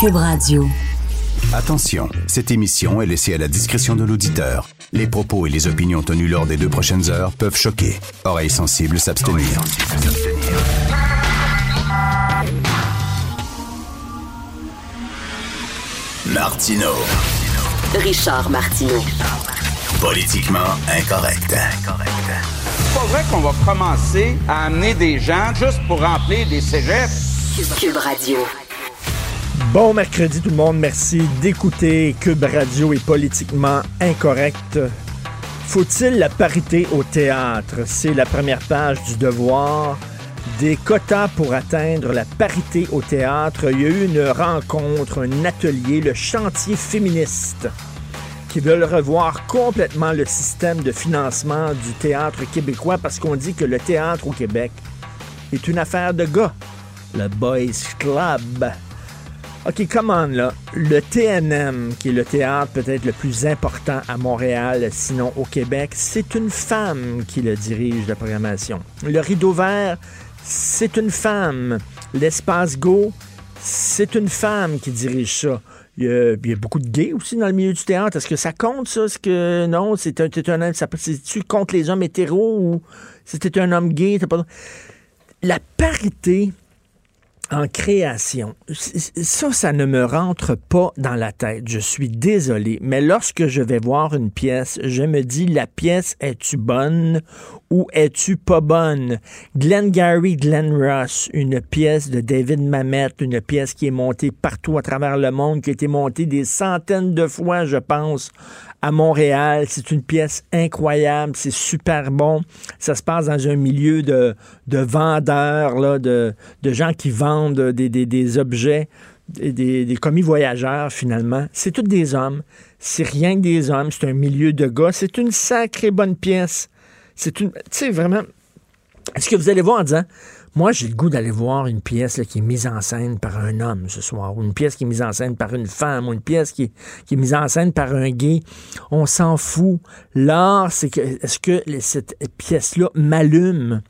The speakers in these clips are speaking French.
Cube Radio. Attention, cette émission est laissée à la discrétion de l'auditeur. Les propos et les opinions tenues lors des deux prochaines heures peuvent choquer. Oreilles sensibles s'abstenir. Martino. Richard Martineau. Politiquement incorrect. C'est pas vrai qu'on va commencer à amener des gens juste pour remplir des cégeps? Cube Radio. Bon mercredi tout le monde, merci d'écouter Cube Radio est politiquement incorrect. Faut-il la parité au théâtre? C'est la première page du devoir. Des quotas pour atteindre la parité au théâtre. Il y a eu une rencontre, un atelier, le chantier féministe, qui veulent revoir complètement le système de financement du théâtre québécois parce qu'on dit que le théâtre au Québec est une affaire de gars. Le Boys Club. OK, comment là? Le TNM, qui est le théâtre peut-être le plus important à Montréal, sinon au Québec, c'est une femme qui le dirige, la programmation. Le Rideau Vert, c'est une femme. L'espace Go, c'est une femme qui dirige ça. Il y, a, beaucoup de gays aussi dans le milieu du théâtre. Est-ce que ça compte, ça? Est-ce que non, c'est un, un, ça, tu contre les hommes hétéros ou c'était un homme gay? Pas... La parité en création, ça, ça ne me rentre pas dans la tête. Je suis désolé. Mais lorsque je vais voir une pièce, je me dis, la pièce, est-tu bonne ou es-tu pas bonne? Glenn Gary, Glenn Ross, une pièce de David Mamet, une pièce qui est montée partout à travers le monde, qui a été montée des centaines de fois, je pense, à Montréal. C'est une pièce incroyable, c'est super bon. Ça se passe dans un milieu de, de vendeurs, de, gens qui vendent des, objets, des, commis voyageurs finalement. C'est tous des hommes. C'est rien que des hommes. C'est un milieu de gars. C'est une sacrée bonne pièce. C'est une. Tu sais, vraiment. Est-ce que vous allez voir en disant moi, j'ai le goût d'aller voir une pièce qui est mise en scène par un homme ce soir, ou une pièce qui est mise en scène par une femme, ou une pièce qui est, qui est mise en scène par un gay. On s'en fout. L'art, c'est que est-ce que cette pièce-là m'allume?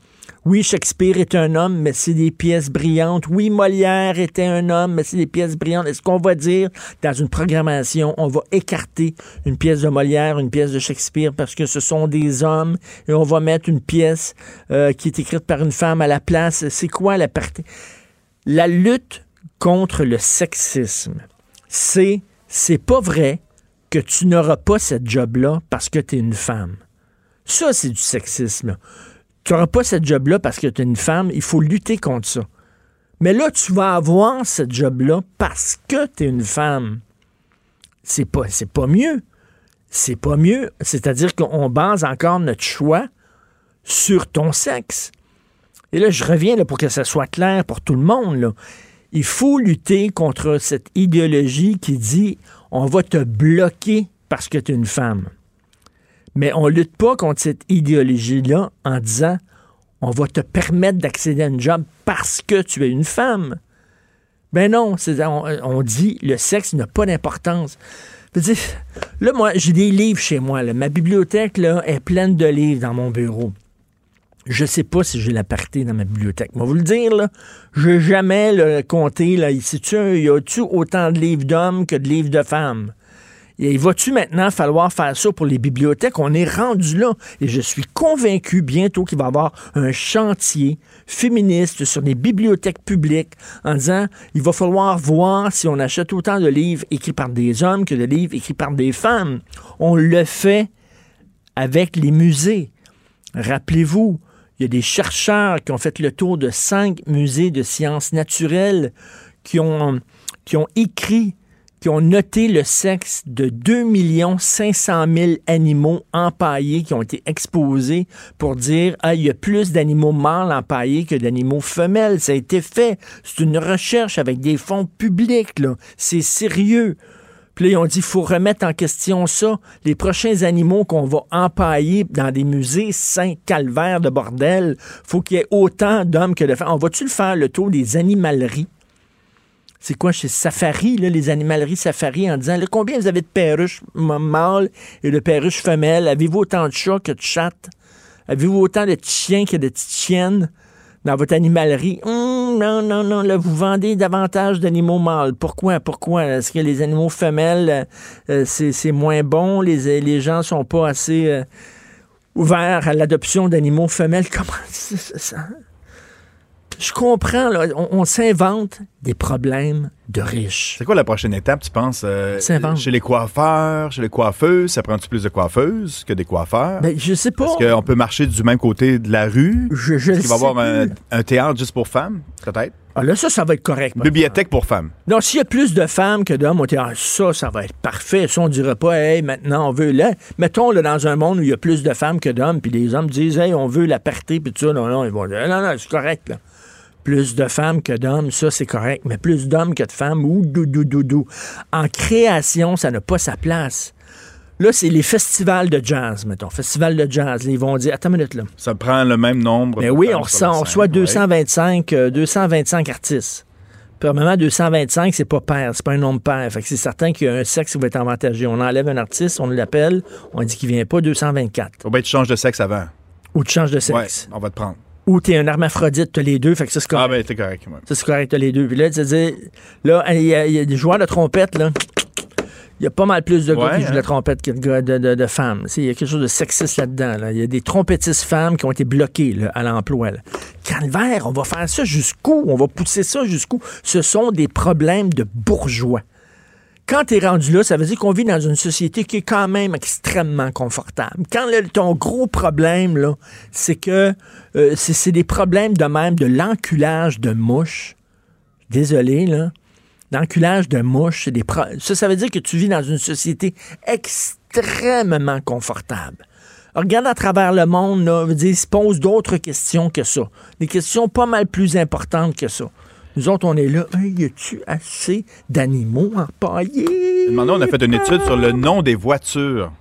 Oui, Shakespeare est un homme, mais c'est des pièces brillantes. Oui, Molière était un homme, mais c'est des pièces brillantes. Est-ce qu'on va dire, dans une programmation, on va écarter une pièce de Molière, une pièce de Shakespeare, parce que ce sont des hommes, et on va mettre une pièce euh, qui est écrite par une femme à la place? C'est quoi la partie? La lutte contre le sexisme, c'est, c'est pas vrai que tu n'auras pas cette job-là parce que tu es une femme. Ça, c'est du sexisme tu n'auras pas cette job-là parce que tu es une femme. Il faut lutter contre ça. Mais là, tu vas avoir cette job-là parce que tu es une femme. C'est pas, c'est pas mieux. C'est pas mieux. C'est-à-dire qu'on base encore notre choix sur ton sexe. Et là, je reviens pour que ça soit clair pour tout le monde. Il faut lutter contre cette idéologie qui dit on va te bloquer parce que tu es une femme. Mais on lutte pas contre cette idéologie-là en disant on va te permettre d'accéder à un job parce que tu es une femme. Ben non, on, on, dit le sexe n'a pas d'importance. Là, moi, j'ai des livres chez moi. Ma bibliothèque là, est pleine de livres dans mon bureau. Je sais pas si j'ai la parité dans ma bibliothèque. Moi, vous le dire, là, je jamais le compté. Là, y a-tu autant de livres d'hommes que de livres de femmes? Et va-tu maintenant falloir faire ça pour les bibliothèques? On est rendu là. Et je suis convaincu bientôt qu'il va y avoir un chantier féministe sur les bibliothèques publiques en disant il va falloir voir si on achète autant de livres écrits par des hommes que de livres écrits par des femmes. On le fait avec les musées. Rappelez-vous, il y a des chercheurs qui ont fait le tour de cinq musées de sciences naturelles qui ont, qui ont écrit qui ont noté le sexe de 2 500 000 animaux empaillés qui ont été exposés pour dire ah, il y a plus d'animaux mâles empaillés que d'animaux femelles. Ça a été fait. C'est une recherche avec des fonds publics. C'est sérieux. Puis là, ils ont dit, il faut remettre en question ça. Les prochains animaux qu'on va empailler dans des musées Saint-Calvaire de bordel, faut qu'il y ait autant d'hommes que de femmes. On va-tu le faire, le tour des animaleries? C'est quoi chez Safari, là, les animaleries Safari, en disant combien vous avez de perruches mâles et de perruches femelles? Avez-vous autant de chats que de chattes? Avez-vous autant de chiens que de chiennes dans votre animalerie? Hum, non, non, non, là, vous vendez davantage d'animaux mâles. Pourquoi? Pourquoi? Est-ce que les animaux femelles, euh, c'est, c'est moins bon? Les, les gens sont pas assez euh, ouverts à l'adoption d'animaux femelles? Comment ça? Je comprends, là, on, on s'invente des problèmes de riches. C'est quoi la prochaine étape, tu penses? euh, chez les coiffeurs, chez les coiffeuses, ça prend-tu plus de coiffeuses que des coiffeurs? Ben, je sais pas. Est-ce qu'on peut marcher du même côté de la rue? Je, je Est-ce qu'il va y avoir un, théâtre juste pour femmes, peut-être? Ah, là, ça, ça va être correct. Bibliothèque pour femmes. Non, s'il y a plus de femmes que d'hommes, dit, ah, ça, ça va être parfait. Ça, on dirait pas, hey, maintenant, on veut. Là, mettons, là, dans un monde où il y a plus de femmes que d'hommes, puis les hommes disent, hey, on veut la parité, puis tout ça. Non, non, ils vont dire, non, non, c'est correct, là. Plus de femmes que d'hommes, ça, c'est correct. Mais plus d'hommes que de femmes, ou dou, dou, dou, dou. En création, ça n'a pas sa place. Là, c'est les festivals de jazz, mettons. Festival de jazz. Ils vont dire, attends une minute, là. Ça prend le même nombre. Mais de oui, on reçoit, on scène, reçoit ouais. 225, euh, 225 artistes. Premièrement, 225, c'est pas pair, c'est pas un nombre pair. Fait que c'est certain qu'il y a un sexe qui va être avantagé. On enlève un artiste, on l'appelle, on dit qu'il vient pas 224. Faut bien tu changes de sexe avant. Ou tu changes de Ouais, sexe. on va te prendre. Ou t'es un hermaphrodite, t'as les deux, fait que ça c'est correct. Ah, ben, t'es correct. ouais. Ça c'est correct, t'as les deux. Puis là, tu sais, là, il y, a- il y a des joueurs de trompette, là. Il y a pas mal plus de gars Ouais, qui jouent de hein. la trompette que de, gars- de, de- de femmes. Il y a quelque chose de sexiste là-dedans. là. Il y a des trompettistes femmes qui ont été bloquées là, à l'emploi. Calvaire, on va faire ça jusqu'où? On va pousser ça jusqu'où? Ce sont des problèmes de bourgeois. Quand tu es rendu là, ça veut dire qu'on vit dans une société qui est quand même extrêmement confortable. Quand ton gros problème, c'est que euh, c'est des problèmes de même de l'enculage de mouches. Désolé, là. L'enculage de mouches, c'est des ça, ça veut dire que tu vis dans une société extrêmement confortable. Regarde à travers le monde, là, veut dire, se posent d'autres questions que ça. Des questions pas mal plus importantes que ça. Nous autres, on est là. Hey, y a-tu assez d'animaux empaillés? On a fait une étude sur le nom des voitures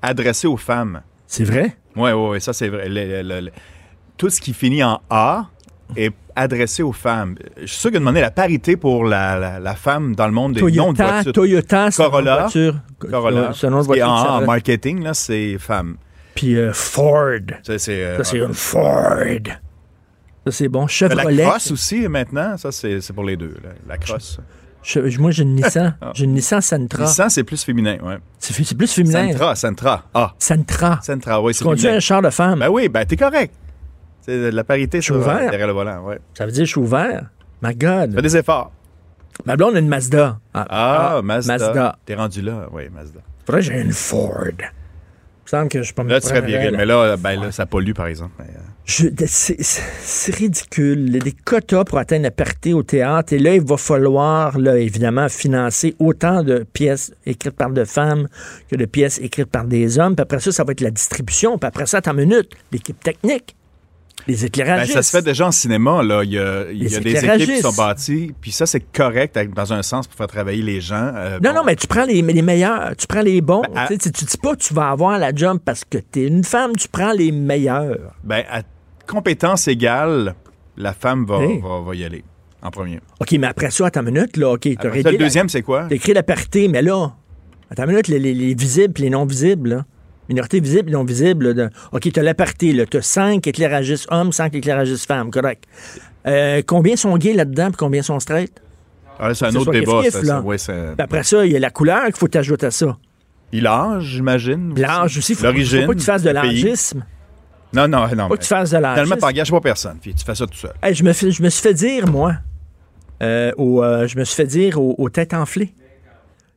adressées aux femmes. C'est vrai? Oui, oui, oui, ça c'est vrai. Le- le- le- tout ce qui finit en A est adressé aux femmes. Je suis sûr que demander la parité pour la, la- la femme dans le monde des noms de voitures. Toyota, Corolla. voiture. Corolla. C'est nom de en, en marketing, là, c'est femme. Puis euh, Ford. Ça, c'est, euh, une Ford. Ça, c'est bon. la Chevrolet. crosse aussi, maintenant, ça, c'est, pour les deux. La, la crosse. che- moi, j'ai une Nissan. J'ai une Nissan Sentra. Nissan, c'est plus féminin, ouais. C'est plus féminin. Sentra, Sentra. Ah, Sentra. Sentra, oui, c'est conduis un char de femme. Ben oui, ben t'es correct. C'est de la parité suis sur, ouvert. derrière le volant, ouais. Ça veut dire que je suis ouvert. My God. Fais des efforts. Ma blonde a une Mazda. Ah, Mazda. Mazda. T'es rendu là, oui, Mazda. Faudrait que j'ai une Ford. Il me semble que je peux me Là, tu serais viril, mais là, ben, là, ça pollue, par exemple. Mais, euh, Je- c'est- c'est c'est ridicule. Il y a des quotas pour atteindre la parité au théâtre. Et là, il va falloir, là, évidemment, financer autant de pièces écrites par des femmes que de pièces écrites par des hommes. Puis après ça, ça va être la distribution. Puis après ça, attends une minute, l'équipe technique, les ben, éclairagistes. ça se fait déjà en cinéma, là. Il y a, il y Les a des équipes qui sont bâties, puis ça, c'est correct dans un sens pour faire travailler les gens. euh, Non, bon. non, mais tu prends les, les meilleurs, tu prends les bons. Ben, à- Tu tu dis pas que tu vas avoir la job parce que tu es une femme, tu prends les meilleurs. Ben, à compétence égale, la femme va, Hey. va, va y aller en premier. OK, mais après ça, attends une minute, là, OK, Après ça, le la- deuxième, c'est quoi? T'as écrit la parité, mais là, attends une minute, les, les- les visibles et les non visibles, là. Minorité visible et non visible. là, OK, t'as la parité, là. T'as cinq éclairagistes hommes, cinq éclairagistes femmes, correct. Euh, combien sont gays là-dedans, puis combien sont straight? Ah, c'est un autre débat. kiff-kiff, ça, là. ouais, après ça, il y a la couleur qu'il faut t'ajouter à ça. L'âge, j'imagine. L'âge aussi, il faut, L'origine. faut pas que tu fasses de l'âgisme. Non, non, non. Faut que tu fasses de Finalement, l'âgisme. t'engages pas personne, puis tu fais ça tout seul. Hey, je, me fais- je me suis fait dire, moi, euh, au, euh, je me suis fait dire aux, aux têtes enflées,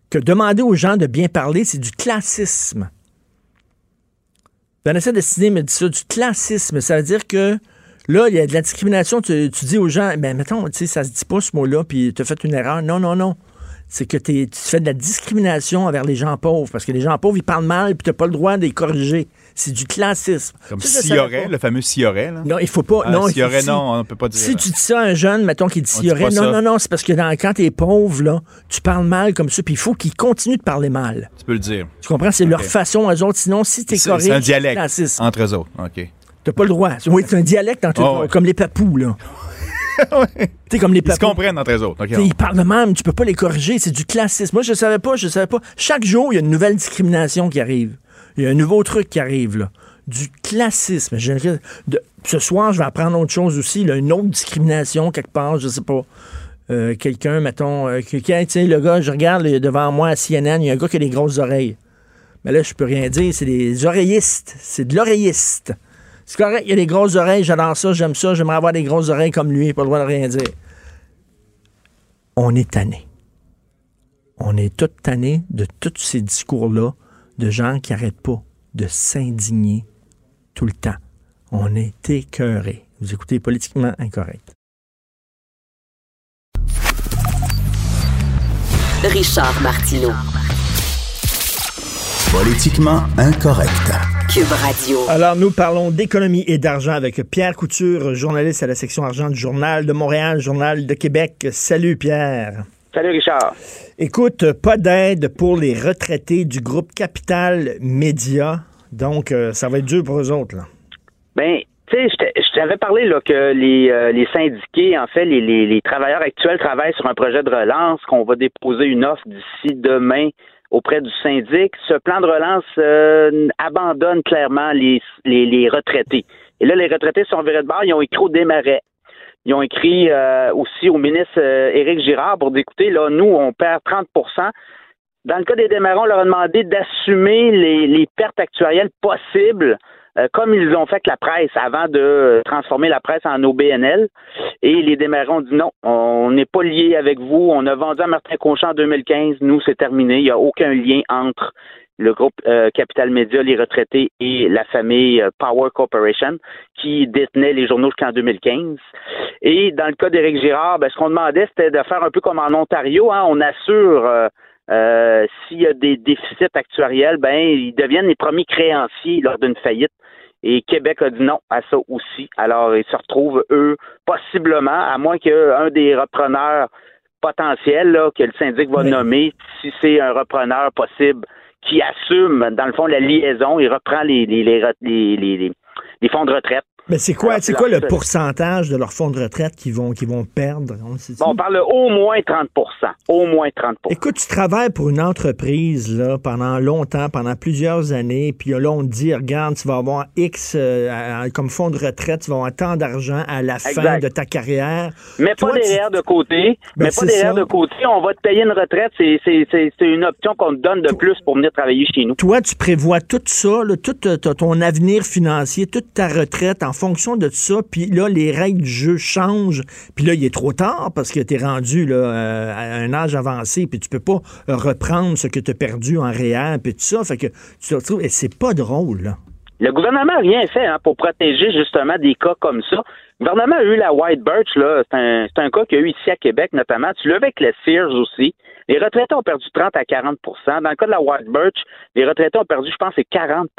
que demander aux gens de bien parler, c'est du classisme. Vanessa Destinée me dit ça, du classisme. Ça veut dire que là, il y a de la discrimination. Tu, tu dis aux gens, ben mettons, tu sais, ça se dit pas ce mot-là, puis tu as fait une erreur. Non, non, non. C'est que t'es- tu fais de la discrimination envers les gens pauvres, parce que les gens pauvres, ils parlent mal, puis tu n'as pas le droit de les corriger. C'est du classisme. Comme s'il y aurait, le fameux s'il y aurait. Là. Non, il faut pas. Ah, non, s'il y il faut- aurait, si- non, on peut pas dire. si tu dis ça à un jeune, mettons qu'il dit s'il y aurait. Non, ça. non, non, c'est parce que dans, quand t'es pauvre, là, tu parles mal comme ça, puis il faut qu'ils continuent de parler mal. Tu peux le dire. Tu comprends? C'est leur façon, eux autres. Sinon, si t'es C'est correct, c'est un dialecte classiste. entre eux autres. OK. T'as pas le droit. Oui, c'est un dialecte entre Oh, ouais. comme les papous, là. Comme les Ils se comprennent entre eux autres. Ils parlent de même, tu peux pas les corriger, c'est du classisme. Moi, je savais pas, je savais pas. Chaque jour, il y a une nouvelle discrimination qui arrive. Il y a un nouveau truc qui arrive, là. du classisme. De, ce soir, je vais apprendre autre chose aussi, une autre discrimination quelque part, je sais pas. Euh, quelqu'un, mettons, euh, quelqu'un, tu sais, le gars, je regarde devant moi à CNN, il y a un gars qui a des grosses oreilles. Mais là, je peux rien dire, c'est des oreillistes. C'est de l'oreilliste. C'est correct, il y a des grosses oreilles, j'adore ça, j'aime ça, j'aimerais avoir des grosses oreilles comme lui, pas le droit de rien dire. On est tanné. On est tout tanné de tous ces discours-là de gens qui n'arrêtent pas de s'indigner tout le temps. On est écœuré. Vous écoutez politiquement incorrect. Richard Martineau. Politiquement incorrect. Cube Radio. Alors, nous parlons d'économie et d'argent avec Pierre Couture, journaliste à la section argent du Journal de Montréal, Journal de Québec. Salut, Pierre. Salut, Richard. Écoute, pas d'aide pour les retraités du groupe Capital Média. Donc, euh, ça va être dur pour eux autres, là. Ben, tu sais, je t'avais parlé là, que les, euh, les syndiqués, en fait, les, les, travailleurs actuels travaillent sur un projet de relance, qu'on va déposer une offre d'ici demain auprès du syndic. Ce plan de relance euh, abandonne clairement les, les, retraités. Et là, les retraités sont virés de bord, ils ont écrit au démarret. Ils ont écrit euh, aussi au ministre euh, Éric Girard pour d'écouter, là, nous, on perd 30% Dans le cas des démarrants, on leur a demandé d'assumer les, pertes actuarielles possibles, comme ils ont fait avec la presse avant de transformer la presse en OBNL. Et les démarrants ont dit non, on n'est pas lié avec vous. On a vendu à Martin Conchamp en 2015. Nous, c'est terminé. Il n'y a aucun lien entre le groupe euh, Capital Media, les retraités et la famille euh, Power Corporation qui détenait les journaux jusqu'en 2015. Et dans le cas d'Éric Girard, ben, ce qu'on demandait, c'était de faire un peu comme en Ontario. Hein, on assure euh, s'il y a des déficits actuariels, ben ils deviennent les premiers créanciers lors d'une faillite. Et Québec a dit non à ça aussi. Alors, ils se retrouvent, eux, possiblement, à moins qu'un des repreneurs potentiels là, que le syndic va nommer, si c'est un repreneur possible qui assume, dans le fond, la liaison. Il reprend les, les, les, les fonds de retraite. Mais c'est quoi, c'est quoi le pourcentage de leurs fonds de retraite qu'ils vont, vont perdre? On, parle au moins 30 Au moins 30% Écoute, tu travailles pour une entreprise là, pendant longtemps, pendant plusieurs années, puis là, on te dit, regarde, tu vas avoir X euh, comme fonds de retraite, tu vas avoir tant d'argent à la fin de ta carrière. Mais pas derrière de côté. Ben, mais pas derrière de côté. On va te payer une retraite. C'est une option qu'on te donne de plus pour venir travailler chez nous. Toi, tu prévois tout ça, tout euh, ton avenir financier, toute ta retraite en fonction de ça, puis là, les règles du jeu changent, puis là, il est trop tard parce que tu es rendu là, euh, à un âge avancé, puis tu peux pas reprendre ce que tu as perdu en réel, puis tout ça. Fait que tu te retrouves, et c'est pas drôle, là. Le gouvernement n'a rien fait hein, pour protéger justement des cas comme ça. Le gouvernement a eu la White Birch, là. C'est un, cas qu'il y a eu ici à Québec, notamment. Tu l'as avec le Sears aussi. Les retraités ont perdu 30 à 40% Dans le cas de la White Birch, les retraités ont perdu, je pense, c'est 40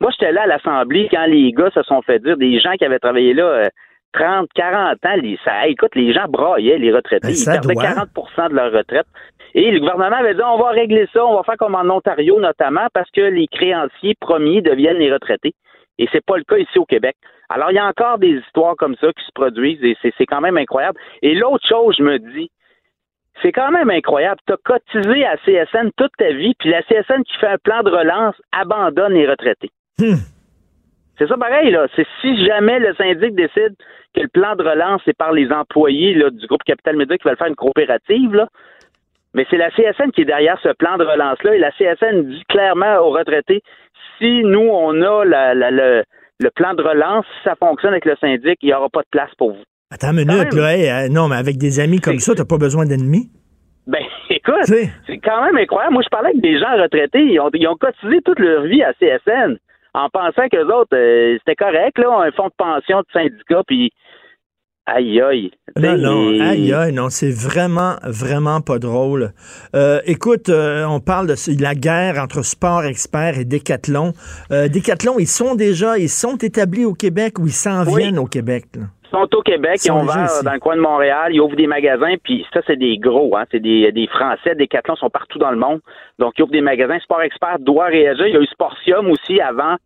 moi, j'étais là à l'Assemblée quand les gars se sont fait dire, des gens qui avaient travaillé là 30, euh, 40 ans, les, ça, écoute, les gens braillaient les retraités. Ben, Ils perdaient 40% de leur retraite. Et le gouvernement avait dit, on va régler ça, on va faire comme en Ontario notamment, parce que les créanciers premiers deviennent les retraités. Et c'est pas le cas ici au Québec. Alors, il y a encore des histoires comme ça qui se produisent et c'est quand même incroyable. Et l'autre chose, je me dis, c'est quand même incroyable. Tu as cotisé à CSN toute ta vie, puis la CSN qui fait un plan de relance abandonne les retraités. Hmm. C'est ça pareil, là. C'est si jamais le syndic décide que le plan de relance est par les employés là, du groupe Capital Média qui veulent faire une coopérative, là. Mais c'est la CSN qui est derrière ce plan de relance-là. Et la CSN dit clairement aux retraités si nous, on a le, le, plan de relance, si ça fonctionne avec le syndic, il n'y aura pas de place pour vous. Attends une minute, là. Euh, non, mais avec des amis comme ça, tu n'as pas besoin d'ennemis? Ben, écoute, c'est quand même incroyable. Moi, je parlais avec des gens retraités. Ils ont, ils ont cotisé toute leur vie à CSN en pensant que les autres, euh, c'était correct, là, un fonds de pension de syndicat, puis Aïe aïe. Non, non, aïe aïe, non, c'est vraiment, vraiment pas drôle. Euh, écoute, euh, on parle de la guerre entre Sport Expert et Decathlon. Decathlon, ils sont déjà, ils sont établis au Québec ou ils s'en viennent au Québec? Là? Sont au Québec, ils, ont ouvert dans le coin de Montréal, ils ouvrent des magasins, puis ça, c'est des gros, hein, c'est des, des Français, des Decathlon sont partout dans le monde. Donc, ils ouvrent des magasins. Sport Expert doit réagir. Il y a eu Sportium aussi avant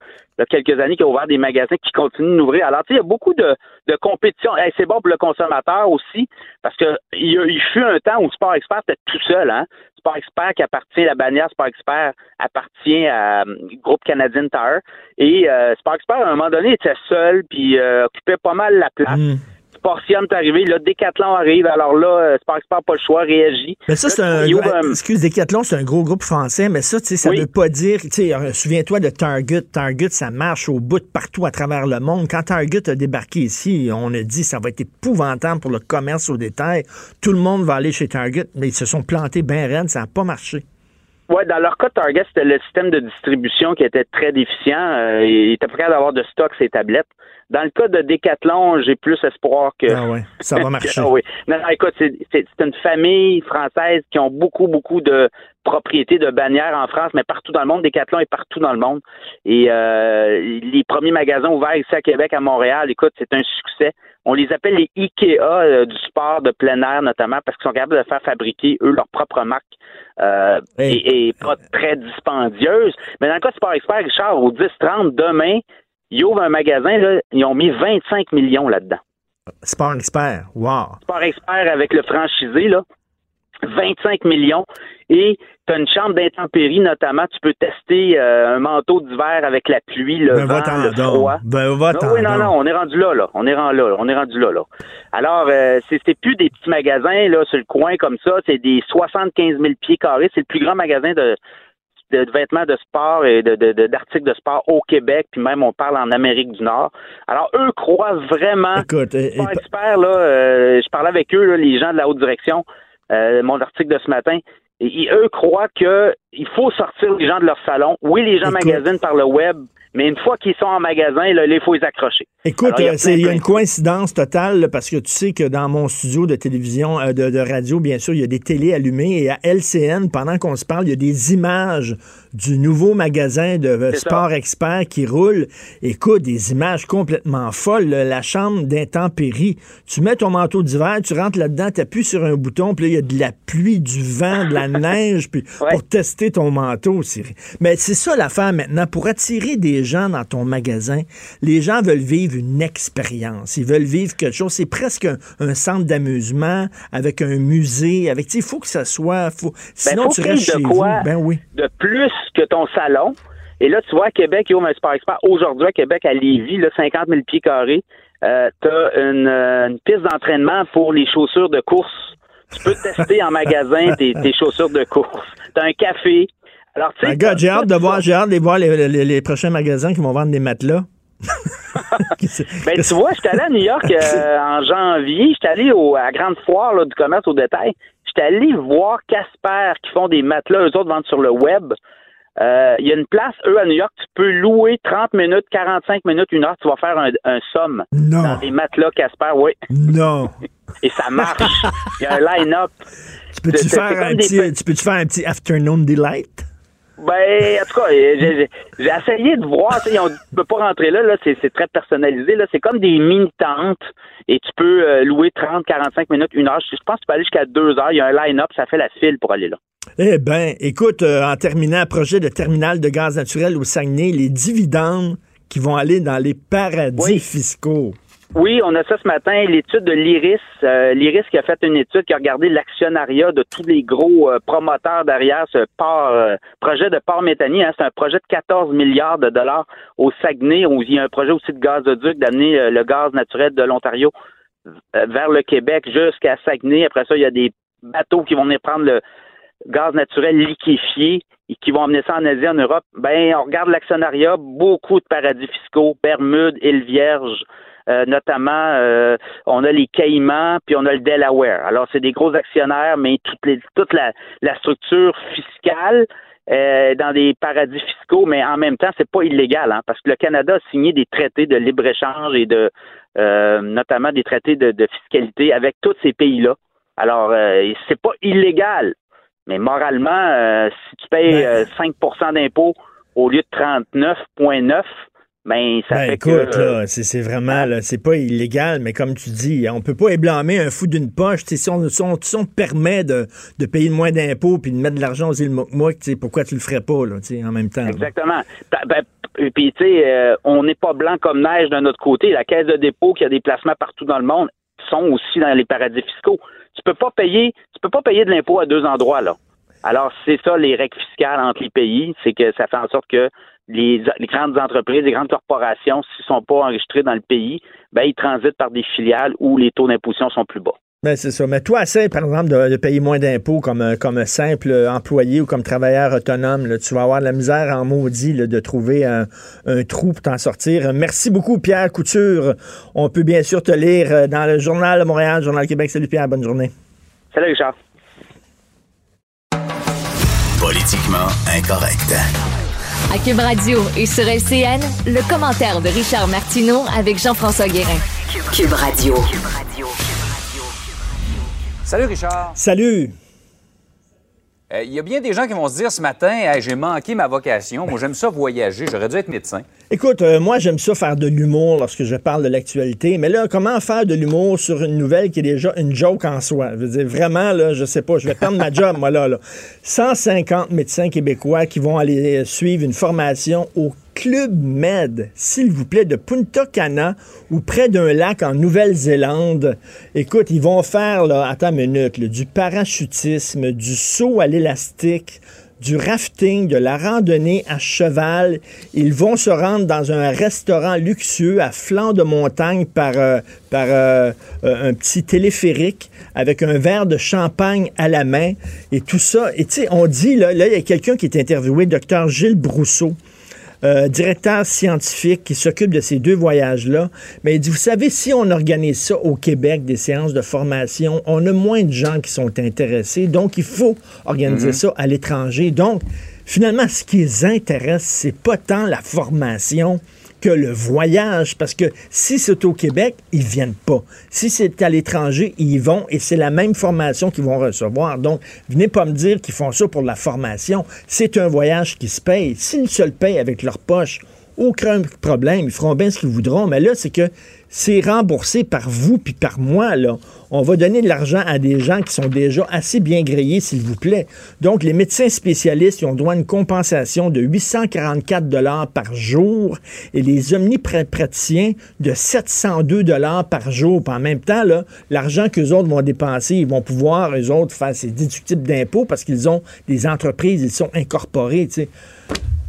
il y a quelques années qui a ouvert des magasins qui continuent d'ouvrir. Alors, tu sais, il y a beaucoup de, compétition. c'est bon pour le consommateur aussi, parce que il, fut un temps où Sport Expert était tout seul, hein. Sport Expert qui appartient, la bannière Sport Expert appartient à euh, groupe Canadian Tire. Et euh, Sport Expert, à un moment donné, était seul, puis euh, occupait pas mal la place. Mm. Portion est arrivé, là, Decathlon arrive, alors là, euh, Sport Expert pas le choix, réagit. Mais ça, c'est un, excuse, Decathlon, c'est un gros groupe français, mais ça, tu sais, ça veut pas dire, tu sais, euh, souviens-toi de Target. Target, ça marche au bout de partout à travers le monde. Quand Target a débarqué ici, on a dit, ça va être épouvantable pour le commerce au détail. Tout le monde va aller chez Target, mais ils se sont plantés bien raides, ça n'a pas marché. Oui, dans leur cas, Target, c'était le système de distribution qui était très déficient. Euh, ils étaient prêts d'avoir de stock ces tablettes. Dans le cas de Decathlon, j'ai plus espoir que. Ah ouais, ça va marcher. oui. Non, non, écoute, c'est une famille française qui ont beaucoup, beaucoup de propriétés de bannières en France, mais partout dans le monde. Decathlon est partout dans le monde. Et euh, les premiers magasins ouverts ici à Québec, à Montréal, écoute, c'est un succès. On les appelle les IKEA euh, du sport de plein air, notamment, parce qu'ils sont capables de faire fabriquer, eux, leur propre marque. Euh, et, pas très dispendieuse. Mais dans le cas de Sport Expert, Richard, au 10-30, demain, ils ouvrent un magasin, là, ils ont mis 25 millions là-dedans. Sport Expert, wow. Sport Expert avec le franchisé, là. 25 millions. Et tu as une chambre d'intempérie, notamment. Tu peux tester euh, un manteau d'hiver avec la pluie, le ben, vent, le froid. Ben, va non, oui, non, non, on est rendu là, là. On est rendu là, on est rendu là, là. Alors, euh, c'est plus des petits magasins, là, sur le coin comme ça. C'est des 75 000 pieds carrés. C'est le plus grand magasin de, de, vêtements de sport et d'articles de, sport au Québec, puis même on parle en Amérique du Nord. Alors eux croient vraiment. Écoute, pas experts là. Euh, je parlais avec eux, les gens de la haute direction. Euh, mon article de ce matin. Et, eux croient que il faut sortir les gens de leur salon. Oui, les gens magasinent par le web, mais une fois qu'ils sont en magasin, là, il faut les accrocher. Écoute, il y, a, une coïncidence totale parce que tu sais que dans mon studio de télévision, euh, de, radio, bien sûr, il y a des télés allumées et à LCN, pendant qu'on se parle, il y a des images du nouveau magasin de Sport Expert qui roule. Écoute, des images complètement folles. La chambre d'intempérie. Tu mets ton manteau d'hiver, tu rentres là-dedans, tu appuies sur un bouton, puis là, il y a de la pluie, du vent, de la neige, puis pour tester ton manteau. Mais c'est ça l'affaire maintenant. Pour attirer des gens dans ton magasin, les gens veulent vivre une expérience. Ils veulent vivre quelque chose. C'est presque un, centre d'amusement avec un musée. Avec, il faut que ça soit. Faut, ben, sinon, tu restes chez vous. Ben oui. De plus que ton salon. Et là, tu vois, à Québec, il y a un Sport Expert. Aujourd'hui, à Québec, à Lévis, là, 50 000 pieds carrés, euh, tu as euh, une, piste d'entraînement pour les chaussures de course. Tu peux tester en magasin tes, chaussures de course. Tu as un café. Alors, tu sais. j'ai hâte de voir, j'ai hâte de voir les, prochains magasins qui vont vendre des matelas. ben, tu vois, j'étais allé à New York euh, en janvier. J'étais allé au, à la grande foire là, du commerce au détail. J'étais allé voir Casper qui font des matelas, eux autres vendent sur le web. Euh, il y a une place, eux, à New York, tu peux louer 30 minutes, 45 minutes, une heure, tu vas faire un, un somme non. dans des matelas Casper, oui. Non. Et ça marche. Il y a un line-up. Tu peux-tu faire, un petit, tu peux faire un petit afternoon delight? Ben, en tout cas, j'ai essayé de voir. Tu ne peux pas rentrer là, là c'est très personnalisé. Là, c'est comme des mini-tentes et tu peux euh, louer 30, 45 minutes, une heure. Je pense que tu peux aller jusqu'à deux heures. Il y a un line-up, ça fait la file pour aller là. Eh bien, écoute, euh, en terminant, projet de terminal de gaz naturel au Saguenay, les dividendes qui vont aller dans les paradis fiscaux. Oui, on a ça ce matin, l'étude de l'IRIS. Euh, L'IRIS qui a fait une étude qui a regardé l'actionnariat de tous les gros euh, promoteurs derrière ce port, euh, projet de port méthanier. Hein. C'est un projet de 14 milliards de dollars au Saguenay, où il y a un projet aussi de gazoduc d'amener le gaz naturel de l'Ontario vers le Québec jusqu'à Saguenay. Après ça, il y a des bateaux qui vont venir prendre le gaz naturel liquéfié et qui vont amener ça en Asie, en Europe. Ben, on regarde l'actionnariat, beaucoup de paradis fiscaux, Bermude, îles Vierges, euh, notamment, euh, on a les Caïmans, puis on a le Delaware. Alors, c'est des gros actionnaires, mais toute la, structure fiscale euh, dans des paradis fiscaux, mais en même temps, c'est pas illégal, hein, parce que le Canada a signé des traités de libre-échange et de notamment des traités de, fiscalité avec tous ces pays-là. Alors, c'est pas illégal, mais moralement, si tu payes 5% d'impôts au lieu de 39,9 ben ça Ben, fait écoute, que là, c'est c'est vraiment, là, c'est pas illégal, mais comme tu dis, on peut pas blâmer un fou d'une poche. Si on, si on- si on te permet de, de payer moins d'impôts puis de mettre de l'argent aux îles sais, pourquoi tu le ferais pas, là, en même temps? Exactement. Ben, ben, et Puis, tu sais, euh, on n'est pas blanc comme neige d'un autre côté. La caisse de dépôt, qui a des placements partout dans le monde, sont aussi dans les paradis fiscaux. Tu peux pas payer, tu peux pas payer de l'impôt à deux endroits, là. Alors, c'est ça, les règles fiscales entre les pays, c'est que ça fait en sorte que les, grandes entreprises, les grandes corporations, s'ils sont pas enregistrés dans le pays, ben, ils transitent par des filiales où les taux d'imposition sont plus bas. Ben, c'est ça. Mais toi, essaie, par exemple, de, de payer moins d'impôts comme, un- comme simple employé ou comme travailleur autonome. là. tu vas avoir de la misère en maudit là, de trouver un, un trou pour t'en sortir. Merci beaucoup, Pierre Couture. On peut bien sûr te lire euh, dans le Journal de Montréal, Journal de Québec. Salut, Pierre. Bonne journée. Salut, Richard. Politiquement incorrect. À Cube Radio et sur LCN, le commentaire de Richard Martineau avec Jean-François Guérin. Cube Radio. Salut Richard. Salut. Euh, Il y a bien des gens qui vont se dire ce matin, Hey, j'ai manqué ma vocation. Moi, j'aime ça voyager. J'aurais dû être médecin. Écoute, euh, moi, j'aime ça faire de l'humour lorsque je parle de l'actualité. Mais là, comment faire de l'humour sur une nouvelle qui est déjà une joke en soi? Je veux dire, vraiment, là, je sais pas, je vais perdre ma job, moi, là, là. 150 médecins québécois qui vont aller euh, suivre une formation au Club Med, s'il vous plaît, de Punta Cana ou près d'un lac en Nouvelle-Zélande. Écoute, ils vont faire, là, attends une minute, du parachutisme, du saut à l'élastique, du rafting, de la randonnée à cheval. Ils vont se rendre dans un restaurant luxueux à flanc de montagne par, euh, par euh, euh, un petit téléphérique avec un verre de champagne à la main et tout ça. Et tu sais, on dit, là, il y a quelqu'un qui est interviewé, docteur Gilles Brousseau. Euh, directeur scientifique qui s'occupe de ces deux voyages-là. Mais il dit, vous savez, si on organise ça au Québec, des séances de formation, on a moins de gens qui sont intéressés. Donc, il faut organiser ça à l'étranger. Donc, finalement, ce qui les intéresse, c'est pas tant la formation que le voyage, parce que si c'est au Québec, ils viennent pas. Si c'est à l'étranger, ils y vont et c'est la même formation qu'ils vont recevoir. Donc, venez pas me dire qu'ils font ça pour la formation. C'est un voyage qui se paye. S'ils se le payent avec leur poche, aucun problème. Ils feront bien ce qu'ils voudront. Mais là, c'est que c'est remboursé par vous puis par moi. On va donner de l'argent à des gens qui sont déjà assez bien grillés, s'il vous plaît. Donc, les médecins spécialistes, ils ont droit à une compensation de 844 dollars par jour et les omnipraticiens de 702 dollars par jour. Puis en même temps, l'argent qu'eux autres vont dépenser, ils vont pouvoir, eux autres, faire ces déductibles d'impôts parce qu'ils ont des entreprises, ils sont incorporés,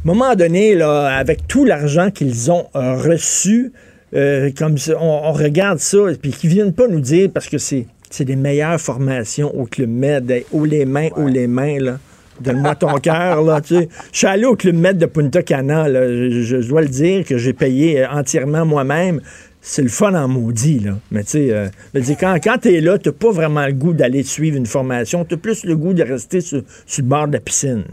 moment donné, là, avec tout l'argent qu'ils ont euh, reçu, euh, comme on, on regarde ça, puis qu'ils viennent pas nous dire parce que c'est c'est des meilleures formations au Club Med, haut les mains, haut les mains, là. Donne-moi ton cœur, là, tu sais. Je suis allé au Club Med de Punta Cana, là. Je, je dois le dire que j'ai payé euh, entièrement moi-même. C'est le fun en maudit, là. Mais tu sais, euh, quand, quand t'es là, t'as pas vraiment le goût d'aller suivre une formation. T'as plus le goût de rester sur, sur le bord de la piscine.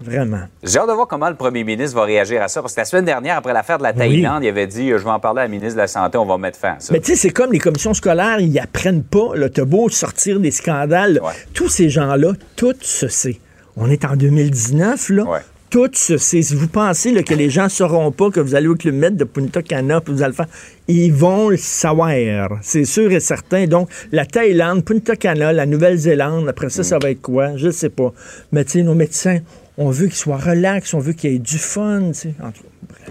Vraiment. J'ai hâte de voir comment le premier ministre va réagir à ça. Parce que la semaine dernière, après l'affaire de la Thaïlande, il avait dit Je vais en parler à la ministre de la Santé, on va mettre fin à ça. Mais tu sais, c'est comme les commissions scolaires, ils apprennent pas. Là, t'as beau sortir des scandales. Ouais. Tous ces gens-là, tout se sait. On est en 2019, là. Ouais. Tout se sait. Si vous pensez là, que les gens ne sauront pas que vous allez au Club Med de Punta Cana, puis vous allez le faire, ils vont le savoir. C'est sûr et certain. Donc, la Thaïlande, Punta Cana, la Nouvelle-Zélande, après ça, ça va être quoi? Je ne sais pas. Mais tu sais, nos médecins, on veut qu'ils soient relax, on veut qu'il y ait du fun, tu sais. En tout cas, bref,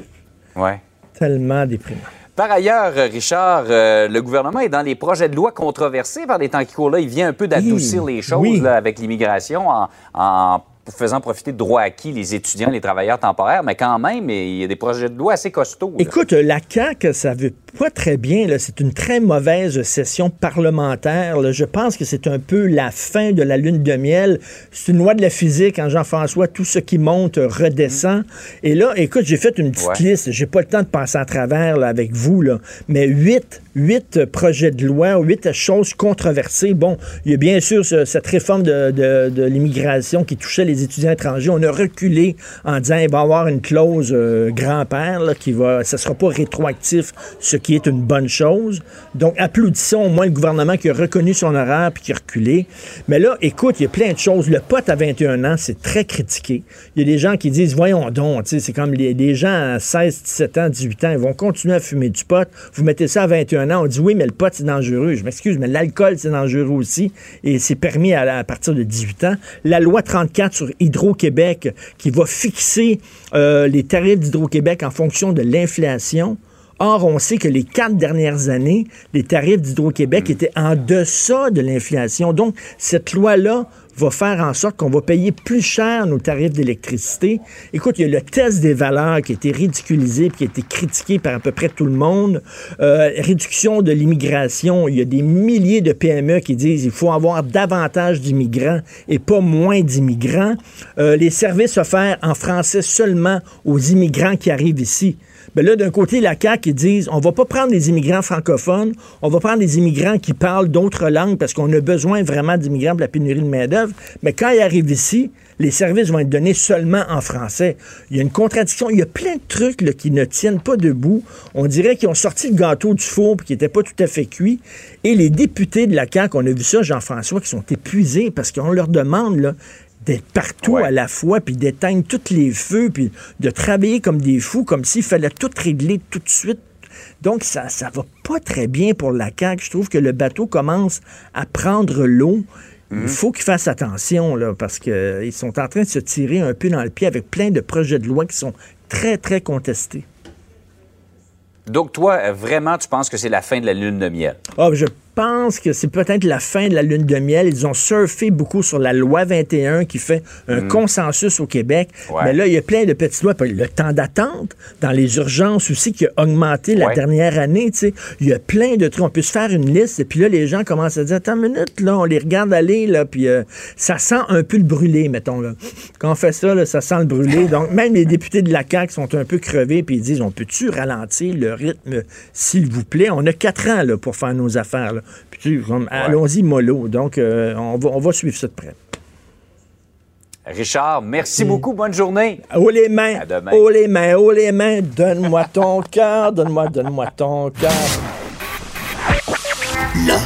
Ouais. tellement déprimant. Par ailleurs, euh, Richard, euh, le gouvernement est dans les projets de loi controversés par les temps qui courent. Là, il vient un peu d'adoucir Oui, les choses oui. là, avec l'immigration en, en faisant profiter de droits acquis les étudiants, les travailleurs temporaires, mais quand même, il y a des projets de loi assez costauds. là. Écoute, la CAQ, ça veut pas très bien. C'est une très mauvaise session parlementaire. là. Je pense que c'est un peu la fin de la lune de miel. C'est une loi de la physique, en Jean-François. Tout ce qui monte redescend. Et là, écoute, j'ai fait une petite Ouais. liste. J'ai pas le temps de passer à travers là, avec vous, là. mais huit, huit projets de loi, huit choses controversées. Bon, il y a bien sûr ce- cette réforme de, de- de l'immigration qui touchait les étudiants étrangers. On a reculé en disant il va y avoir une clause euh, grand-père qui va, ça sera pas rétroactif, ce qui est une bonne chose. Donc, applaudissons au moins le gouvernement qui a reconnu son erreur puis qui a reculé. Mais là, écoute, il y a plein de choses. Le pote à 21 ans, c'est très critiqué. Il y a des gens qui disent, voyons donc, c'est comme les, les, gens à 16, 17 ans, 18 ans, ils vont continuer à fumer du pot. Vous mettez ça à 21 ans, on dit, oui, mais le pot, c'est dangereux. Je m'excuse, mais l'alcool, c'est dangereux aussi. Et c'est permis à, à, partir de 18 ans. La loi 34 sur Hydro-Québec qui va fixer euh, les tarifs d'Hydro-Québec en fonction de l'inflation. Or, on sait que les quatre dernières années, les tarifs d'Hydro-Québec étaient en deçà de l'inflation. Donc, cette loi-là va faire en sorte qu'on va payer plus cher nos tarifs d'électricité. Écoute, il y a le test des valeurs qui a été ridiculisé puis qui a été critiqué par à peu près tout le monde. Euh, réduction de l'immigration. Il y a des milliers de PME qui disent qu'il faut avoir davantage d'immigrants et pas moins d'immigrants. Euh, les services offerts en français seulement aux immigrants qui arrivent ici. Ben là, d'un côté, la CAQ, ils disent on va pas prendre des immigrants francophones, on va prendre des immigrants qui parlent d'autres langues parce qu'on a besoin vraiment d'immigrants pour la pénurie de main-d'œuvre. Mais quand ils arrivent ici, les services vont être donnés seulement en français. Il y a une contradiction. Il y a plein de trucs qui ne tiennent pas debout. On dirait qu'ils ont sorti le gâteau du four et qui n'était pas tout à fait cuit. Et les députés de la CAQ, on a vu ça, Jean-François, qui sont épuisés parce qu'on leur demande là, d'être partout Ouais. à la fois, puis d'éteindre tous les feux, puis de travailler comme des fous, comme s'il fallait tout régler tout de suite. Donc, ça ça va pas très bien pour la CAQ. Je trouve que le bateau commence à prendre l'eau. Il faut qu'ils fassent attention, là, parce qu'ils sont en train de se tirer un peu dans le pied avec plein de projets de loi qui sont très, très contestés. Donc, toi, euh, vraiment, tu penses que c'est la fin de la lune de miel? Ah, je pense que c'est peut-être la fin de la lune de miel. Ils ont surfé beaucoup sur la loi 21 qui fait un consensus au Québec. Ouais. Mais là, il y a plein de petites lois. Le temps d'attente dans les urgences aussi qui a augmenté la dernière année. tu sais. Il y a plein de trucs. On peut se faire une liste et puis là, les gens commencent à dire Attends une minute, là, on les regarde aller, là, puis euh, ça sent un peu le brûlé, mettons. Là. Quand on fait ça, là, ça sent le brûlé. Donc, même les députés de la CAQ sont un peu crevés puis ils disent On peut-tu ralentir le rythme, s'il vous plaît? On a quatre ans là, pour faire nos affaires. Là. Puis, tu allons-y mollo. Donc, euh, on, va, on va suivre ça de près. Richard, merci beaucoup. Bonne journée. Haut les mains, À demain. les mains, haut les mains, donne-moi ton cœur, donne-moi, donne-moi ton cœur. L'art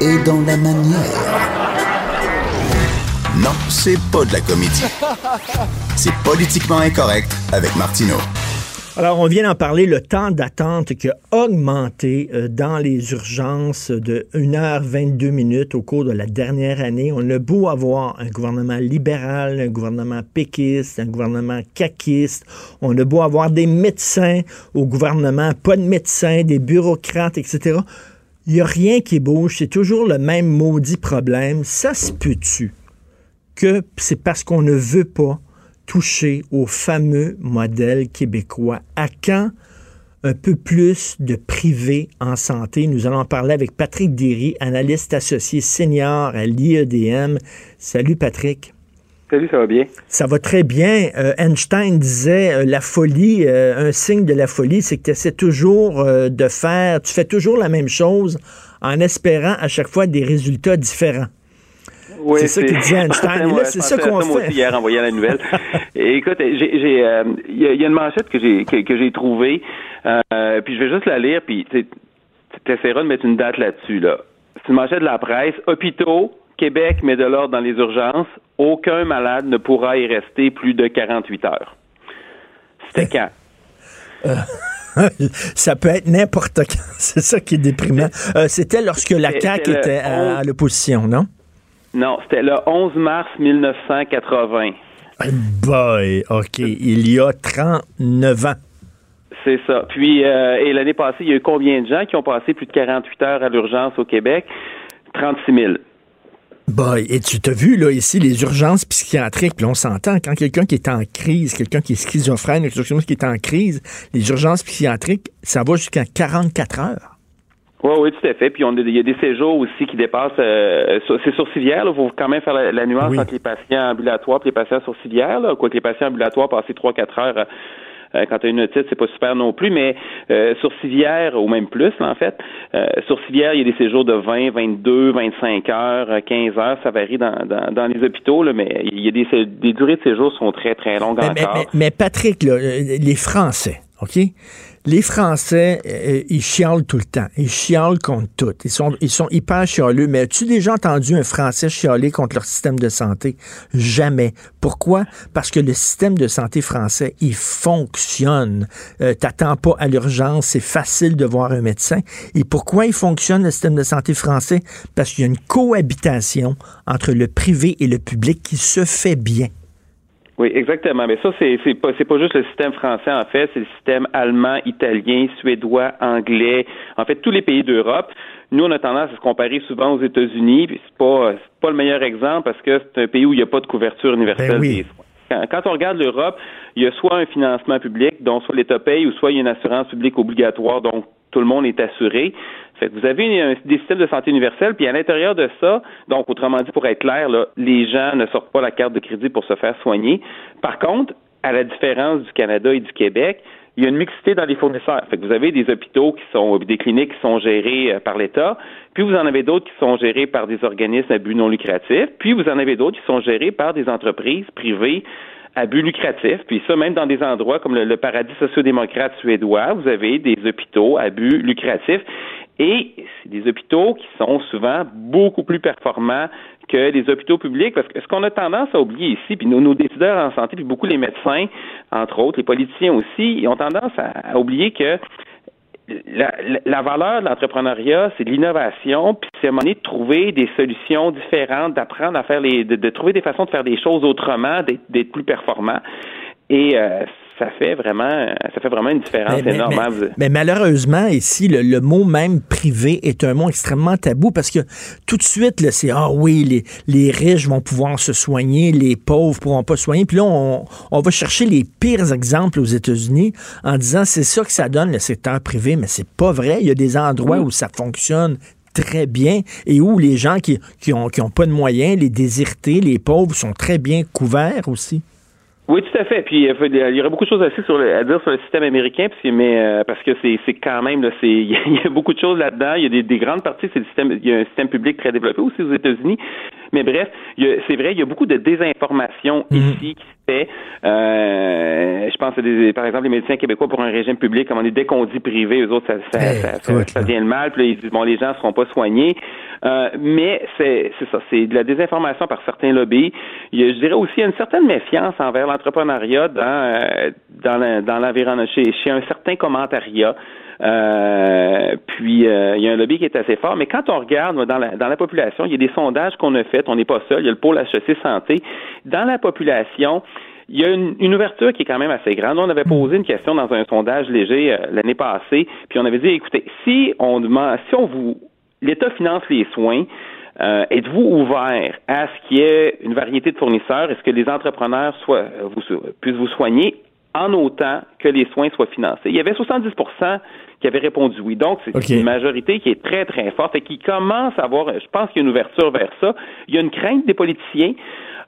est dans la manière. Non, c'est pas de la comédie. C'est politiquement incorrect avec Martineau. Alors, on vient d'en parler, le temps d'attente qui a augmenté euh, dans les urgences de 1h22 minutes au cours de la dernière année. On a beau avoir un gouvernement libéral, un gouvernement péquiste, un gouvernement caquiste, on a beau avoir des médecins au gouvernement, pas de médecins, des bureaucrates, etc. Il n'y a rien qui bouge, c'est toujours le même maudit problème. Ça se peut-tu que c'est parce qu'on ne veut pas toucher au fameux modèle québécois. À quand un peu plus de privé en santé? Nous allons en parler avec Patrick Derry, analyste associé senior à l'IEDM. Salut Patrick. Salut, ça va bien? Ça va très bien. Euh, Einstein disait euh, la folie, euh, un signe de la folie, c'est que tu essaies toujours de faire, tu fais toujours la même chose en espérant à chaque fois des résultats différents. Oui, C'est ça qu'il dit Einstein. Là, c'est ça qu'on moi fait. aussi hier en voyant la nouvelle. Écoute, euh, il y, a- il y a une manchette que j'ai que, que j'ai trouvée, euh, puis je vais juste la lire, puis tu essaieras de mettre une date là-dessus. Là. C'est une manchette de la presse. Hôpitaux, Québec met de l'ordre dans les urgences. Aucun malade ne pourra y rester plus de 48 heures. C'était quand? ça peut être n'importe quand. C'est ça qui est déprimant. Euh, C'était lorsque la CAQ était à, 11. à l'opposition, non? Non, c'était le 11 mars 1980. Boy, OK. Il y a 39 ans. C'est ça. Puis, euh, et l'année passée, il y a eu combien de gens qui ont passé plus de 48 heures à l'urgence au Québec? 36 000. Boy, et tu t'as vu, là, ici, les urgences psychiatriques, puis on s'entend, quand quelqu'un qui est en crise, quelqu'un qui est schizophrène, quelque chose qui est en crise, les urgences psychiatriques, ça va jusqu'à 44 heures. Oui, oui, tout à fait. Puis, on il y a des séjours aussi qui dépassent. euh, sur- c'est sourcilière. Il faut quand même faire la, la nuance Oui. entre les patients ambulatoires et les patients sourcilières. Là, quoique les patients ambulatoires passent 3-4 heures euh, quand tu as une otite, c'est pas super non plus, mais sur civière, ou même plus, en fait, sur civière, il y a des séjours de 20, 22, 25 heures, 15 heures, ça varie dans, dans, les hôpitaux, là, mais il y a des, des durées de séjour sont très, très longues encore. Mais, Patrick, les Français, OK? Les Français, euh, ils chialent tout le temps. Ils chialent contre tout. Ils sont, ils sont hyper chialeux. Mais as-tu déjà entendu un Français chialer contre leur système de santé? Jamais. Pourquoi? Parce que le système de santé français, il fonctionne. Euh, T'attends pas à l'urgence. C'est facile de voir un médecin. Et pourquoi il fonctionne, le système de santé français? Parce qu'il y a une cohabitation entre le privé et le public qui se fait bien. Oui, exactement. Mais ça, c'est c'est pas c'est pas juste le système français en fait, c'est le système allemand, italien, suédois, anglais, en fait tous les pays d'Europe. Nous, on a tendance à se comparer souvent aux États-Unis, puis c'est pas c'est pas le meilleur exemple parce que c'est un pays où il n'y a pas de couverture universelle ben des soins. Quand, on regarde l'Europe, il y a soit un financement public, dont soit l'État paye, ou soit il y a une assurance publique obligatoire, donc tout le monde est assuré. Fait que vous avez un, des systèmes de santé universels, puis à l'intérieur de ça, donc autrement dit, pour être clair, là, les gens ne sortent pas la carte de crédit pour se faire soigner. Par contre, à la différence du Canada et du Québec, il y a une mixité dans les fournisseurs. Fait que vous avez des hôpitaux qui sont, des cliniques qui sont gérés euh, par l'État, puis vous en avez d'autres qui sont gérés par des organismes à but non lucratif, puis vous en avez d'autres qui sont gérés par des entreprises privées à but lucratif. Puis ça, même dans des endroits comme le, le paradis sociodémocrate suédois, vous avez des hôpitaux à but lucratif. Et c'est des hôpitaux qui sont souvent beaucoup plus performants que les hôpitaux publics, parce que ce qu'on a tendance à oublier ici, puis nos, nos, décideurs en santé, puis beaucoup les médecins, entre autres, les politiciens aussi, ils ont tendance à, oublier que la, la, valeur de l'entrepreneuriat, c'est de l'innovation, puis c'est à un moment de trouver des solutions différentes, d'apprendre à faire les, de, de, trouver des façons de faire des choses autrement, d'être plus performant. Et euh, ça fait vraiment, ça fait vraiment une différence énorme. Hein, mais, malheureusement, ici, le, mot même privé est un mot extrêmement tabou parce que tout de suite, c'est ah oui, les, les riches vont pouvoir se soigner, les pauvres pourront pas se soigner. Puis là, on, on va chercher les pires exemples aux États-Unis en disant c'est ça que ça donne le secteur privé, mais c'est pas vrai. Il y a des endroits où ça fonctionne très bien et où les gens qui, qui, ont, qui ont pas de moyens, les désirtés, les pauvres sont très bien couverts aussi. Oui, tout à fait. Puis euh, il y aurait beaucoup de choses sur le, à dire sur le système américain, parce que, mais euh, parce que c'est, c'est quand même là, c'est il y a beaucoup de choses là-dedans. Il y a des, des grandes parties, c'est le système, il y a un système public très développé aussi aux États-Unis. Mais bref, c'est vrai, il y a beaucoup de désinformation mhm. ici qui se fait. Euh, je pense à des, par exemple les médecins québécois pour un régime public, comme on est dès qu'on dit privé, eux autres ça ça, ça, ça, ça, vient le mal. Puis là, ils disent bon les gens ne seront pas soignés. Euh, mais c'est ça, c'est de la désinformation par certains lobbies. Il y a, je dirais aussi une certaine méfiance envers l'entrepreneuriat dans euh, dans, dans l'environnement chez, chez un certain commentariat. Euh, puis euh, il y a un lobby qui est assez fort. Mais quand on regarde dans la, dans la population, il y a des sondages qu'on a faits. On n'est pas seul. Il y a le pôle HEC santé. Dans la population, il y a une, une, ouverture qui est quand même assez grande. On avait posé une question dans un sondage léger l'année passée, puis on avait dit écoutez, si on demande, si on vous l'État finance les soins. Euh, êtes-vous ouvert à ce qu'il y ait une variété de fournisseurs? Est-ce que les entrepreneurs soient, puissent vous soigner? En autant que les soins soient financés? Il y avait 70% qui avaient répondu oui. Donc, c'est une majorité qui est très, très forte et qui commence à avoir, je pense qu'il y a une ouverture vers ça. Il y a une crainte des politiciens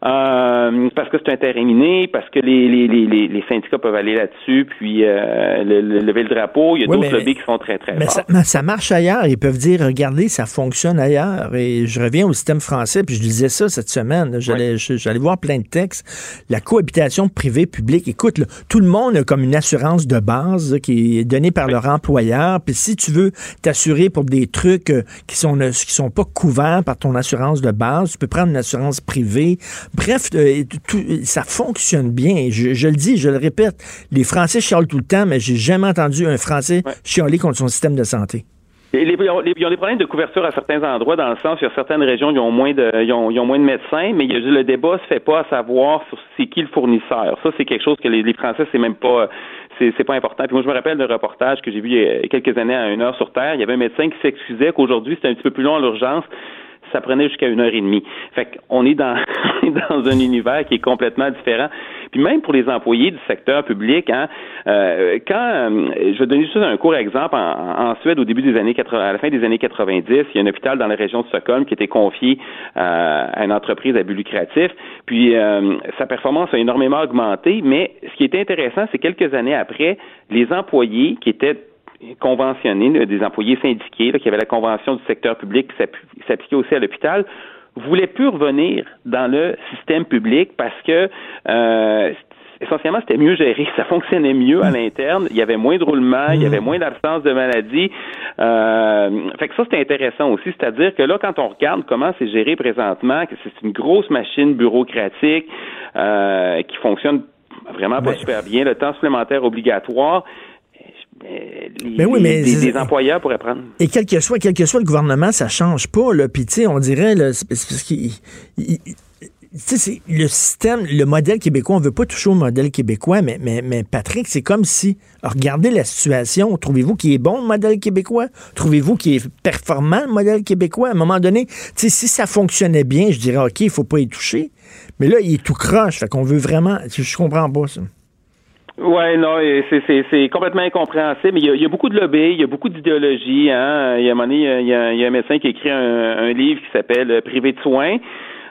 euh, parce que c'est intériminé, parce que les, les, les, les syndicats peuvent aller là-dessus, puis euh, le, lever le drapeau. Il y a d'autres lobbies qui sont très, très mais forts. Ça, ça marche ailleurs. Ils peuvent dire, regardez, ça fonctionne ailleurs. Et je reviens au système français, puis je disais ça cette semaine. J'allais voir plein de textes. La cohabitation privée-publique. Écoute, tout le monde a comme une assurance de base qui est donnée par leur employeur. Puis si tu veux t'assurer pour des trucs euh, qui sont, qui sont pas couverts par ton assurance de base, tu peux prendre une assurance privée Bref, euh, ça fonctionne bien. Je, le dis, je le répète. Les Français chialent tout le temps, mais j'ai jamais entendu un Français chialer contre son système de santé. ils, ont, des problèmes de couverture à certains endroits, dans le sens, il y a certaines régions qui ont moins de, ils ont, moins de médecins, mais le débat se fait pas à savoir c'est qui le fournisseur. Ça, c'est quelque chose que les, Français, c'est même pas, c'est, pas important. Puis moi, je me rappelle d'un reportage que j'ai vu il y a quelques années à une heure sur Terre. Il y avait un médecin qui s'excusait qu'aujourd'hui, c'était un petit peu plus long à l'urgence ça prenait jusqu'à une heure et demie. Fait qu'on est dans, dans un univers qui est complètement différent. Puis même pour les employés du secteur public, hein, euh, quand je vais donner juste un court exemple en, Suède au début des années 80, à la fin des années 90, il y a un hôpital dans la région de Stockholm qui était confié à une entreprise à but lucratif. Puis sa performance a énormément augmenté, mais ce qui était intéressant, c'est quelques années après, les employés qui étaient conventionnés, des employés syndiqués, qui avaient la convention du secteur public qui s'appliquait aussi à l'hôpital, voulaient plus revenir dans le système public parce que euh, essentiellement, c'était mieux géré, ça fonctionnait mieux à l'interne, il y avait moins de roulement, il y avait mm. moins d'absence de maladie. Euh, fait que ça, c'est intéressant aussi, c'est-à-dire que là, quand on regarde comment c'est géré présentement, que c'est une grosse machine bureaucratique euh, qui fonctionne vraiment pas super bien, le temps supplémentaire obligatoire, mais oui, mais les, employeurs pourraient prendre. Et quel que soit, quel que soit le gouvernement, ça change pas. Là. Puis, tu sais, on dirait, là, parce qu'il c'est le système, le modèle québécois, on veut pas toucher au modèle québécois, mais, mais, mais Patrick, c'est comme si, regardez la situation, trouvez-vous qu'il est bon le modèle québécois? Trouvez-vous qu'il est performant le modèle québécois? À un moment donné, si ça fonctionnait bien, je dirais, OK, il faut pas y toucher. Mais là, il est tout croche, fait qu'on veut vraiment, je comprends pas ça. Ouais, non, c'est complètement incompréhensible. Mais il y, a, beaucoup de lobby, il y a beaucoup d'idéologie. Hein. Il y a un il y a, il y a un médecin qui a écrit un, livre qui s'appelle Privé de soins.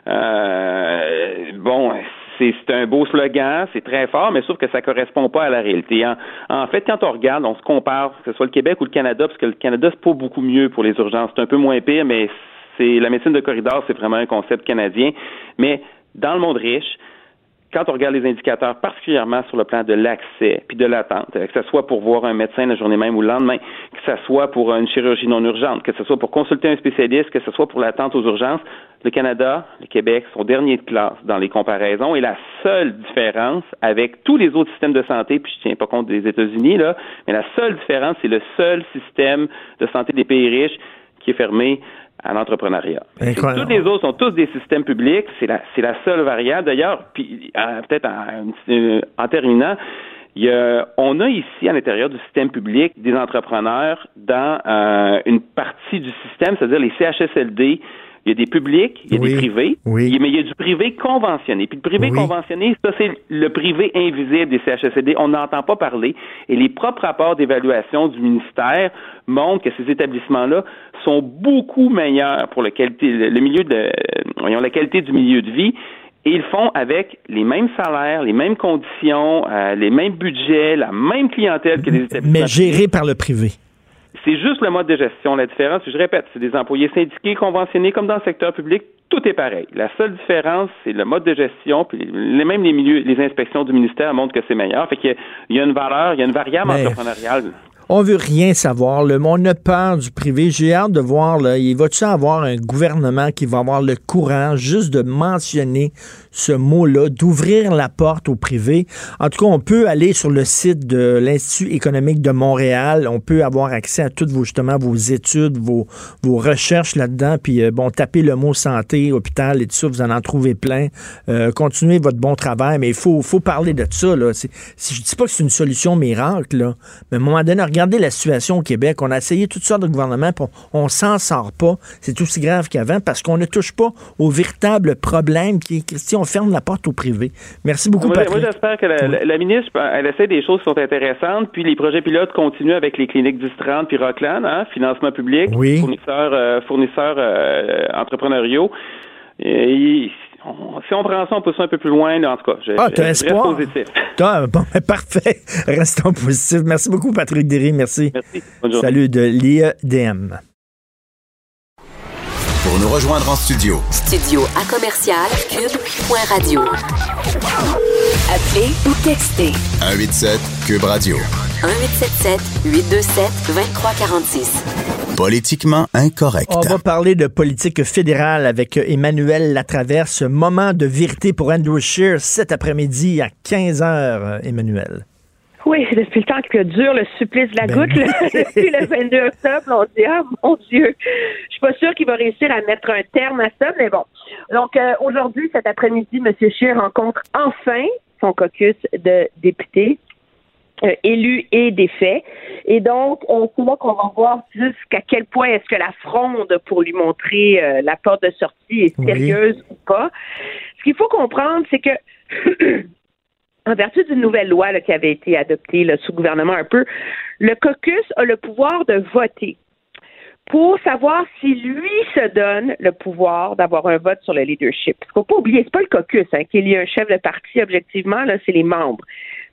Euh, bon, c'est un beau slogan, c'est très fort, mais sauf que ça correspond pas à la réalité. En, fait, quand on regarde, on se compare, que ce soit le Québec ou le Canada, parce que le Canada, c'est pas beaucoup mieux pour les urgences. C'est un peu moins pire, mais c'est la médecine de corridor, c'est vraiment un concept canadien. Mais dans le monde riche, quand on regarde les indicateurs, particulièrement sur le plan de l'accès puis de l'attente, que ce soit pour voir un médecin la journée même ou le lendemain, que ce soit pour une chirurgie non urgente, que ce soit pour consulter un spécialiste, que ce soit pour l'attente aux urgences, le Canada, le Québec sont derniers de classe dans les comparaisons et la seule différence avec tous les autres systèmes de santé, puis je tiens pas compte des États-Unis là, mais la seule différence, c'est le seul système de santé des pays riches qui est fermé à l'entrepreneuriat. Tous les autres sont tous des systèmes publics, c'est la, c'est la seule variable. D'ailleurs, puis peut-être en, euh, en, terminant, il y a, on a ici à l'intérieur du système public des entrepreneurs dans euh, une partie du système, c'est-à-dire les CHSLD, il y a des publics, il y a des privés, mais il y a du privé conventionné. Puis le privé conventionné, ça, c'est le privé invisible des CHSLD. On n'entend pas parler. Et les propres rapports d'évaluation du ministère montrent que ces établissements-là sont beaucoup meilleurs pour le, qualité, le milieu de, voyons, la qualité du milieu de vie. Et ils font avec les mêmes salaires, les mêmes conditions, euh, les mêmes budgets, la même clientèle que les établissements. Mais gérés par le privé. C'est juste le mode de gestion. La différence, je répète, c'est des employés syndiqués, conventionnés, comme dans le secteur public, tout est pareil. La seule différence, c'est le mode de gestion, puis les, même les milieux, les inspections du ministère montrent que c'est meilleur. Fait qu'il y, a une valeur, il y a une variable entrepreneuriale on veut rien savoir. Le, on a peur du privé. J'ai hâte de voir, là, il va-tu avoir un gouvernement qui va avoir le courage juste de mentionner ce mot-là, d'ouvrir la porte au privé. En tout cas, on peut aller sur le site de l'Institut économique de Montréal. On peut avoir accès à toutes vos, justement, vos études, vos, vos recherches là-dedans. Puis, euh, bon, tapez le mot santé, hôpital et tout ça, vous en en trouvez plein. Euh, continuez votre bon travail, mais il faut, faut parler de ça, là. Si je dis pas que c'est une solution miracle, là, mais à un moment donné, regardez la situation au Québec. On a essayé toutes sortes de gouvernements, on, on s'en sort pas. C'est aussi grave qu'avant parce qu'on ne touche pas au véritable problème qui est question ferme la porte au privé. Merci beaucoup, Patrick. Moi, j'espère que la, ministre, elle essaie des choses qui sont intéressantes, puis les projets pilotes continuent avec les cliniques 1030 puis Rockland, hein, financement public, fournisseurs, euh, fournisseurs euh, entrepreneuriaux. Et, si on prend ça, on peut ça un peu plus loin. en tout cas, je, ah, reste positif. bon, ben, parfait. Restons positifs. Merci beaucoup, Patrick Derry. Merci. Merci. Salut de l'IEDM. Pour nous rejoindre en studio. Studio à commercial cube.radio. Appelez ou textez. 187 cube radio. 1877 827 2346. Politiquement incorrect. On va parler de politique fédérale avec Emmanuel Latraverse. Moment de vérité pour Andrew Scheer cet après-midi à 15h, Emmanuel. Oui, depuis le temps que dure le supplice de la ben goutte, depuis le 22 octobre, on dit Ah mon Dieu, je suis pas sûr qu'il va réussir à mettre un terme à ça, mais bon. Donc euh, aujourd'hui, cet après-midi, M. Scheer rencontre enfin son caucus de députés. Euh, élus et défaits. Et donc, euh, c'est là qu'on va voir jusqu'à quel point est-ce que la fronde pour lui montrer euh, la porte de sortie est sérieuse ou pas. Ce qu'il faut comprendre, c'est que en vertu d'une nouvelle loi qui avait été adoptée sous gouvernement un peu, le caucus a le pouvoir de voter pour savoir si lui se donne le pouvoir d'avoir un vote sur le leadership. Il ne faut pas oublier, c'est pas le caucus hein, qu'il y ait un chef de parti, objectivement, c'est les membres.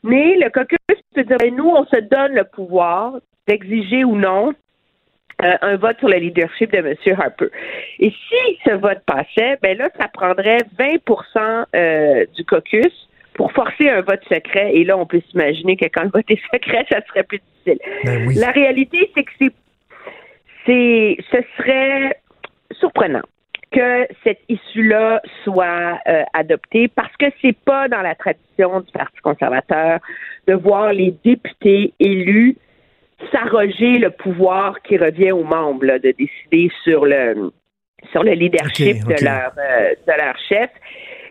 Mais le caucus peut dire, nous, on se donne le pouvoir d'exiger ou non euh, un vote sur le leadership de M. Harper. Et si ce vote passait, ben là, ça prendrait 20% euh, du caucus pour forcer un vote secret. Et là, on peut s'imaginer que quand le vote est secret, ça serait plus difficile. Ben La réalité, c'est que c'est, c'est, ce serait surprenant que cette issue-là soit euh, adoptée parce que c'est pas dans la tradition du Parti conservateur de voir les députés élus s'arroger le pouvoir qui revient aux membres là, de décider sur le sur le leadership de leur euh, de leur chef.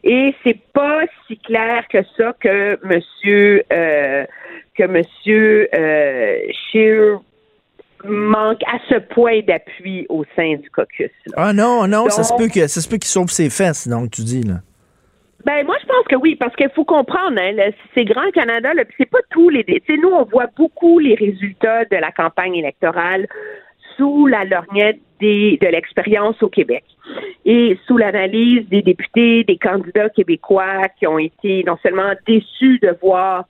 Et c'est pas si clair que ça que Monsieur euh, que Monsieur euh, Scheer manque à ce point d'appui au sein du caucus. là. Ah non, non, ça se peut que ça se peut qu'il sauve ses fesses, donc tu dis là. Ben moi je pense que oui parce qu'il faut comprendre hein, c'est grand Canada c'est pas tous les nous on voit beaucoup les résultats de la campagne électorale sous la lorgnette des, de l'expérience au Québec. Et sous l'analyse des députés, des candidats québécois qui ont été non seulement déçus de voir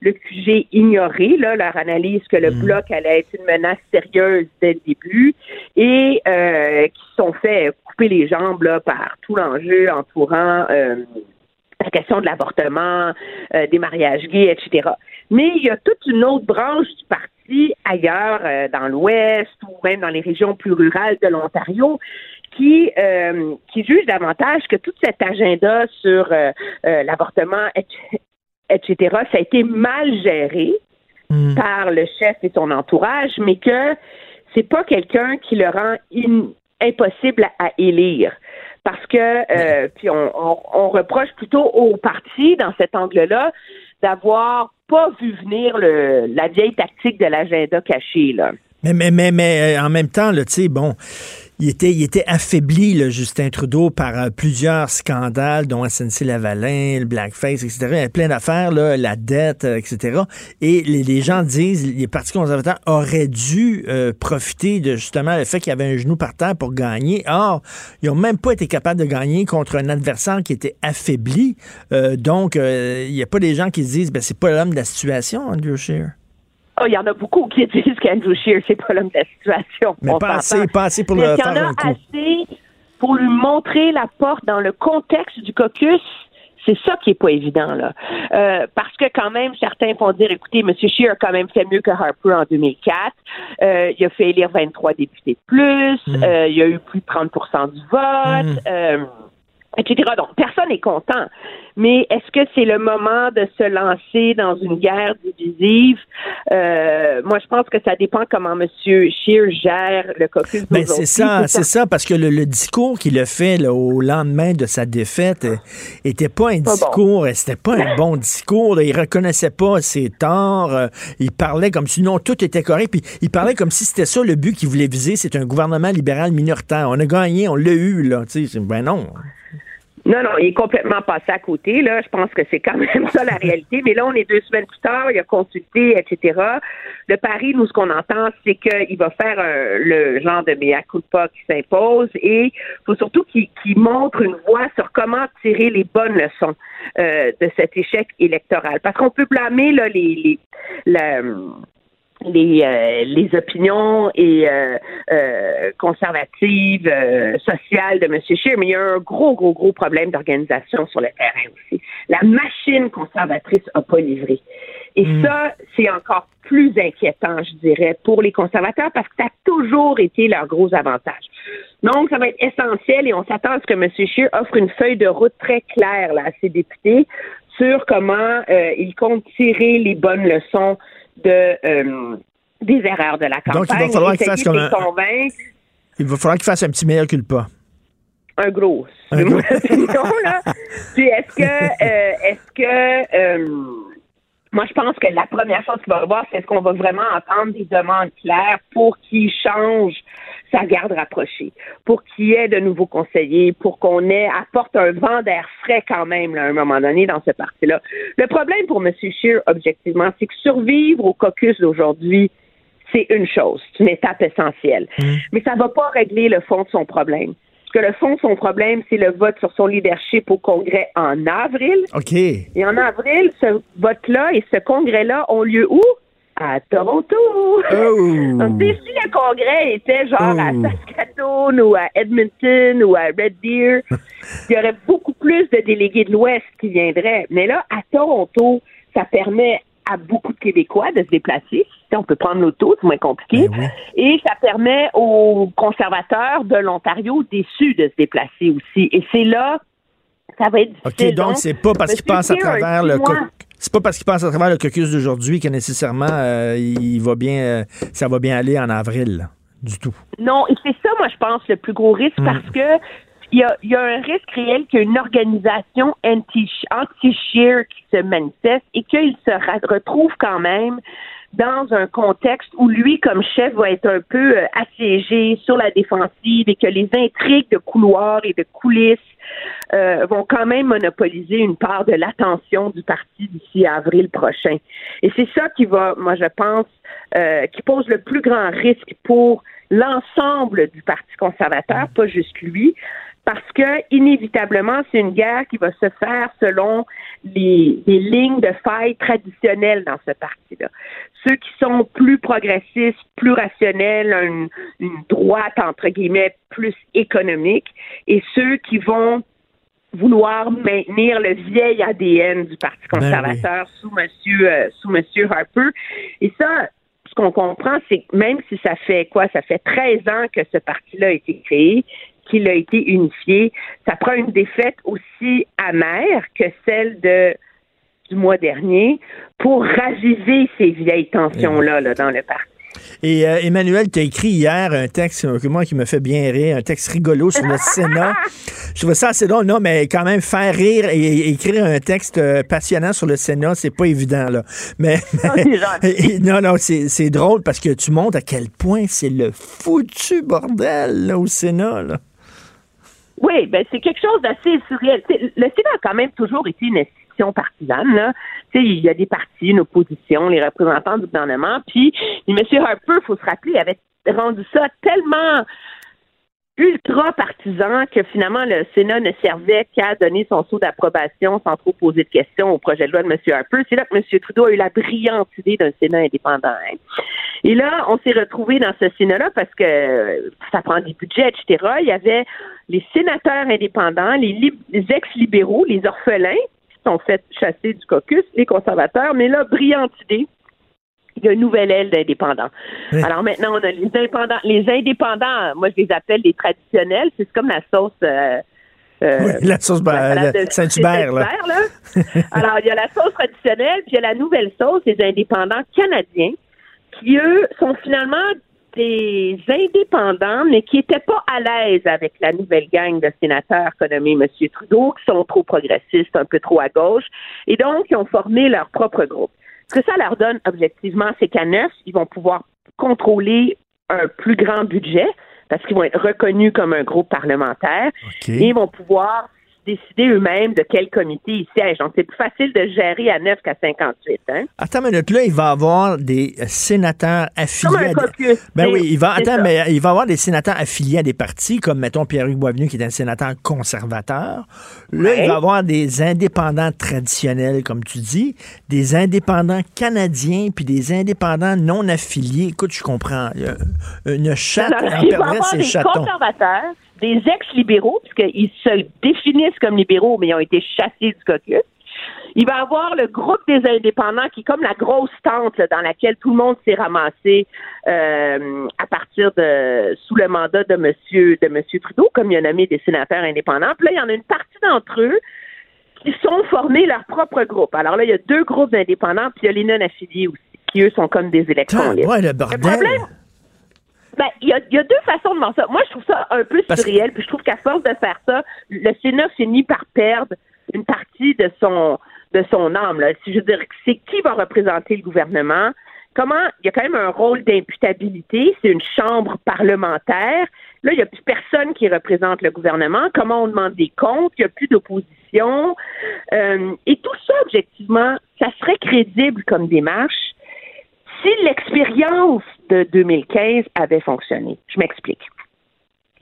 le QG ignorer là, leur analyse que le bloc allait être une menace sérieuse dès le début et euh, qui se sont fait couper les jambes là, par tout l'enjeu entourant euh, la question de l'avortement, euh, des mariages gays, etc. Mais il y a toute une autre branche du parti ailleurs, euh, dans l'Ouest ou même dans les régions plus rurales de l'Ontario, qui euh, qui juge davantage que tout cet agenda sur euh, euh, l'avortement, et- etc., ça a été mal géré par le chef et son entourage, mais que c'est pas quelqu'un qui le rend in- impossible à élire. Parce que, euh, puis on, reproche plutôt au parti, dans cet angle-là, d'avoir pas vu venir le, la vieille tactique de l'agenda caché, là. Mais, mais, mais, mais euh, en même temps, là, tu sais, bon, il était, il était affaibli, là, Justin Trudeau, par euh, plusieurs scandales, dont SNC-Lavalin, le blackface, etc. Il y a plein d'affaires, la dette, euh, etc. Et les, gens disent, les partis conservateurs auraient dû euh, profiter de justement le fait qu'il y avait un genou par terre pour gagner. Or, ils n'ont même pas été capables de gagner contre un adversaire qui était affaibli. Euh, donc, euh, il n'y a pas des gens qui se disent, ben, c'est pas l'homme de la situation, Andrew Scheer. Oh, il y en a beaucoup qui disent qu'Andrew Scheer, c'est pas l'homme de la situation. Mais pas assez, pas assez pour Mais le qu'il y faire en a assez pour lui montrer la porte dans le contexte du caucus? C'est ça qui est pas évident, là. Euh, parce que quand même, certains vont dire, écoutez, M. Scheer a quand même fait mieux que Harper en 2004. Euh, il a fait élire 23 députés de plus. Mm. Euh, il y a eu plus de 30% du vote. euh, etc. Donc, personne n'est content. Mais est-ce que c'est le moment de se lancer dans une guerre divisive? Euh, moi, je pense que ça dépend comment M. Scheer gère le caucus Ben, c'est ça, c'est ça, parce que le, le discours qu'il a fait là, au lendemain de sa défaite euh, était pas un Pas discours, euh, c'était pas un bon discours. il reconnaissait pas ses torts. euh, il parlait comme si non, tout était correct. Puis il parlait comme si c'était ça le but qu'il voulait viser, c'est un gouvernement libéral minoritaire. On a gagné, on l'a eu, là. Ben non. Non, non, il est complètement passé à côté. Là, je pense que c'est quand même ça la réalité. Mais là, on est deux semaines plus tard, il a consulté, etc. Le pari, nous, ce qu'on entend, c'est qu'il va faire un- le genre de mea culpa qui s'impose et faut surtout qu'il montre une voie sur comment tirer les bonnes leçons euh, de cet échec électoral. Parce qu'on peut blâmer là, les, les, euh, les opinions et euh, euh, conservatives, euh, sociales de M. Scheer, mais il y a un gros, gros, gros problème d'organisation sur le terrain aussi. La machine conservatrice n'a pas livré. Et ça, c'est encore plus inquiétant, je dirais, pour les conservateurs parce que ça a toujours été leur gros avantage. Donc, ça va être essentiel et on s'attend à ce que M. Scheer offre une feuille de route très claire là, à ses députés sur comment euh, ils comptent tirer les bonnes leçons de, euh, des erreurs de la campagne. Donc, il va falloir qu'il fasse comme un-. Il va falloir qu'il fasse un petit meilleur culpa. Un gros. Un gros. l'opinion, là. Puis est-ce que, euh, est-ce que, euh, moi, je pense que la première chose qu'il va voir, c'est est-ce qu'on va vraiment entendre des demandes claires pour qu'il change sa garde rapprochée, pour qu'il y ait de nouveaux conseillers, pour qu'on ait apporte un vent d'air frais quand même là, à un moment donné dans ce parti-là. Le problème pour M. Scheer, objectivement, c'est que survivre au caucus d'aujourd'hui, c'est une chose, c'est une étape essentielle. Mmh. Mais ça ne va pas régler le fond de son problème. Parce que le fond de son problème, c'est le vote sur son leadership au Congrès en avril. OK. Et en avril, ce vote-là et ce congrès-là ont lieu où? À Toronto. Donc, sais, si le congrès était genre à Oh. Saskatoon ou à Edmonton ou à Red Deer, il y aurait beaucoup plus de délégués de l'Ouest qui viendraient. Mais là, à Toronto, ça permet à beaucoup de Québécois de se déplacer. On peut prendre l'auto, c'est moins compliqué. Et ça permet aux conservateurs de l'Ontario déçus de se déplacer aussi. Et c'est là, ça va être OK, difficile. donc c'est pas parce qu'il Monsieur passe à travers le. C'est pas parce qu'il passe à travers le caucus d'aujourd'hui que nécessairement euh, il va bien euh, ça va bien aller en avril du tout. Non, et c'est ça, moi, je pense, le plus gros risque, Mm. parce que il y a, il y a un risque réel qu'il y ait une organisation anti- anti-shear qui se manifeste et qu'il se retrouve quand même dans un contexte où lui, comme chef, va être un peu euh, assiégé sur la défensive et que les intrigues de couloirs et de coulisses euh, vont quand même monopoliser une part de l'attention du parti d'ici avril prochain. Et c'est ça qui va, moi je pense, euh, qui pose le plus grand risque pour l'ensemble du Parti conservateur, pas juste lui, parce que inévitablement, c'est une guerre qui va se faire selon les, les lignes de faille traditionnelles dans ce parti-là. Ceux qui sont plus progressistes, plus rationnels, une, une droite, entre guillemets, plus économique, et ceux qui vont vouloir maintenir le vieil ADN du Parti Ben conservateur sous monsieur euh, sous monsieur Harper. Et ça, ce qu'on comprend, c'est que même si ça fait quoi, ça fait 13 ans que ce parti-là a été créé, qu'il a été unifié, ça prend une défaite aussi amère que celle de du mois dernier pour raviver ces vieilles tensions-là là, dans le parti. Et euh, Emmanuel, tu as écrit hier un texte moi qui me fait bien rire, un texte rigolo sur le Sénat. Je trouvais ça assez drôle, non, mais quand même faire rire et, et écrire un texte euh, passionnant sur le Sénat, c'est pas évident, là. Mais, mais- et- non, non, c'est c'est drôle parce que tu montres à quel point c'est le foutu bordel là, au Sénat, là. Oui, ben c'est quelque chose d'assez surréel. Le Sénat a quand même toujours été une institution partisane. Là. Tu sais, il y a des partis, une opposition, les représentants du gouvernement. Puis, M. Harper, faut se rappeler, il avait rendu ça tellement ultra partisan que finalement le Sénat ne servait qu'à donner son saut d'approbation sans trop poser de questions au projet de loi de M. Harper. C'est là que M. Trudeau a eu la brillante idée d'un Sénat indépendant. Et là, on s'est retrouvé dans ce Sénat-là parce que ça prend des budgets, etc. Il y avait les sénateurs indépendants, les, lib- les ex-libéraux, les orphelins qui sont fait chasser du caucus, les conservateurs. Mais là, brillante idée. Il y a une nouvelle aile d'indépendants. Alors maintenant, on a les indépendants. Les indépendants, moi, je les appelle les traditionnels. C'est comme la sauce. euh, euh, Oui, la sauce ben, Saint-Hubert, là. Alors, il y a la sauce traditionnelle, puis il y a la nouvelle sauce, les indépendants canadiens, qui, eux, sont finalement des indépendants, mais qui n'étaient pas à l'aise avec la nouvelle gang de sénateurs qu'a nommé M. Trudeau, qui sont trop progressistes, un peu trop à gauche, et donc, ils ont formé leur propre groupe. Ce que ça leur donne, objectivement, c'est qu'à neuf, ils vont pouvoir contrôler un plus grand budget, parce qu'ils vont être reconnus comme un groupe parlementaire, et ils vont pouvoir décider eux-mêmes de quel comité ils siègent. Donc, c'est plus facile de gérer à 9 qu'à 58. Hein? Attends une minute, là, il va avoir des euh, sénateurs affiliés. Comme un à des- caucus. Ben oui, il va, attends, ça. mais il va avoir des sénateurs affiliés à des partis, comme, mettons, Pierre-Hugues Boisvenu, qui est un sénateur conservateur. Là, Ouais. il va avoir des indépendants traditionnels, comme tu dis, des indépendants canadiens, puis des indépendants non affiliés. Écoute, je comprends. Y Une chatte en perdrait ses chatons. conservateurs, des ex-libéraux, puisqu'ils se définissent comme libéraux, mais ils ont été chassés du caucus. Il va avoir le groupe des indépendants qui est comme la grosse tente là, dans laquelle tout le monde s'est ramassé euh, à partir de sous le mandat de monsieur de monsieur Trudeau, comme il a nommé des sénateurs indépendants. Puis là, il y en a une partie d'entre eux qui sont formés leur propre groupe. Alors là, il y a deux groupes d'indépendants, puis il y a les non affiliés aussi, qui eux sont comme des élections Ah, libres. ouais, le bordel. problème, ben, il y a, il y a deux façons de voir ça. Moi, je trouve ça un peu surréel, puis je trouve qu'à force de faire ça, le Sénat finit par perdre une partie de son de son âme. Là. Je veux dire, c'est qui va représenter le gouvernement? Comment il y a quand même un rôle d'imputabilité, c'est une chambre parlementaire. Là, il n'y a plus personne qui représente le gouvernement. Comment on demande des comptes? Il n'y a plus d'opposition. Euh, et tout ça, objectivement, ça serait crédible comme démarche si l'expérience de 2015 avait fonctionné. Je m'explique.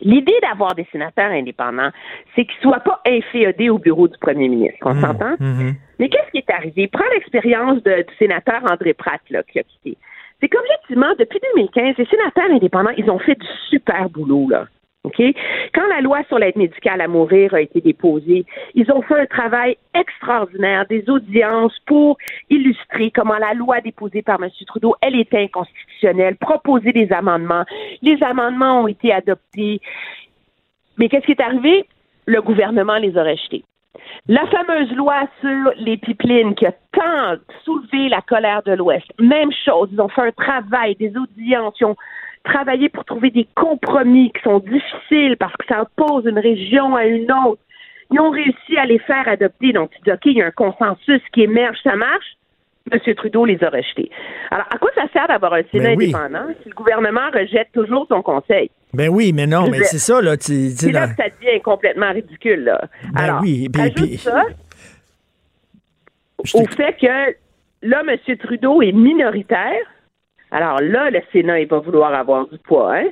L'idée d'avoir des sénateurs indépendants, c'est qu'ils ne soient pas inféodés au bureau du premier ministre. On Mmh, s'entend? mmh. Mais qu'est-ce qui est arrivé? Prends l'expérience de- du sénateur André Pratt là, qui a quitté. C'est qu'objectivement, depuis 2015, les sénateurs indépendants, ils ont fait du super boulot. Là. Quand la loi sur l'aide médicale à mourir a été déposée, ils ont fait un travail extraordinaire, des audiences pour illustrer comment la loi déposée par M. Trudeau, elle était inconstitutionnelle, proposer des amendements. Les amendements ont été adoptés. Mais qu'est-ce qui est arrivé? Le gouvernement les a rejetés. La fameuse loi sur les pipelines qui a tant soulevé la colère de l'Ouest, même chose, ils ont fait un travail, des audiences, ont travaillé pour trouver des compromis qui sont difficiles parce que ça oppose une région à une autre. Ils ont réussi à les faire adopter. Donc, tu dis, OK, il y a un consensus qui émerge, ça marche. M. Trudeau les a rejetés. Alors, à quoi ça sert d'avoir un Sénat Ben oui. indépendant si le gouvernement rejette toujours son conseil? Ben oui, mais non, mais c'est ça, là. tu- tu là que ça devient complètement ridicule, là. Ben Alors, oui, puis- ajoute puis- ça au fait que là, M. Trudeau est minoritaire. Alors là, le Sénat, il va vouloir avoir du poids, hein?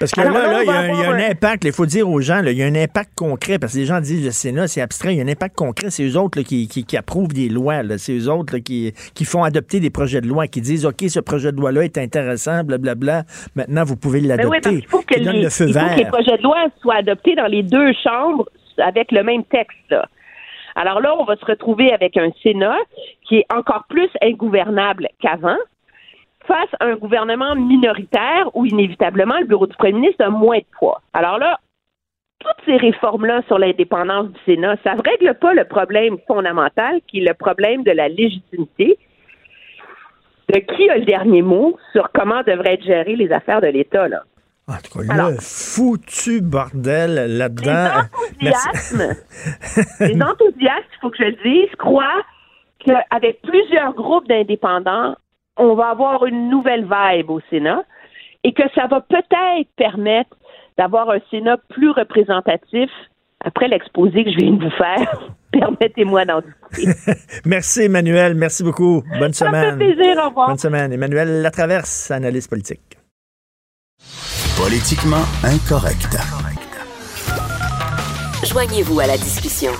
Parce que Alors là, il y, a un- il y a avoir un un- impact, il faut dire aux gens, là, il y a un impact concret, parce que les gens disent le Sénat, c'est abstrait, il y a un impact concret, c'est eux autres là, qui, qui, qui approuvent des lois, c'est eux autres là, qui, qui font adopter des projets de loi, qui disent, OK, ce projet de loi-là est intéressant, blablabla, maintenant vous pouvez Ben oui, l'adopter. qu'il faut que les, le feu il faut que les projets de loi soient adoptés dans les deux chambres avec le même texte. Là. Alors là, on va se retrouver avec un Sénat qui est encore plus ingouvernable qu'avant, face à un gouvernement minoritaire où inévitablement le bureau du premier ministre a moins de poids. Alors là, toutes ces réformes-là sur l'indépendance du Sénat, ça ne règle pas le problème fondamental qui est le problème de la légitimité de qui a le dernier mot sur comment devraient être gérées les affaires de l'État. Là. En tout cas, Alors- là, foutu bordel Les là-dedans. Merci. enthousiasmes, les enthousiastes, il faut que je le dise, croient qu'avec plusieurs groupes d'indépendants, on va avoir une nouvelle vibe au Sénat et que ça va peut-être permettre d'avoir un Sénat plus représentatif après l'exposé que je viens de vous faire. Permettez-moi d'en discuter. Merci, Emmanuel. Merci beaucoup. Bonne Ça me fait semaine. plaisir. Au revoir. Bonne semaine. Emmanuel Latraverse, analyste politique. Politiquement incorrect. Joignez-vous à la discussion.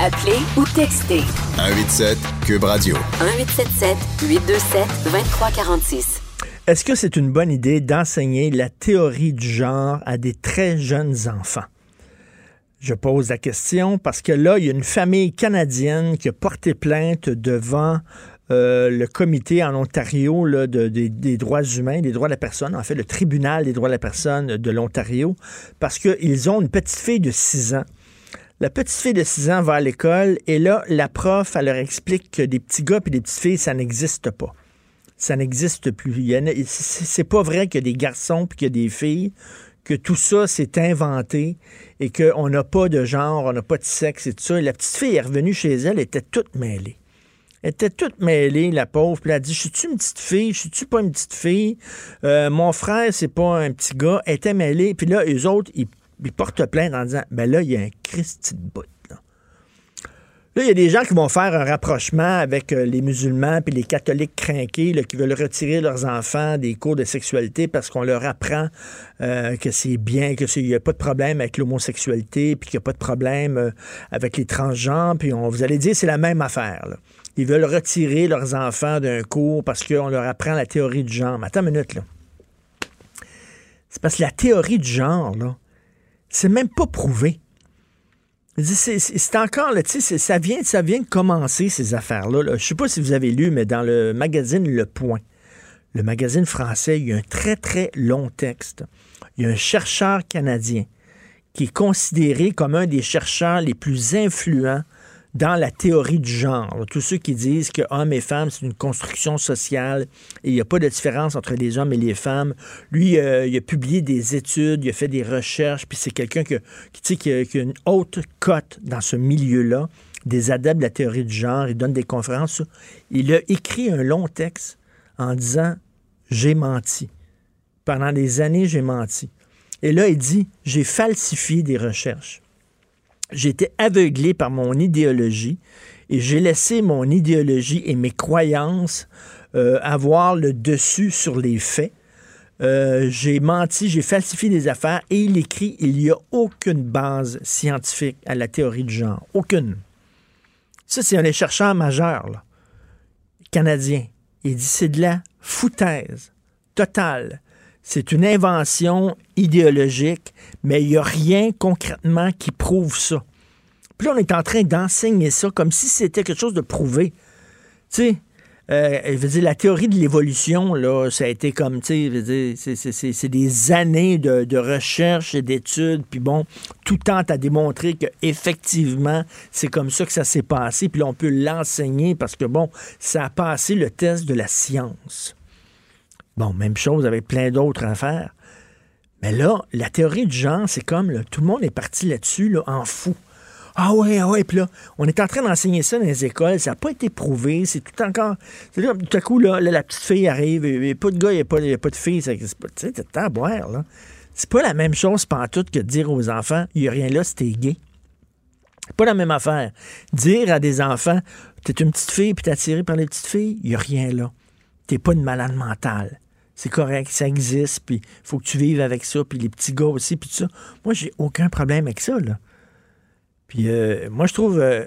Appelez ou textez 187 Cube Radio. 1877 827 2346. Est-ce que c'est une bonne idée d'enseigner la théorie du genre à des très jeunes enfants? Je pose la question parce que là, il y a une famille canadienne qui a porté plainte devant euh, le comité en Ontario là, de- des- des droits humains, des droits de la personne, en fait le tribunal des droits de la personne de l'Ontario, parce qu'ils ont une petite fille de 6 ans. La petite fille de 6 ans va à l'école et là, la prof, elle leur explique que des petits gars et des petites filles, ça n'existe pas ça n'existe plus. C'est pas vrai qu'il y a des garçons puis qu'il des filles, que tout ça c'est inventé et qu'on n'a pas de genre, on n'a pas de sexe et tout ça. Et la petite fille est revenue chez elle, elle était toute mêlée. Elle était toute mêlée, la pauvre. Puis elle a dit Je suis-tu une petite fille Je suis-tu pas une petite fille? Euh, Mon frère, c'est pas un petit gars. Elle était mêlée. Puis là, eux autres, ils, ils portent plainte en disant Ben là, il y a un Christi de bout. Là. Il y a des gens qui vont faire un rapprochement avec euh, les musulmans puis les catholiques crinqués là, qui veulent retirer leurs enfants des cours de sexualité parce qu'on leur apprend euh, que c'est bien, que il n'y a pas de problème avec l'homosexualité, puis qu'il n'y a pas de problème euh, avec les transgenres, puis on vous allez dire c'est la même affaire. Ils veulent retirer leurs enfants d'un cours parce qu'on leur apprend la théorie du genre. Mais attends une minute, là. C'est parce que la théorie du genre, là, c'est même pas prouvé. C'est encore, là, tu sais, c'est- ça vient, ça vient de commencer, ces affaires-là. là. Je sais pas si vous avez lu, mais dans le magazine Le Point, le magazine français, il y a un très, très long texte. Il y a un chercheur canadien qui est considéré comme un des chercheurs les plus influents dans la théorie du genre. Tous ceux qui disent que hommes et femmes, c'est une construction sociale et il n'y a pas de différence entre les hommes et les femmes. Lui, euh, il a publié des études, il a fait des recherches, puis c'est quelqu'un qui, qui, qui, a une haute cote dans ce milieu-là, des adeptes de la théorie du genre. Il donne des conférences. Il a écrit un long texte en disant J'ai menti. Pendant des années, j'ai menti. Et là, il dit J'ai falsifié des recherches. J'ai été aveuglé par mon idéologie et j'ai laissé mon idéologie et mes croyances euh, avoir le dessus sur les faits. Euh, j'ai menti, j'ai falsifié des affaires et il écrit il n'y a aucune base scientifique à la théorie du genre. Aucune. Ça, c'est un des chercheurs majeurs, là, canadien. Il dit c'est de la foutaise totale. C'est une invention idéologique, mais il n'y a rien concrètement qui prouve ça. Puis là, on est en train d'enseigner ça comme si c'était quelque chose de prouvé. Tu sais, euh, je veux dire, la théorie de l'évolution, là, ça a été comme, tu c'est des années de, de recherche et d'études, puis bon, tout tente à démontrer qu'effectivement, c'est comme ça que ça s'est passé, puis là, on peut l'enseigner parce que, bon, ça a passé le test de la science. Bon, même chose avec plein d'autres affaires. Mais là, la théorie du genre, c'est comme tout le monde est parti là-dessus là, en fou. Ah ouais, ah ouais, puis là, on est en train d'enseigner ça dans les écoles, ça n'a pas été prouvé, c'est tout encore. Tout à coup, là, la petite fille arrive, il n'y a pas de gars, il n'y a, pas de fille, c'est pas, tu sais, à boire, là. C'est pas la même chose, tout que de dire aux enfants, il n'y a rien là, c'était gay. C'est pas la même affaire. Dire à des enfants, t'es une petite fille, puis t'es attiré par les petites filles, il n'y a rien là. T'es pas une malade mentale c'est correct, ça existe, puis faut que tu vives avec ça, puis les petits gars aussi, puis tout ça. Moi, j'ai aucun problème avec ça, là. Puis euh, moi, je trouve euh,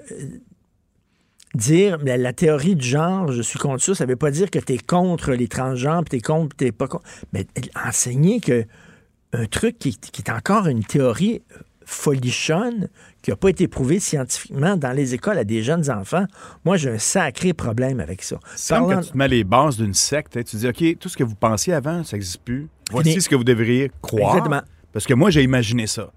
dire la, théorie du genre, je suis contre ça, ça veut pas dire que tu es contre les transgenres, puis tu es contre, tu pas contre. Mais enseigner que un truc qui est encore une théorie folichonne qui n'a pas été prouvé scientifiquement dans les écoles à des jeunes enfants. Moi, j'ai un sacré problème avec ça. C'est quand tu mets les bases d'une secte, hein, tu dis, OK, tout ce que vous pensiez avant, ça n'existe plus. Voici ce que vous devriez croire. Exactement. Parce que moi, j'ai imaginé ça.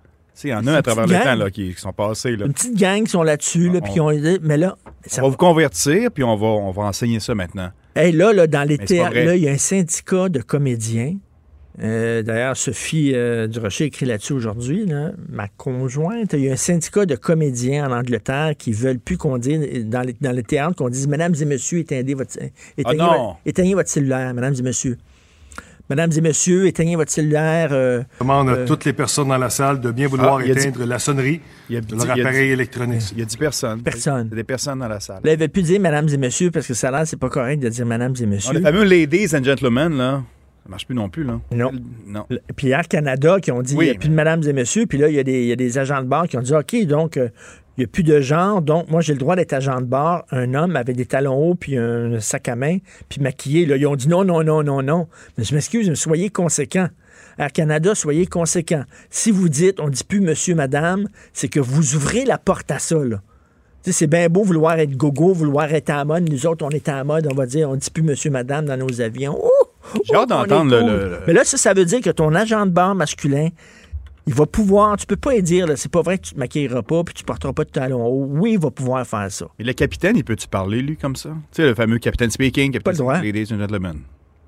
Il y en a à travers le temps là, qui, sont passés. Là. Une petite gang qui sont là-dessus, là, puis on, mais là... Ça on va vous convertir, puis on va, on va enseigner ça maintenant. Hey, là, là, dans les théâtres, il y a un syndicat de comédiens euh, d'ailleurs, Sophie euh, Durocher écrit là-dessus aujourd'hui. Ma conjointe, il y a un syndicat de comédiens en Angleterre qui veulent plus qu'on dise dans les, dans théâtres qu'on dise Mesdames et Messieurs, éteignez votre, ah éteignez, votre cellulaire, Mesdames et Messieurs. Mesdames et messieurs, éteignez votre cellulaire. Euh, demande à toutes les personnes dans la salle de bien vouloir ah, éteindre la sonnerie de leur appareil électronique? Il y a 10 personnes. Personne. Il y a des personnes dans la salle. Là, ils ne veulent plus dire mesdames et messieurs parce que ça là, c'est pas correct de dire mesdames et messieurs. les fameux ladies and gentlemen, là. Ça marche plus non plus, là. Non. non. Puis Air Canada qui ont dit il n'y a plus de mesdames et messieurs. Puis là, il y, a des, il y, a des agents de bar qui ont dit OK, donc euh, il n'y a plus de genre. Donc, moi, j'ai le droit d'être agent de bar. Un homme avec des talons hauts, puis un sac à main, puis maquillé. Là, ils ont dit non, non, non, non, non. Mais je m'excuse, mais soyez conséquents. Air Canada, soyez conséquents. Si vous dites on ne dit plus monsieur, madame, c'est que vous ouvrez la porte à ça, là. C'est bien beau vouloir être gogo, vouloir être à mode. Nous autres, on est à mode, on va dire on ne dit plus monsieur, madame dans nos avions. J'ai hâte d'entendre le, Mais là, ça, ça veut dire que ton agent de bar masculin, il va pouvoir, tu peux pas dire, c'est pas vrai que tu te maquilleras pas puis tu porteras pas de talons hauts. Oui, il va pouvoir faire ça. Et le capitaine, il peut-tu parler, lui, comme ça? Tu sais, le fameux capitaine speaking, capitaine pas le ladies and gentlemen.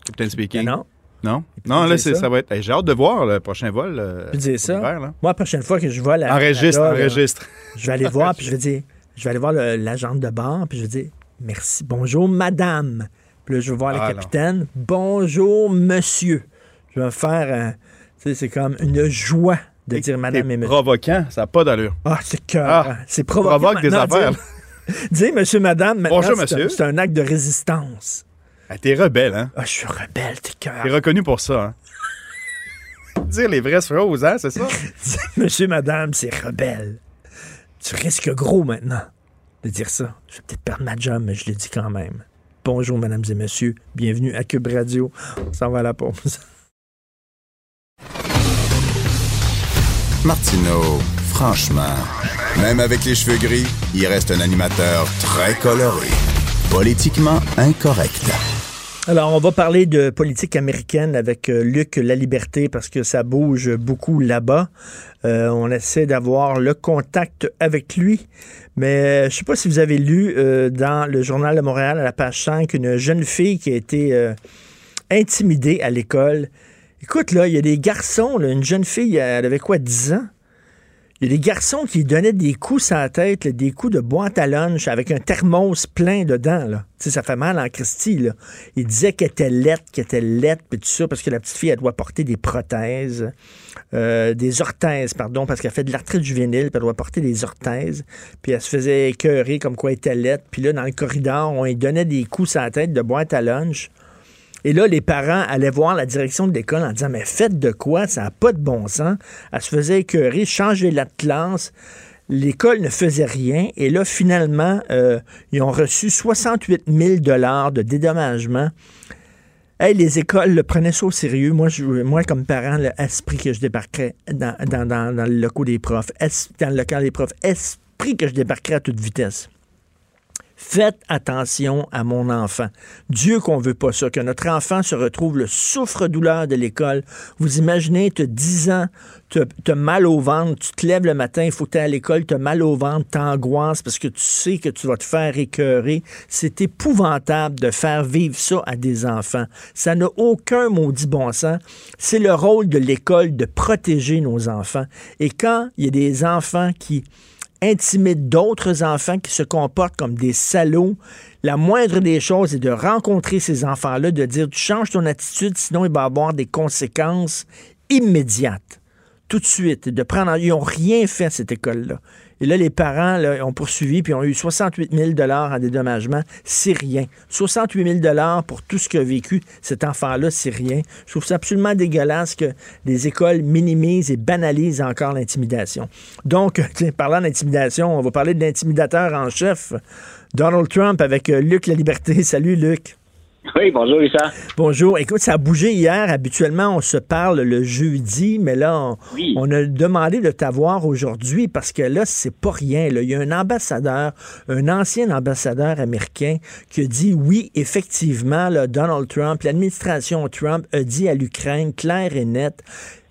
Capitaine speaking. non. Non? Non, là, ça. va être. J'ai hâte de voir le prochain vol. Euh, tu dire ça. Moi, la prochaine fois que je vois la. Enregistre, enregistre. Je vais aller voir, puis je vais dire, je vais aller voir l'agent de bar, puis je vais dire, merci, bonjour, madame. Puis là, je vais voir le ah, capitaine. Bonjour, monsieur. Je vais faire. tu sais, c'est comme une joie de dire madame et monsieur. provoquant, ça n'a pas d'allure. Ah, c'est cœur. Ah, c'est provoquant. Provoque des affaires. Dire, monsieur, madame, Bonjour, monsieur. C'est un acte de résistance. Ah, t'es rebelle, hein? Ah, je suis rebelle, t'es cœur. T'es reconnu pour ça, hein? dire les vraies choses, hein, c'est ça? monsieur, madame, c'est rebelle. Tu risques gros maintenant de dire ça. Je vais peut-être perdre ma job, mais je le dis quand même. Bonjour, mesdames et messieurs. Bienvenue à Cube Radio. On s'en va à la pause. Martineau, franchement, même avec les cheveux gris, il reste un animateur très coloré. Politiquement incorrect. Alors, on va parler de politique américaine avec euh, Luc Laliberté parce que ça bouge beaucoup là-bas. Euh, on essaie d'avoir le contact avec lui. Mais euh, je sais pas si vous avez lu dans le Journal de Montréal, à la page 5, une jeune fille qui a été intimidée à l'école. Écoute, là, il y a des garçons, une jeune fille, elle avait quoi, 10 ans? Il y a des garçons qui donnaient des coups sur la tête, des coups de boîte à lunch avec un thermos plein dedans. Là. ça fait mal en Christie. Là. Il disait qu'elle était lettre, qu'elle était lettre, puis tout ça, parce que la petite fille, elle doit porter des prothèses, euh, des orthèses, pardon, parce qu'elle fait de l'arthrite juvénile, puis elle doit porter des orthèses. Puis elle se faisait écœurer comme quoi elle était lettre. Puis là, dans le corridor, on lui donnait des coups sur la tête de boîte à lunch. Et là, les parents allaient voir la direction de l'école en disant Mais faites de quoi? Ça n'a pas de bon sens. Elle se faisait écœurer, changer la classe. L'école ne faisait rien. Et là, finalement, euh, ils ont reçu 68 000 de dédommagement. Hey, les écoles le prenaient ça au sérieux. Moi, moi comme parent, l'esprit que je débarquerais dans, dans, dans, le local des profs, dans le local des profs, esprit que je débarquerais à toute vitesse. Faites attention à mon enfant. Dieu qu'on veut pas ça, que notre enfant se retrouve le souffre-douleur de l'école. Vous imaginez, te 10 ans, te mal au ventre, tu te lèves le matin, il faut que tu à l'école, tu mal au ventre, t'angoisses parce que tu sais que tu vas te faire écœurer. C'est épouvantable de faire vivre ça à des enfants. Ça n'a aucun maudit bon sens. C'est le rôle de l'école de protéger nos enfants. Et quand il y a des enfants qui intimide d'autres enfants qui se comportent comme des salauds. La moindre des choses est de rencontrer ces enfants-là, de dire tu changes ton attitude, sinon il va avoir des conséquences immédiates. Tout de suite, de prendre. Ils n'ont rien fait à cette école-là. Et là, les parents ont poursuivi puis ont eu 68 000 en dédommagement. C'est rien. 68 000 pour tout ce qu'a vécu cet enfant-là, c'est rien. Je trouve ça absolument dégueulasse que les écoles minimisent et banalisent encore l'intimidation. Donc, parlant d'intimidation, on va parler de l'intimidateur en chef, Donald Trump, avec euh, Luc La Liberté. Salut, Luc. Oui, bonjour Richard. Bonjour. Écoute, ça a bougé hier. Habituellement, on se parle le jeudi, mais là, on, a demandé de t'avoir aujourd'hui parce que là, c'est pas rien. Il y a un ambassadeur, un ancien ambassadeur américain qui a dit oui, effectivement, Donald Trump, l'administration Trump a dit à l'Ukraine clair et net,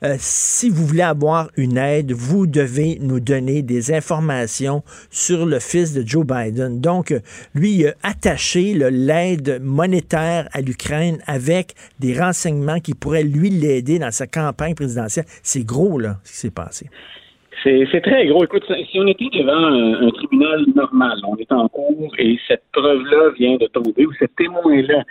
euh, si vous voulez avoir une aide, vous devez nous donner des informations sur le fils de Joe Biden. Donc, lui, il a attaché l'aide monétaire à l'Ukraine avec des renseignements qui pourraient lui l'aider dans sa campagne présidentielle. C'est gros, là, ce qui s'est passé. C'est très gros. Écoute, si on était devant un, un, tribunal normal, on est en cours et cette preuve-là vient de tomber, ou ce témoin-là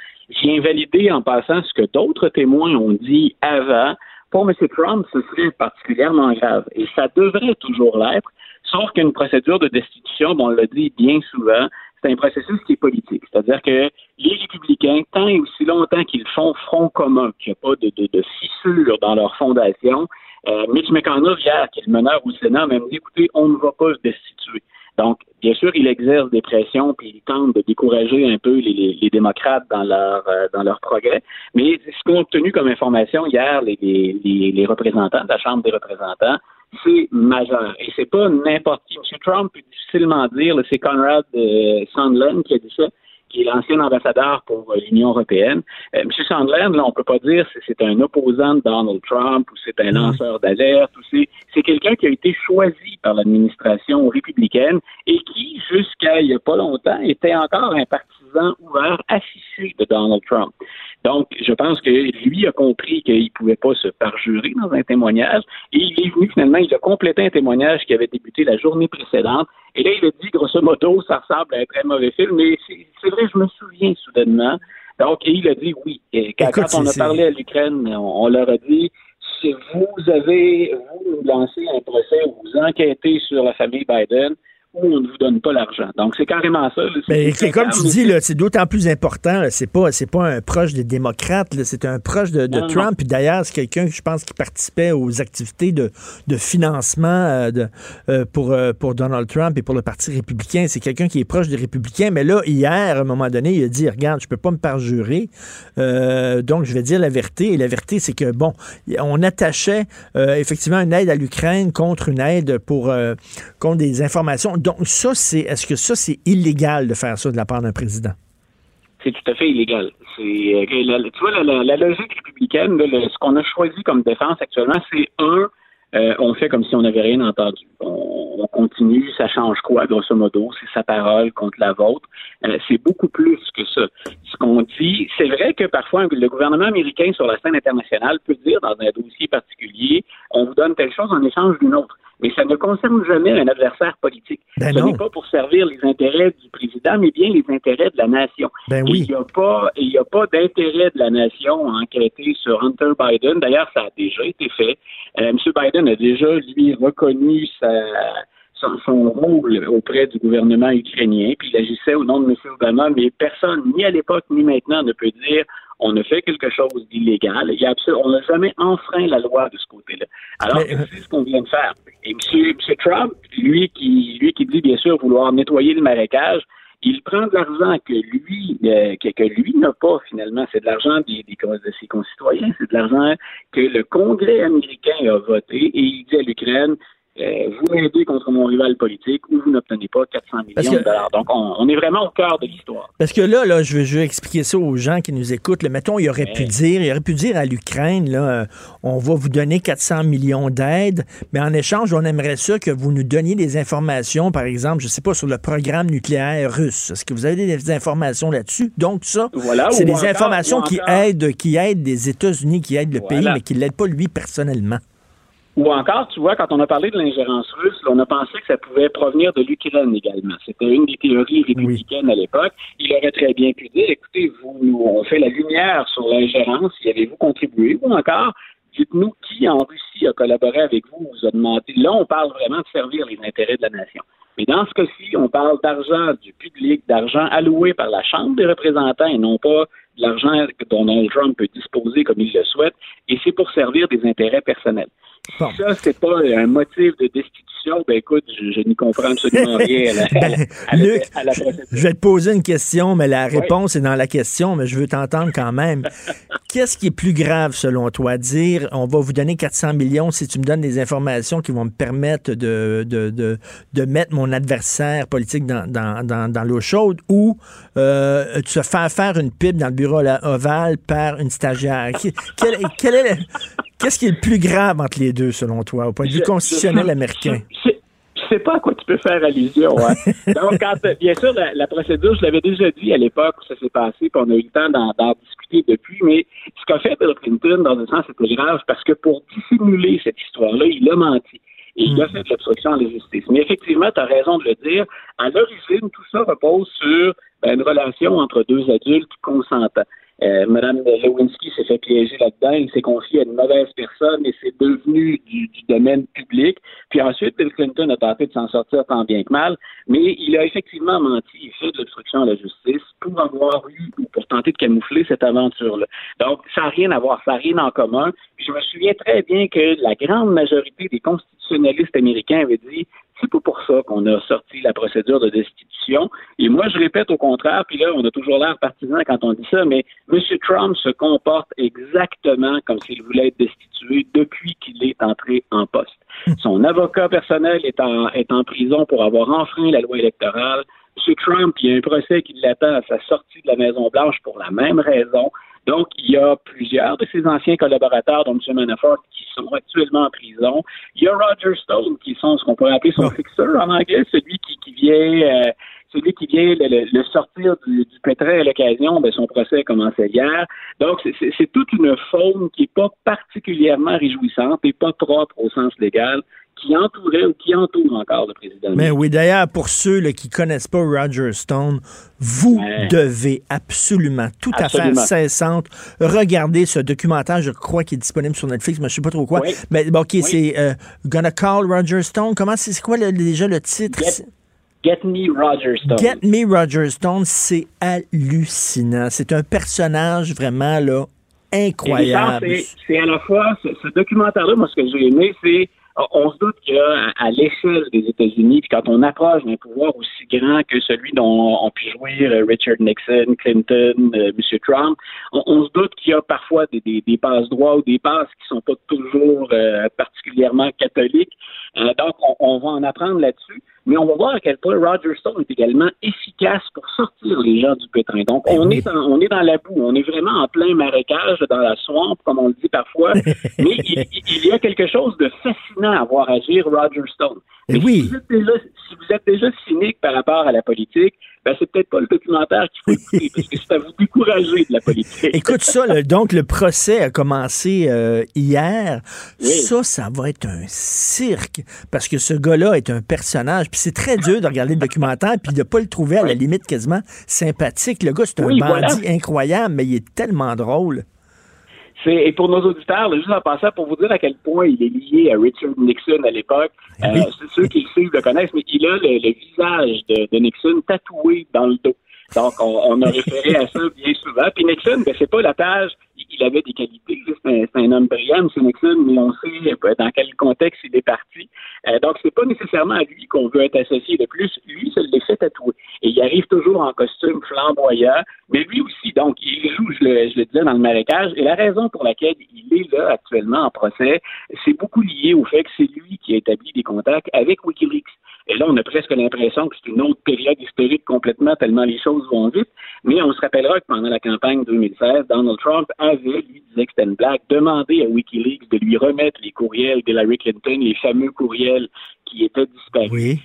vient valider en passant ce que d'autres témoins ont dit avant, pour M. Trump, ce serait particulièrement grave. Et ça devrait toujours l'être, sauf qu'une procédure de destitution, bon, on l'a dit bien souvent, c'est un processus qui est politique. C'est-à-dire que les républicains, tant et aussi longtemps qu'ils font front commun, qu'il n'y a pas de fissure dans leur fondation, euh, Mitch McConnell, hier, qui est le meneur au Sénat, m'a dit, écoutez, on ne va pas se destituer. Donc, bien sûr, il exerce des pressions, puis il tente de décourager un peu les, les, démocrates dans leur euh, dans leur progrès. Mais ce qu'on a obtenu comme information hier, les, les, les représentants de la Chambre des représentants, c'est majeur. Et c'est pas n'importe qui. M. Trump peut difficilement dire, c'est Conrad euh, Sandland qui a dit ça qui est l'ancien ambassadeur pour euh, l'Union européenne. Euh, M. Sandland, là, on peut pas dire si c'est un opposant de Donald Trump ou c'est un lanceur d'alerte ou c'est, c'est quelqu'un qui a été choisi par l'administration républicaine et qui, jusqu'à il y a pas longtemps, était encore un partisan ouvert affiché de Donald Trump. Donc, je pense que lui a compris qu'il ne pouvait pas se parjurer dans un témoignage et il est venu finalement, il a complété un témoignage qui avait débuté la journée précédente et là, il a dit, grosso modo, ça ressemble à un très mauvais film, mais c'est vrai, je me souviens soudainement. Donc, il a dit oui. Et quand, on a parlé à l'Ukraine, on, leur a dit, si vous avez, vous lancez un procès, vous enquêtez sur la famille Biden, on ne vous donne pas l'argent. Donc, c'est carrément ça. Mais comme tu dis, c'est d'autant plus important. C'est pas, c'est pas un proche des démocrates, c'est un proche de, Trump. Puis d'ailleurs, c'est quelqu'un, je pense, qui participait aux activités de, de financement euh, de, euh, pour, euh, pour Donald Trump et pour le Parti républicain. C'est quelqu'un qui est proche des républicains. Mais là, hier, à un moment donné, il a dit, regarde, je peux pas me parjurer. donc, je vais dire la vérité. Et la vérité, c'est que, bon, on attachait effectivement une aide à l'Ukraine contre une aide pour contre des informations donc, ça, c'est. Est-ce que ça, c'est illégal de faire ça de la part d'un président? c'est tout à fait illégal. Euh, tu vois, la, logique républicaine, ce qu'on a choisi comme défense actuellement, c'est un, euh, on fait comme si on n'avait rien entendu. On, continue, ça change quoi, grosso modo? C'est sa parole contre la vôtre. Euh, c'est beaucoup plus que ça. Ce qu'on dit, c'est vrai que parfois le gouvernement américain sur la scène internationale peut dire dans un dossier particulier, on vous donne telle chose en échange d'une autre mais ça ne concerne jamais un adversaire politique. Ben Ce n'est pas pour servir les intérêts du président, mais bien les intérêts de la nation. Ben oui. Il n'y a pas, il y a pas d'intérêt de la nation à enquêter sur Hunter Biden. D'ailleurs, ça a déjà été fait. Euh, M. Biden a déjà, lui, reconnu sa, son, rôle auprès du gouvernement ukrainien, puis il agissait au nom de M. Obama, mais personne, ni à l'époque ni maintenant, ne peut dire on a fait quelque chose d'illégal. on n'a jamais enfreint la loi de ce côté-là. Alors, c'est ce qu'on vient de faire. Et M. Trump, lui qui, lui qui dit bien sûr vouloir nettoyer le marécage, il prend de l'argent que lui euh, que, lui n'a pas finalement. C'est de l'argent des, de ses concitoyens. C'est de l'argent que le Congrès américain a voté et il dit à l'Ukraine euh, vous m'aidez contre mon rival politique ou vous n'obtenez pas 400 millions de dollars. Donc, on, est vraiment au cœur de l'histoire. Parce que là, là je, veux, expliquer ça aux gens qui nous écoutent. mettons, il aurait pu dire, il aurait pu dire à l'Ukraine, là, euh, on va vous donner 400 millions d'aides, mais en échange, on aimerait ça que vous nous donniez des informations, par exemple, je ne sais pas, sur le programme nucléaire russe. Est-ce que vous avez des informations là-dessus? Donc, ça, c'est des informations qui aident, qui aident les États-Unis, qui aident le pays, mais qui ne l'aident pas lui personnellement. Ou encore, tu vois, quand on a parlé de l'ingérence russe, on a pensé que ça pouvait provenir de l'Ukraine également. C'était une des théories républicaines à l'époque. Il aurait très bien pu dire, écoutez, vous, nous, on fait la lumière sur l'ingérence, y avez-vous contribué? Ou encore, dites-nous qui en Russie a collaboré avec vous, vous a demandé. Là, on parle vraiment de servir les intérêts de la nation. Mais dans ce cas-ci, on parle d'argent du public, d'argent alloué par la Chambre des représentants et non pas l'argent dont Donald Trump peut disposer comme il le souhaite, et c'est pour servir des intérêts personnels. Ça, c'est pas un motif de destitution. Ben écoute, je, n'y comprends absolument rien à la, ben, Je vais te poser une question, mais la réponse est dans la question, mais je veux t'entendre quand même. Qu'est-ce qui est plus grave selon toi? Dire on va vous donner 400 millions si tu me donnes des informations qui vont me permettre de, de, de, de mettre mon adversaire politique dans, dans, dans, dans l'eau chaude ou euh, se faire faire une pipe dans le bureau ovale par une stagiaire? Quel, est Qu'est-ce qui est le plus grave entre les deux, selon toi, au point de vue constitutionnel américain? Je, ne sais pas à quoi tu peux faire allusion. Hein. Donc, quand, bien sûr, la, procédure, je l'avais déjà dit à l'époque où ça s'est passé, puis on a eu le temps d'en discuter depuis, mais ce qu'a fait Bill Clinton, dans un sens, c'était grave parce que pour dissimuler cette histoire-là, il a menti. Et il a hmm. fait de l'obstruction à la justice. Mais effectivement, tu as raison de le dire. À l'origine, tout ça repose sur une relation entre deux adultes consentants. Euh, Madame Lewinsky s'est fait piéger là-dedans, il s'est confié à une mauvaise personne et c'est devenu du, domaine public. Puis ensuite, Bill Clinton a tenté de s'en sortir tant bien que mal, mais il a effectivement menti, il fait de l'obstruction à la justice pour avoir eu ou pour tenter de camoufler cette aventure-là. Donc, ça n'a rien à voir, ça n'a rien en commun. je me souviens très bien que la grande majorité des constitutionnalistes américains avaient dit c'est pas pour ça qu'on a sorti la procédure de destitution. Et moi, je répète au contraire, puis là, on a toujours l'air partisan quand on dit ça, mais M. Trump se comporte exactement comme s'il voulait être destitué depuis qu'il est entré en poste. Son avocat personnel est en, est en prison pour avoir enfreint la loi électorale. M. Trump, il y a un procès qui l'attend à sa sortie de la Maison-Blanche pour la même raison. Donc, il y a plusieurs de ses anciens collaborateurs, dont M. Manafort, qui sont actuellement en prison. Il y a Roger Stone, qui sont ce qu'on pourrait appeler son fixeur en anglais, celui qui, qui vient... Euh, celui qui vient le, sortir du, du pétrin à l'occasion, ben son procès a commencé hier. Donc, c'est toute une faune qui n'est pas particulièrement réjouissante et pas propre au sens légal qui entourait ou qui entoure encore le président. Mais oui, d'ailleurs, pour ceux là, qui connaissent pas Roger Stone, vous devez absolument, tout à fait cessante, regarder ce documentaire, je crois qu'il est disponible sur Netflix, mais je sais pas trop quoi. Mais bon, OK, c'est euh, Gonna Call Roger Stone. Comment c'est quoi déjà le titre? Get, Me Roger Stone. Get Me Roger Stone, c'est hallucinant. C'est un personnage vraiment là incroyable. C'est à la fois, ce, ce documentaire-là, moi, ce que j'ai aimé, c'est on se doute qu'à à, l'échelle des États-Unis, puis quand on approche d'un pouvoir aussi grand que celui dont ont pu jouir euh, Richard Nixon, Clinton, euh, M. Trump, on, se doute qu'il y a parfois des, des, des passes droits ou des passes qui sont pas toujours euh, particulièrement catholiques. Donc, on, va en apprendre là-dessus. mais on va voir à quel point Roger Stone est également efficace pour sortir les gens du pétrin. Donc, on est dans, on est dans la boue, on est vraiment en plein marécage, dans la swamp, comme on le dit parfois, mais il, y a quelque chose de fascinant à voir agir Roger Stone. Et oui. si vous êtes déjà cynique par rapport à la politique, ben, c'est peut-être pas le documentaire qu'il faut écouter, parce que c'est à vous décourager de la politique. Écoute ça, donc le procès a commencé euh, hier. Ça, ça va être un cirque, parce que ce gars-là est un personnage, puis c'est très dur de regarder le documentaire, puis de pas le trouver à la limite quasiment sympathique. Le gars, c'est un bandit incroyable, mais il est tellement drôle. Et pour nos auditeurs, juste en passant, pour vous dire à quel point il est lié à Richard Nixon à l'époque, eh euh, ceux qui le suivent le connaissent, mais il a le, visage de, Nixon tatoué dans le dos. Donc, on, a référé à ça bien souvent. Puis Nixon, ben, c'est pas la page il avait des qualités. C'est un, homme brillant, M. Nixon, mais on sait dans quel contexte il est parti. Euh, donc, c'est pas nécessairement à lui qu'on veut être associé. De plus, lui, se l'est fait tatouer. Et il arrive toujours en costume flamboyant, mais lui aussi, donc, il joue, je le, je le disais, dans le marécage. Et la raison pour laquelle il est là actuellement en procès, c'est beaucoup lié au fait que c'est lui qui a établi des contacts avec Wikileaks. Et là, on a presque l'impression que c'est une autre période historique complètement, tellement les choses vont vite. Mais on se rappellera que pendant la campagne 2016, Donald Trump avait, lui disait que c'était une blague, demandé à Wikileaks de lui remettre les courriels d'Hillary Clinton, les fameux courriels qui étaient disparus. Oui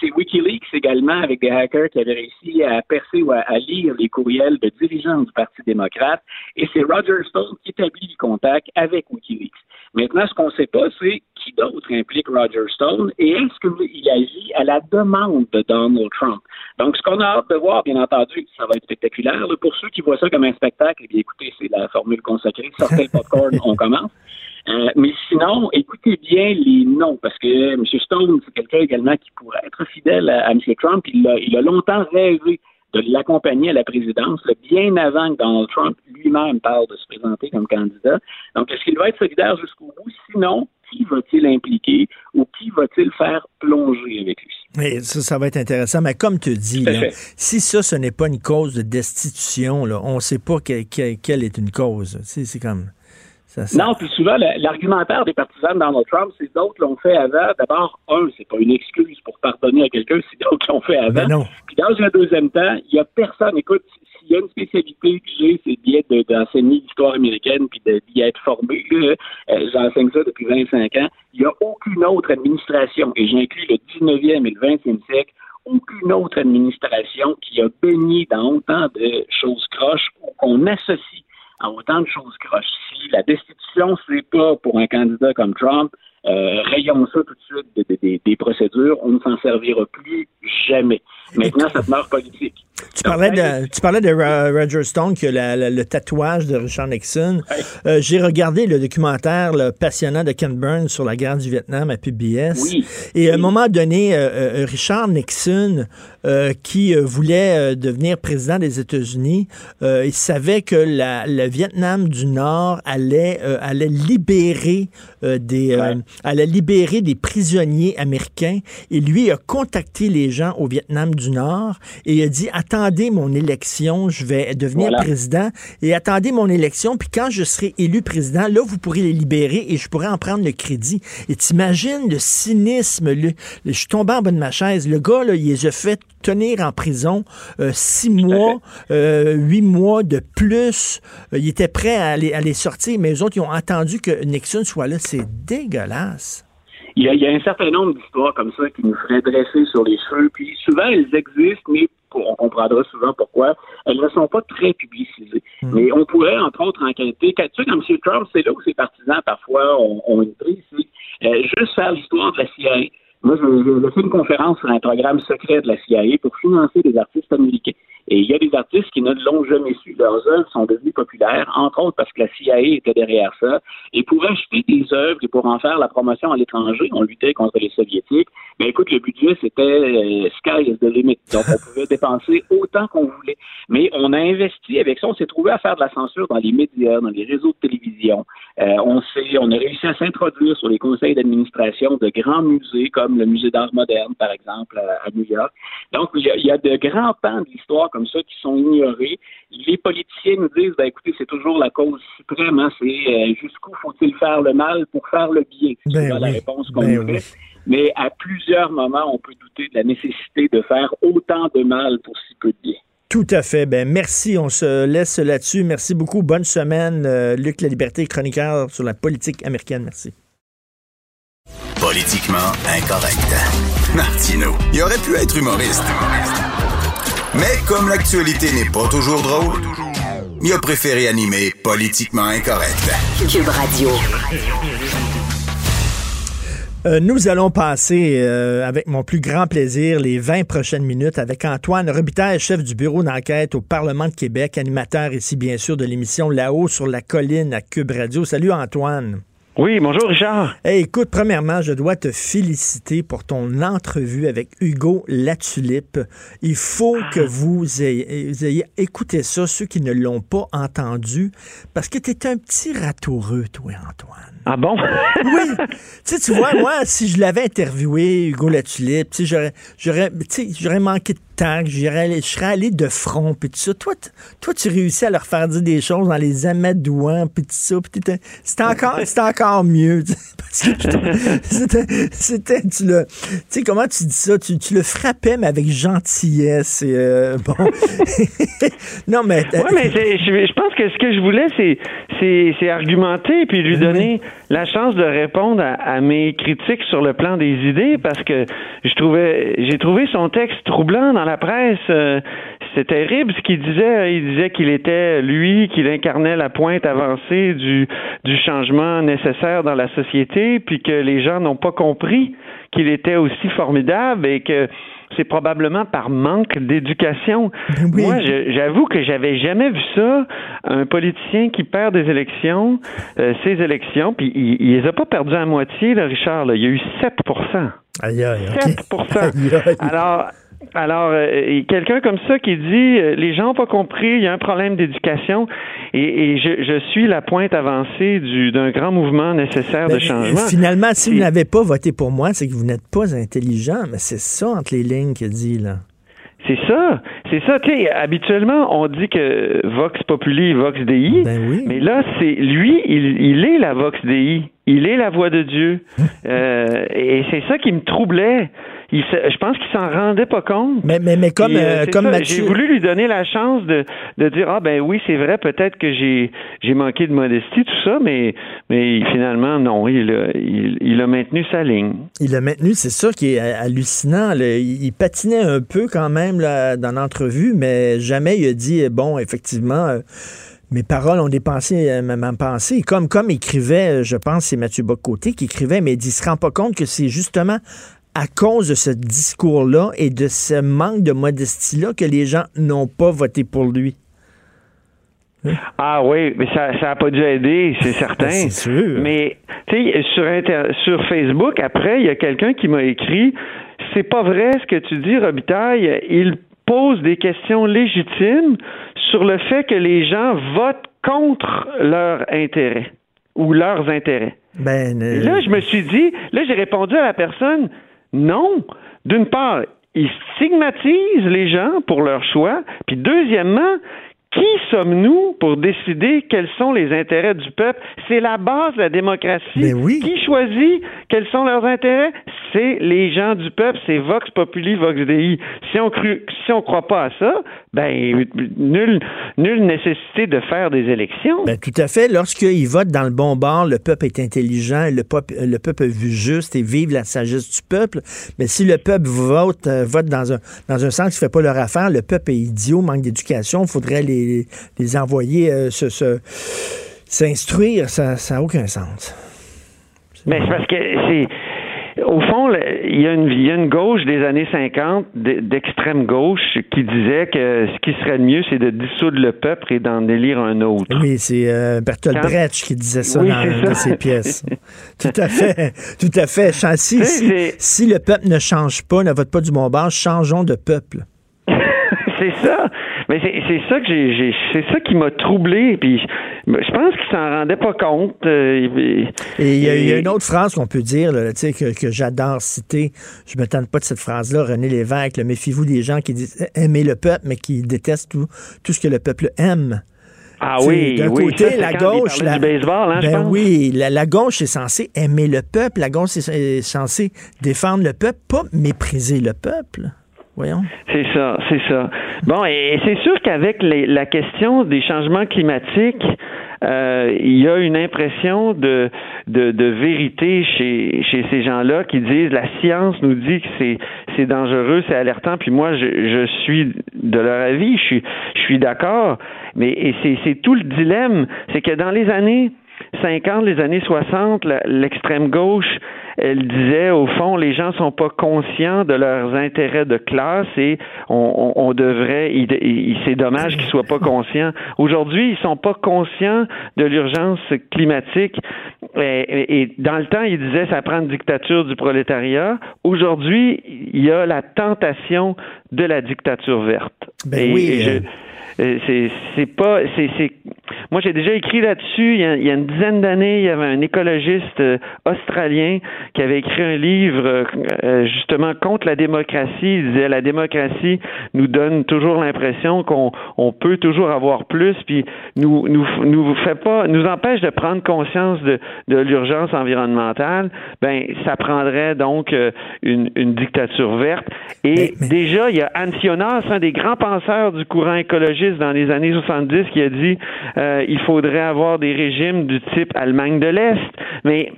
c'est Wikileaks également, avec des hackers qui avaient réussi à percer ou à, lire les courriels de dirigeants du Parti démocrate. Et c'est Roger Stone qui établit le contact avec Wikileaks. Maintenant, ce qu'on ne sait pas, c'est qui d'autre Roger Stone et est-ce qu'il agit à la demande de Donald Trump? Donc, ce qu'on a hâte de voir, bien entendu, ça va être spectaculaire. pour ceux qui voient ça comme un spectacle, eh bien, écoutez, c'est la formule consacrée. Sortez le popcorn, on commence. Euh, mais sinon, écoutez bien les noms, parce que M. Stone, c'est quelqu'un également qui pourrait être fidèle à, M. Trump. Il il a longtemps rêvé de l'accompagner à la présidence, bien avant que Donald Trump lui-même parle de se présenter comme candidat. Donc, est-ce qu'il va être solidaire jusqu'au bout? Sinon, qui va-t-il impliquer ou qui va-t-il faire plonger avec lui? Mais ça, ça va être intéressant. Mais comme tu dis, si ça, ce n'est pas une cause de destitution, là, on ne sait pas quelle est une cause. C'est comme... Non, puis souvent, l'argumentaire des partisans de Donald Trump, c'est d'autres l'ont fait avant. D'abord, un, c'est pas une excuse pour pardonner à quelqu'un, c'est d'autres l'ont fait avant. Ben puis dans un deuxième temps, il y a personne. Écoute, s'il y a une spécialité que j'ai, c'est bien d'enseigner l'histoire américaine puis d'y être formé. Euh, j'enseigne ça depuis 25 ans. Il n'y a aucune autre administration, et j'inclus le 19e et le 20e siècle, aucune autre administration qui a baigné dans autant de choses croches ou qu'on associe à autant de choses croches. Si la destitution, c'est pas pour un candidat comme Trump, euh, rayons ça tout de suite des procédures, on ne s'en servira plus jamais. Maintenant, ça demeure politique. Tu parlais, de, tu parlais de Roger Stone qui a le tatouage de Richard Nixon. Euh, j'ai regardé le documentaire passionnant de Ken Burns sur la guerre du Vietnam à PBS. Et à un moment donné, euh, euh, Richard Nixon, qui voulait devenir président des États-Unis, il savait que la, le Vietnam du Nord allait, allait libérer des allait libérer des prisonniers américains. Et lui a contacté les gens au Vietnam du Nord et il a dit attendez mon élection, je vais devenir président et attendez mon élection, puis quand je serai élu président, là, vous pourrez les libérer et je pourrai en prendre le crédit. Et t'imagines le cynisme, le, je suis tombé en bas de ma chaise. Le gars, là, il les a fait tenir en prison euh, six mois, euh, huit mois de plus. Euh, il était prêt à les, à les sortir, mais eux autres, ils ont attendu que Nixon soit là. C'est dégueulasse. Il y, a, il y, a, un certain nombre d'histoires comme ça qui nous feraient dresser sur les cheveux. Puis souvent, elles existent, mais on comprendra souvent pourquoi, elles ne sont pas très publicisées. Hmm. Mais on pourrait, entre autres, enquêter. Tu sais, comme M. Trump, c'est là où ses partisans, parfois, ont, ont une prise, euh, juste faire l'histoire de la CIA. Moi, je, je, fait une conférence sur un programme secret de la CIA pour financer des artistes américains. Et il y a des artistes qui ne l'ont jamais su. Leurs œuvres sont devenues populaires, entre autres parce que la CIA était derrière ça. Et pour acheter des œuvres et pour en faire la promotion à l'étranger, on luttait contre les Soviétiques. Mais écoute, le budget, c'était euh, sky is the limit. Donc, on pouvait dépenser autant qu'on voulait. Mais on a investi avec ça. On s'est trouvé à faire de la censure dans les médias, dans les réseaux de télévision. Euh, on on a réussi à s'introduire sur les conseils d'administration de grands musées comme le Musée d'art moderne, par exemple, à, New York. Donc, il y, a, il y a de grands pans de l'histoire comme ça qui sont ignorés. Les politiciens nous disent, ben écoutez, c'est toujours la cause suprême, hein, c'est euh, jusqu'où faut-il faire le mal pour faire le bien? C'est ben la réponse qu'on ben fait. Mais à plusieurs moments, on peut douter de la nécessité de faire autant de mal pour si peu de bien. Tout à fait. Ben merci. On se laisse là-dessus. Merci beaucoup. Bonne semaine, euh, Luc La Liberté, chroniqueur sur la politique américaine. Merci. Politiquement incorrect. Martino. Il aurait pu être humoriste. Mais comme l'actualité n'est pas toujours drôle, il a préféré animer Politiquement incorrect. Cube Radio. Euh, nous allons passer euh, avec mon plus grand plaisir les 20 prochaines minutes avec Antoine Robitaille, chef du bureau d'enquête au Parlement de Québec, animateur ici bien sûr de l'émission Là-haut sur la colline à Cube Radio. Salut Antoine. Oui, bonjour Richard. écoute, premièrement, je dois te féliciter pour ton entrevue avec Hugo Latulippe. Il faut que ah. vous ayez, écouté ça, ceux qui ne l'ont pas entendu, parce que tu es un petit ratoureux, toi, Antoine. Ah bon? oui. Tu sais, tu vois, moi, si je l'avais interviewé, Hugo Latulippe, tu sais, j'aurais, j'aurais manqué de temps, je serais allé de front, puis tout ça. Toi, toi, tu réussis à leur faire dire des choses dans les amadouans, puis tout ça. C'était encore, encore mieux. c'était, tu le, tu sais, comment tu dis ça? Tu, tu, le frappais, mais avec gentillesse. Et, euh, bon. non, mais. Oui, mais je, pense que ce que je voulais, c'est, c'est, argumenter, puis lui donner la chance de répondre à, mes critiques sur le plan des idées, parce que je trouvais, j'ai trouvé son texte troublant dans la presse, euh, c'est terrible ce qu'il disait. Il disait qu'il était, lui, qu'il incarnait la pointe avancée du, du changement nécessaire dans la société, puis que les gens n'ont pas compris qu'il était aussi formidable et que c'est probablement par manque d'éducation. Ben Moi, j'avoue que j'avais jamais vu ça, un politicien qui perd des élections, euh, ses élections, puis il, il les a pas perdues à moitié, là, Richard. Il y a eu 7 Aïe, aïe, 7 Alors, alors, euh, quelqu'un comme ça qui dit euh, les gens n'ont pas compris, il y a un problème d'éducation, et, je, suis la pointe avancée d'un grand mouvement nécessaire de ben, changement. Finalement, si vous n'avez pas voté pour moi, c'est que vous n'êtes pas intelligent, mais c'est ça entre les lignes qu'il dit là. C'est ça, c'est ça. Tu sais, habituellement, on dit que Vox Populi, Vox Dei, ben oui. mais là, c'est lui, il, il, est la Vox Dei, il est la voix de Dieu, euh, et c'est ça qui me troublait je pense qu'il s'en rendait pas compte. Mais, mais, mais comme, euh, euh, comme J'ai voulu lui donner la chance de, de dire Ah, ben oui, c'est vrai, peut-être que j'ai, j'ai manqué de modestie, tout ça, mais, mais finalement, non, il a, il, a maintenu sa ligne. Il a maintenu, c'est ça qui est hallucinant. Il, patinait un peu quand même là, dans l'entrevue, mais jamais il a dit Bon, effectivement. Euh, mes paroles ont dépensé ma pensée. Comme, comme écrivait, je pense, c'est Mathieu Bocoté qui écrivait, mais il ne se rend pas compte que c'est justement à cause de ce discours-là et de ce manque de modestie-là que les gens n'ont pas voté pour lui. Ah oui, mais ça n'a pas dû aider, c'est certain. c'est sûr. Mais tu sais, sur, sur Facebook, après, il y a quelqu'un qui m'a écrit C'est pas vrai ce que tu dis, Robitaille. Il pose des questions légitimes sur le fait que les gens votent contre leur intérêt ou leurs intérêts. Ben, là, je me suis dit, là, j'ai répondu à la personne non. D'une part, ils stigmatisent les gens pour leur choix, puis deuxièmement, qui sommes-nous pour décider quels sont les intérêts du peuple? C'est la base de la démocratie. Ben qui choisit quels sont leurs intérêts? C'est les gens du peuple, c'est Vox Populi, Vox Dei. Si on ne si on croit pas à ça, ben nulle, nulle nécessité de faire des élections. Ben, tout à fait. Lorsqu'ils votent dans le bon bord, le peuple est intelligent, le peuple, le peuple a vu juste et vive la sagesse du peuple. Mais si le peuple vote, euh, vote dans un, dans un sens qui ne fait pas leur affaire, le peuple est idiot, manque d'éducation, il faudrait les les, envoyer euh, s'instruire, ça n'a aucun sens. Mais c'est parce que c'est au fond, il y, a une, gauche des années 50, d'extrême gauche, qui disait que ce qui serait le mieux, c'est de dissoudre le peuple et d'en élire un autre. Oui, c'est euh, Bertolt Brecht qui disait ça dans, ses pièces. tout à fait, tout à fait. Si, si, le peuple ne change pas, ne vote pas du bon bord, changeons de peuple. c'est ça. Mais c'est ça que j'ai, c'est ça qui m'a troublé. Puis je pense qu'il s'en rendait pas compte. Euh, et il y, a une autre phrase qu'on peut dire, là, que, que j'adore citer. Je me tente pas de cette phrase-là, René Lévesque. Méfiez-vous des gens qui disent aimer le peuple, mais qui détestent tout, tout ce que le peuple aime. Ah oui, d'un côté, la gauche, la, baseball, hein, ben oui, la, gauche est censée aimer le peuple, la gauche est censée défendre le peuple, pas mépriser le peuple. C'est ça, c'est ça. Bon, et c'est sûr qu'avec la question des changements climatiques, euh, il y a une impression de, vérité chez, ces gens-là qui disent la science nous dit que c'est, dangereux, c'est alertant, puis moi je, suis de leur avis, je suis, d'accord, mais c'est tout le dilemme, c'est que dans les années 50, les années 60, l'extrême gauche, elle disait au fond, les gens sont pas conscients de leurs intérêts de classe et on, on, devrait, c'est dommage qu'ils soient pas conscients. Aujourd'hui, ils sont pas conscients de l'urgence climatique. Et, et, dans le temps, ils disaient ça prend une dictature du prolétariat. Aujourd'hui, il y a la tentation de la dictature verte. Ben oui. Euh, c'est c'est pas c'est moi j'ai déjà écrit là-dessus il, y a une dizaine d'années il y avait un écologiste euh, australien qui avait écrit un livre euh, justement contre la démocratie. Il disait la démocratie nous donne toujours l'impression qu'on on peut toujours avoir plus puis nous nous nous fait pas nous empêche de prendre conscience de, de l'urgence environnementale. Ben ça prendrait donc une, une dictature verte. Et déjà il y a Ancionas un des grands penseurs du courant écologiste dans les années 70 qui a dit euh, il faudrait avoir des régimes du type Allemagne de l'Est. Mais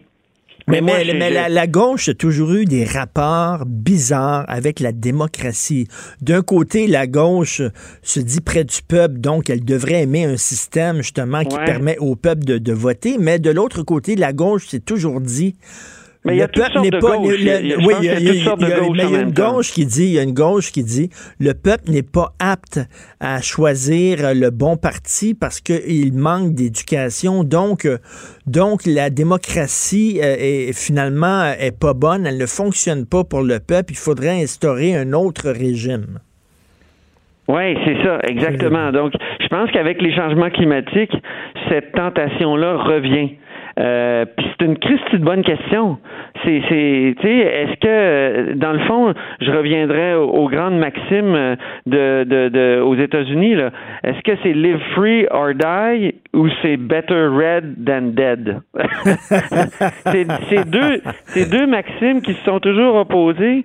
mais, mais, la, gauche a toujours eu des rapports bizarres avec la démocratie. D'un côté, la gauche se dit près du peuple, donc elle devrait aimer un système justement qui permet au peuple de, de voter, mais de l'autre côté, la gauche s'est toujours dit mais il y a toutes sortes de gauches. Oui, il y a, une gauche qui dit, il y a une gauche qui dit, le peuple n'est pas apte à choisir le bon parti parce qu'il manque d'éducation. Donc, euh, donc la démocratie euh, est finalement est pas bonne, elle ne fonctionne pas pour le peuple. Il faudrait instaurer un autre régime. Oui, c'est ça, exactement. Donc, je pense qu'avec les changements climatiques, cette tentation-là revient. Euh, puis c'est une Christie de bonne question. C'est, c'est, tu sais, est-ce que, dans le fond, je reviendrai aux, grandes maximes de, de, de aux États-Unis là. Est-ce que c'est live free or die ou c'est better red than dead? C'est, deux, c'est deux maximes qui se sont toujours opposées.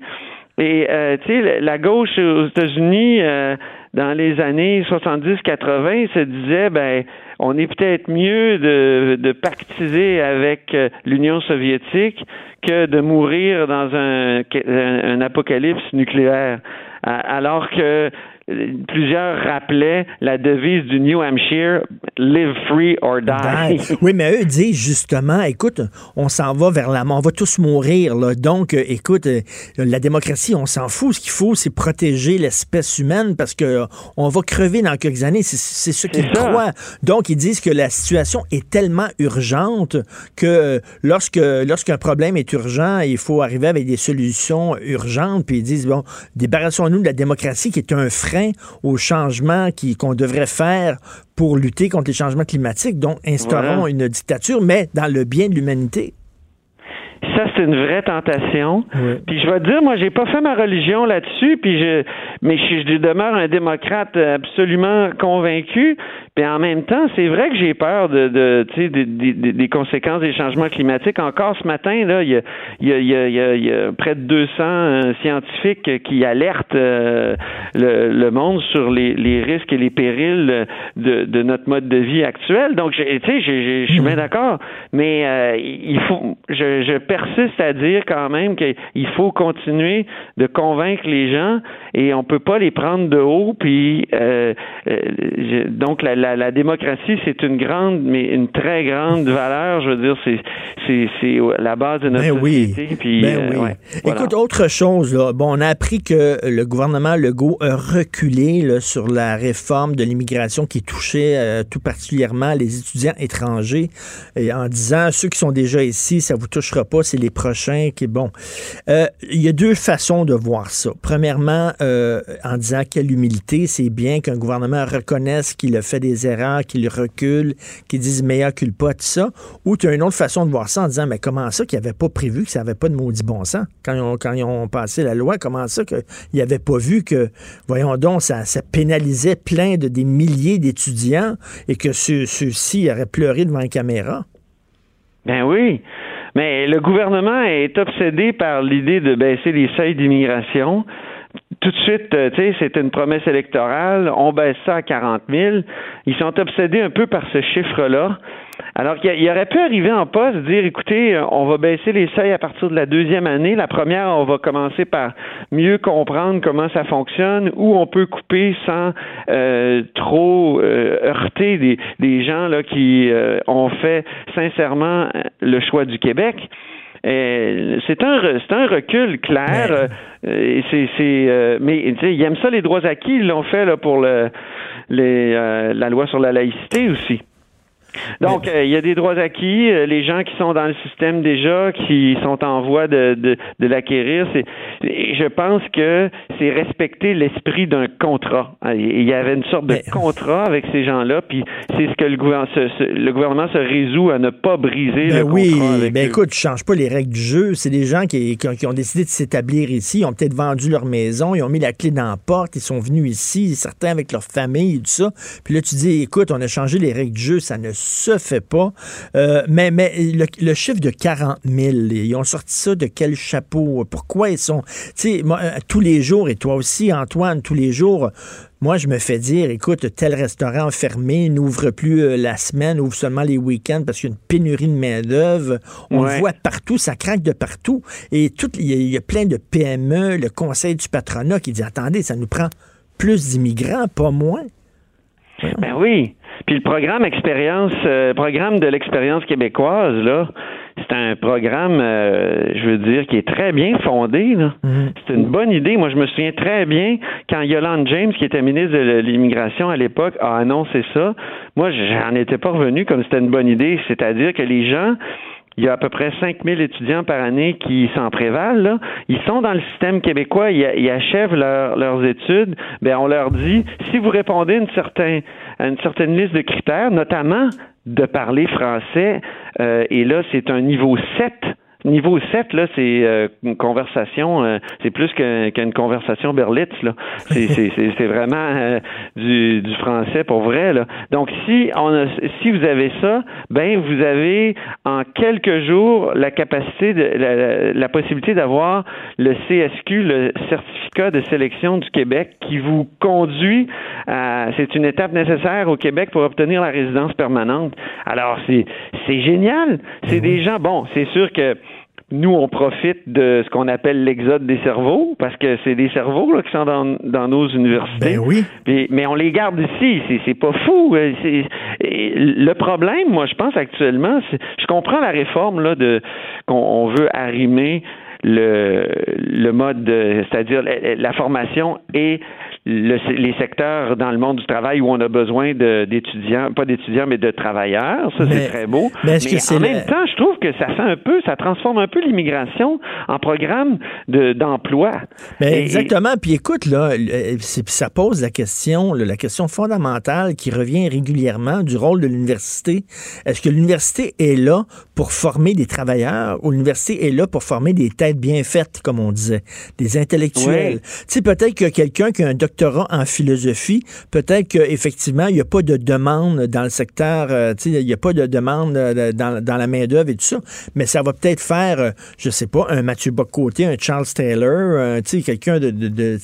Et euh, tu sais, la gauche aux États-Unis. Euh, dans les années 70-80 se disait ben on est peut-être mieux de, de pactiser avec euh, l'Union soviétique que de mourir dans un, un apocalypse nucléaire. Alors que plusieurs rappelaient la devise du New Hampshire Live free or die. Oui, mais eux disent justement, écoute, on s'en va vers la mort, on va tous mourir. Là. Donc, euh, écoute, euh, la démocratie, on s'en fout. Ce qu'il faut, c'est protéger l'espèce humaine parce que euh, on va crever dans quelques années. C'est ce qu'ils croient. Donc, ils disent que la situation est tellement urgente que lorsque lorsqu'un problème est urgent, il faut arriver avec des solutions urgentes. Puis ils disent, bon, débarrassons-nous de la démocratie qui est un frein au changement qu'on devrait faire pour lutter contre les changements climatiques. Donc, instaurons une dictature, mais dans le bien de l'humanité. Ça, c'est une vraie tentation. Puis je vais te dire, moi, j'ai pas fait ma religion là-dessus, puis je, mais je, demeure un démocrate absolument convaincu. Puis en même temps, c'est vrai que j'ai peur de, de tu sais, des, conséquences des changements climatiques. Encore ce matin, là, il y a, il y a, il y a, il y a près de 200 euh, scientifiques qui alertent euh, le, le, monde sur les, les, risques et les périls de, de notre mode de vie actuel. Donc, tu sais, je suis bien d'accord, mais euh, il faut, je, je persiste à dire quand même qu'il faut continuer de convaincre les gens et on peut pas les prendre de haut. Puis, donc la la, démocratie, c'est une grande, mais une très grande valeur. Je veux dire, c'est, c'est, la base de notre ben société. Puis, ben euh, Écoute, autre chose, bon, on a appris que le gouvernement Legault a reculé sur la réforme de l'immigration qui touchait euh, tout particulièrement les étudiants étrangers, et en disant ceux qui sont déjà ici, ça vous touchera pas, c'est les prochains qui bon. Euh, il y a deux façons de voir ça. Premièrement, en disant quelle humilité, c'est bien qu'un gouvernement reconnaisse qu'il a fait des erreurs, qu'il recule, qu'il dise meilleur culpa, tout ça. Ou tu as une autre façon de voir ça en disant, mais comment ça qu'ils n'avaient pas prévu que ça n'avait pas de maudit bon sens? Quand ils ont, quand ils ont passé la loi? Comment ça qu'ils n'avaient pas vu que, voyons donc, ça, ça pénalisait plein de des milliers d'étudiants et que ceux-ci auraient pleuré devant la caméra? Ben oui. Mais le gouvernement est obsédé par l'idée de baisser les seuils d'immigration. Tout de suite, euh, c'est une promesse électorale. On baisse ça à 40 000. Ils sont obsédés un peu par ce chiffre-là. Alors qu'il aurait pu arriver en poste, dire, écoutez, euh, on va baisser les seuils à partir de la deuxième année. La première, on va commencer par mieux comprendre comment ça fonctionne, où on peut couper sans euh, trop euh, heurter des, gens là qui ont fait sincèrement le choix du Québec. C'est un c'est un recul clair. Mais, c'est mais ils aiment ça les droits acquis. Ils l'ont fait là pour le les, la loi sur la laïcité aussi. Donc, euh, il y a des droits acquis. Euh, les gens qui sont dans le système déjà, qui sont en voie de, de, de l'acquérir, c'est, je pense que c'est respecter l'esprit d'un contrat. Euh, il y avait une sorte de contrat avec ces gens-là, puis c'est ce que le gouvernement, se, le gouvernement se résout à ne pas briser ben le oui, contrat. Oui, ben écoute, je change pas les règles du jeu. C'est des gens qui, qui, ont, décidé de s'établir ici. Ils ont peut-être vendu leur maison, ils ont mis la clé dans la porte, ils sont venus ici, certains avec leur famille et tout ça. Puis là, tu dis, écoute, on a changé les règles du jeu, ça ne se fait pas. Euh, mais mais le, chiffre de 40 000, ils ont sorti ça de quel chapeau? Pourquoi ils sont... Tu sais, euh, tous les jours, et toi aussi, Antoine, tous les jours... Moi, je me fais dire, écoute, tel restaurant fermé, n'ouvre plus euh, la semaine, ouvre seulement les week-ends parce qu'il y a une pénurie de main-d'œuvre. On le voit partout, ça craque de partout. Et il y, a plein de PME, le conseil du patronat qui dit attendez, ça nous prend plus d'immigrants, pas moins. Ben oui. Puis le programme expérience, euh, programme de l'expérience québécoise, là, c'est un programme, euh, je veux dire, qui est très bien fondé. Mhm. C'est une bonne idée. Moi, je me souviens très bien quand Yolande James, qui était ministre de l'immigration à l'époque, a annoncé ça. Moi, j'en étais pas revenu comme c'était une bonne idée. C'est-à-dire que les gens il y a à peu près 5000 étudiants par année qui s'en prévalent. Là. Ils sont dans le système québécois, ils, achèvent leurs études. Ben, on leur dit, si vous répondez une certaine, à une certaine liste de critères, notamment de parler français, euh, et là, c'est un niveau 7 Niveau 7, là, c'est euh, une conversation, euh, c'est plus qu'une conversation berlitz, là. C'est vraiment euh, du, du, français pour vrai, là. Donc, si on a, si vous avez ça, ben, vous avez en quelques jours la capacité, de, la, la possibilité d'avoir le CSQ, le certificat de sélection du Québec, qui vous conduit à, c'est une étape nécessaire au Québec pour obtenir la résidence permanente. Alors, c'est, génial. C'est ben des gens, bon, c'est sûr que nous, on profite de ce qu'on appelle l'exode des cerveaux, parce que c'est des cerveaux là, qui sont dans, dans nos universités. Ben oui. mais on les garde ici. C'est pas fou. Euh, le problème, moi, je pense actuellement, je comprends la réforme là, de qu'on veut arrimer le, le mode, c'est-à-dire la formation et les secteurs dans le monde du travail où on a besoin d'étudiants, pas d'étudiants, mais de travailleurs. Ça, c'est très beau. Mais, en même temps, je trouve que ça fait un peu, ça transforme un peu l'immigration en programme d'emploi. exactement. Puis écoute, là, ça pose la question, la question fondamentale qui revient régulièrement du rôle de l'université. Est-ce que l'université est là pour former des travailleurs ou l'université est là pour former des têtes bien faites, comme on disait, des intellectuels? Tu sais, peut-être que quelqu'un qui a un doctorat en philosophie, peut-être qu'effectivement, il n'y a pas de demande dans le secteur, euh, il n'y a pas de demande euh, dans, la main-d'œuvre et tout ça, mais ça va peut-être faire, euh, je sais pas, un Mathieu Bocoté, un Charles Taylor, quelqu'un de. de,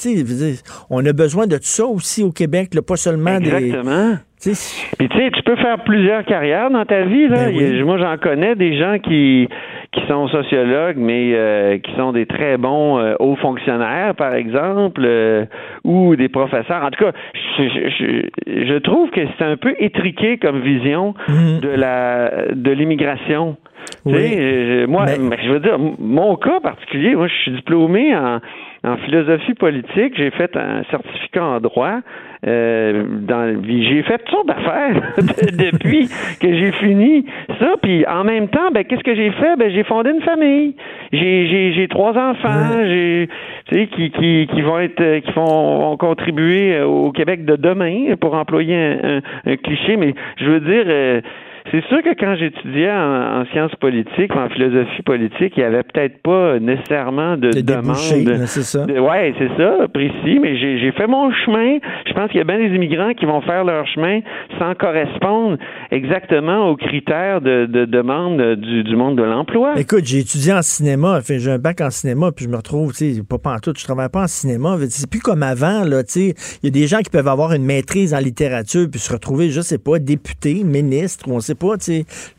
on a besoin de tout ça aussi au Québec, pas seulement Exactement. Puis tu sais, tu peux faire plusieurs carrières dans ta vie. Là. Ben moi, j'en connais des gens qui qui sont sociologues, mais euh, qui sont des très bons euh, hauts fonctionnaires, par exemple, euh, ou des professeurs. En tout cas, je, je, trouve que c'est un peu étriqué comme vision mhm. de la de l'immigration. Oui. moi, je veux dire, mon cas particulier, moi, je suis diplômé en en philosophie politique, j'ai fait un certificat en droit. Euh, dans j'ai fait toutes sortes d'affaires depuis que j'ai fini ça. Puis en même temps, ben qu'est-ce que j'ai fait? Ben j'ai fondé une famille. J'ai j'ai, j'ai trois enfants. J'ai tu sais qui, qui qui vont être qui vont, contribuer au Québec de demain pour employer un, un, cliché. Mais je veux dire. Euh, c'est sûr que quand j'étudiais en, sciences politiques, en philosophie politique, il n'y avait peut-être pas nécessairement de, demande. c'est ça. ouais, c'est ça, précis. Mais j'ai fait mon chemin. Je pense qu'il y a bien des immigrants qui vont faire leur chemin sans correspondre exactement aux critères de, demande du, monde de l'emploi. Écoute, j'ai étudié en cinéma. Enfin, j'ai un bac en cinéma, puis je me retrouve, tu sais, pas tout. je travaille pas en cinéma. C'est plus comme avant, là, tu sais. Il y a des gens qui peuvent avoir une maîtrise en littérature puis se retrouver, je sais pas, député, ministre, ou on sait pas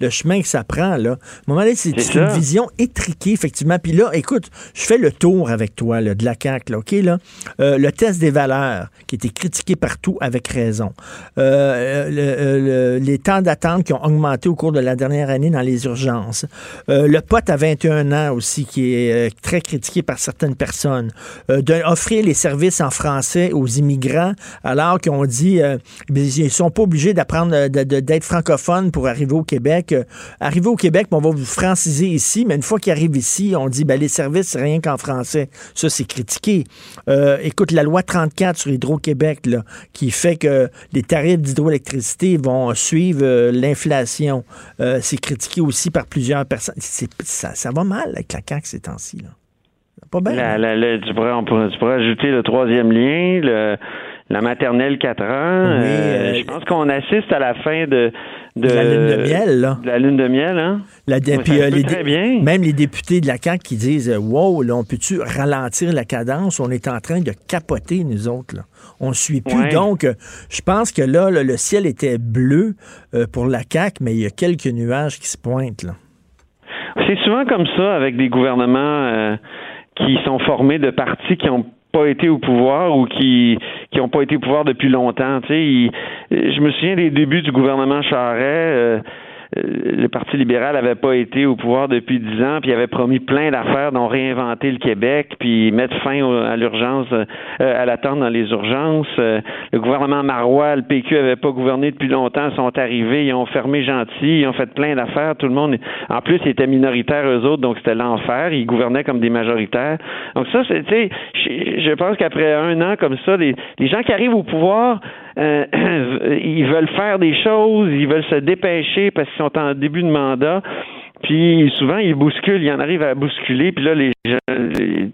le chemin que ça prend. Là. À un moment donné, c'est une vision étriquée, effectivement. Puis là, écoute, je fais le tour avec toi de la CAQ. Là, OK? Là? Euh, le test des valeurs, qui était critiqué partout avec raison. Euh, euh, les temps d'attente qui ont augmenté au cours de la dernière année dans les urgences. le pote à 21 ans aussi, qui est très critiqué par certaines personnes. d'offrir les services en français aux immigrants, alors qu'on dit ils sont pas obligés d'apprendre d'être francophones pour arriver au Québec. Euh, arriver au Québec, on va vous franciser ici, mais une fois qu'ils arrivent ici, on dit ben, les services, c'est rien qu'en français. Ça, c'est critiqué. Euh, écoute, la loi 34 sur Hydro-Québec, qui fait que les tarifs d'hydroélectricité vont suivre euh, l'inflation, c'est critiqué aussi par plusieurs personnes. Ça, va mal avec la CAQ ces temps-ci. Pas bien. tu, pourrais, ajouter le troisième lien, la maternelle 4 ans. je pense qu'on assiste à la fin de de, la lune de miel, là. la lune de miel, hein? La, euh, très bien. Même les députés de la CAQ qui disent Wow, là, on peut-tu ralentir la cadence? On est en train de capoter, nous autres, là. On suit plus. Donc, euh, je pense que là, le ciel était bleu euh, pour la CAQ, mais il y a quelques nuages qui se pointent, là. C'est souvent comme ça avec des gouvernements qui sont formés de partis qui ont pas été au pouvoir ou qui qui n'ont pas été au pouvoir depuis longtemps. Tu sais, je me souviens des débuts du gouvernement Charret. Euh, le Parti libéral n'avait pas été au pouvoir depuis dix ans, puis avait promis plein d'affaires, dont réinventer le Québec, puis mettre fin à l'urgence, euh, à l'attente dans les urgences. le gouvernement Marois, le PQ avait pas gouverné depuis longtemps, sont arrivés, ils ont fermé gentil, ils ont fait plein d'affaires. Tout le monde, en plus, ils étaient minoritaires eux autres, donc c'était l'enfer. Ils gouvernaient comme des majoritaires. Donc ça, c'est, tu sais, je pense qu'après un an comme ça, les gens qui arrivent au pouvoir euh, ils veulent faire des choses, ils veulent se dépêcher parce qu'ils sont en début de mandat. Puis souvent, ils bousculent, ils en arrivent à bousculer, puis là, les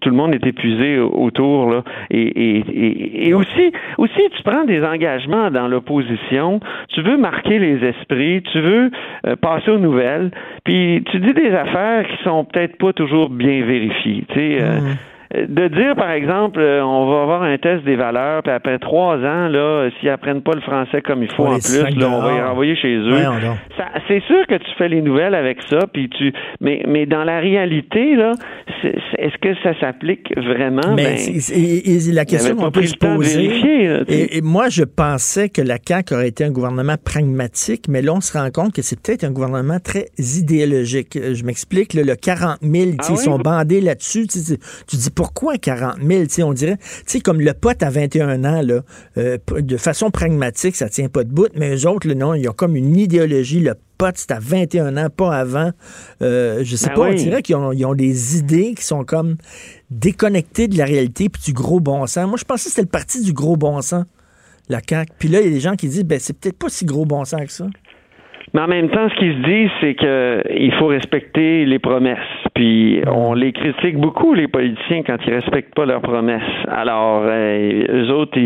tout le monde est épuisé autour. Et, aussi, tu prends des engagements dans l'opposition, tu veux marquer les esprits, tu veux euh, passer aux nouvelles, puis tu dis des affaires qui sont peut-être pas toujours bien vérifiées. Euh, mmh de dire, par exemple, euh, on va avoir un test des valeurs, puis après trois ans, là, s'ils apprennent pas le français comme il faut en plus, là, on va les renvoyer chez eux. c'est sûr que tu fais les nouvelles avec ça, puis tu, mais, mais dans la réalité, là, est-ce que ça s'applique vraiment? Mais ben, la question qu'on peut se poser. et, moi, je pensais que la CAQ aurait été un gouvernement pragmatique, mais là, on se rend compte que c'est peut-être un gouvernement très idéologique. Je m'explique, le 40 000, ah ils sont bandés là-dessus. Tu dis pourquoi 40 000? on dirait, tu comme le pote à 21 ans, là, euh, de façon pragmatique, ça tient pas de bout, mais eux autres, non, ils ont comme une idéologie, le pote, c'est à 21 ans, pas avant. Euh, je sais ben pas, on dirait qu'ils ont, des idées qui sont comme déconnectées de la réalité puis du gros bon sens. Moi, je pensais que c'était le parti du gros bon sens, la CAQ. Puis là, il y a des gens qui disent, ben, c'est peut-être pas si gros bon sens que ça. Mais en même temps, ce qu'ils se disent, c'est qu'il faut respecter les promesses. Puis on les critique beaucoup, les politiciens, quand ils respectent pas leurs promesses. Alors, euh, eux autres,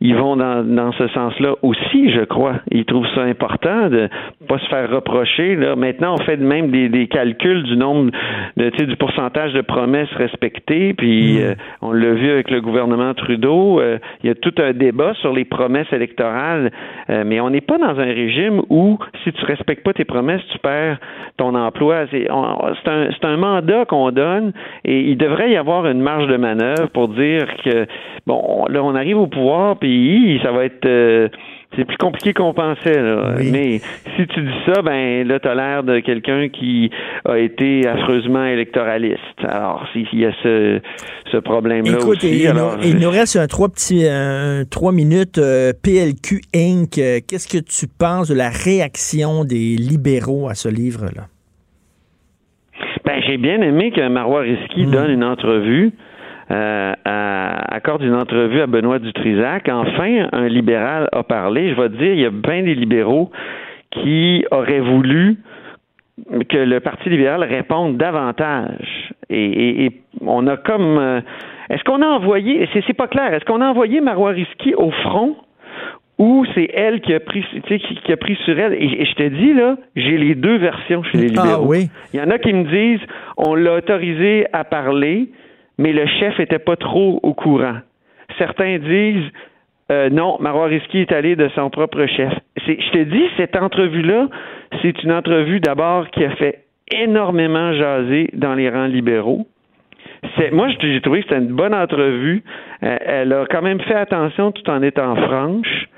ils, vont dans, dans ce sens-là aussi, je crois. Ils trouvent ça important de pas se faire reprocher. Là. Maintenant, on fait même des, des calculs du nombre, de, du pourcentage de promesses respectées. Puis mm. euh, on l'a vu avec le gouvernement Trudeau. Euh, il y a tout un débat sur les promesses électorales. mais on n'est pas dans un régime où, si tu respectes pas tes promesses, tu perds ton emploi. C'est un, un mandat qu'on donne et il devrait y avoir une marge de manœuvre pour dire que bon, là on arrive au pouvoir puis ça va être euh, c'est plus compliqué qu'on pensait. Là. Mais si tu dis ça, ben là, tu as l'air de quelqu'un qui a été affreusement électoraliste. Alors, s'il y a ce, ce problème-là aussi. Il, il, nous reste un trois petits un, trois minutes. Euh, PLQ Inc. Euh, qu'est-ce que tu penses de la réaction des libéraux à ce livre-là? Ben, j'ai bien aimé que Marois Risky hmm. donne une entrevue euh, accorde une entrevue à Benoît Dutrisac. Enfin, un libéral a parlé. Je vais te dire, il y a bien des libéraux qui auraient voulu que le Parti libéral réponde davantage. Et, on a comme... Euh, est-ce qu'on a envoyé... C'est pas clair. Est-ce qu'on a envoyé Marois Risky au front ou c'est elle qui a pris qui, qui, a pris sur elle? Et, je te dis là j'ai les deux versions chez les ah libéraux ah, oui. il y en a qui me disent on l'a autorisé à parler mais le chef était pas trop au courant. Certains disent euh, non, Marois Risky est allé de son propre chef. Je te dis, cette entrevue-là, c'est une entrevue d'abord qui a fait énormément jaser dans les rangs libéraux. moi, j'ai trouvé que c'était une bonne entrevue. Euh, elle a quand même fait attention tout en étant franche,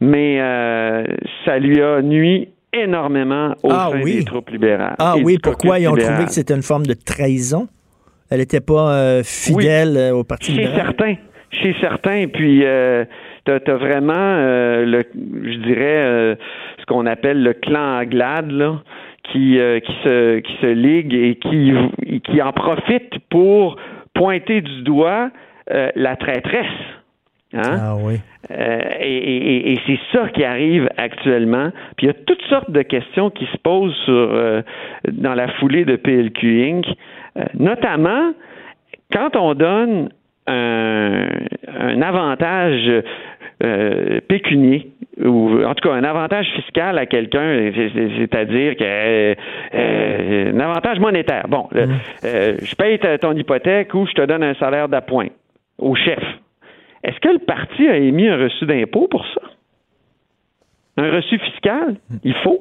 mais euh, ça lui a nuit énormément au ah sein des troupes libérales. Ah oui, pourquoi ils ont trouvé que c'était une forme de trahison? Elle n'était pas euh, fidèle euh, au Parti Chez certains. Chez certains. Puis, euh, tu as, vraiment, le, je dirais, ce qu'on appelle le clan Aglade, là, qui, qui, se, qui se ligue et qui, qui en profite pour pointer du doigt la traîtresse. Hein? Ah oui. et, et, c'est ça qui arrive actuellement. Puis il y a toutes sortes de questions qui se posent sur, dans la foulée de PLQ Inc. Euh, notamment, quand on donne un, avantage euh, pécunier ou en tout cas un avantage fiscal à quelqu'un, c'est-à-dire que euh, un avantage monétaire. Bon, mm. je paye ton hypothèque ou je te donne un salaire d'appoint au chef. Est-ce que le parti a émis un reçu d'impôt pour ça? Un reçu fiscal? Il faut.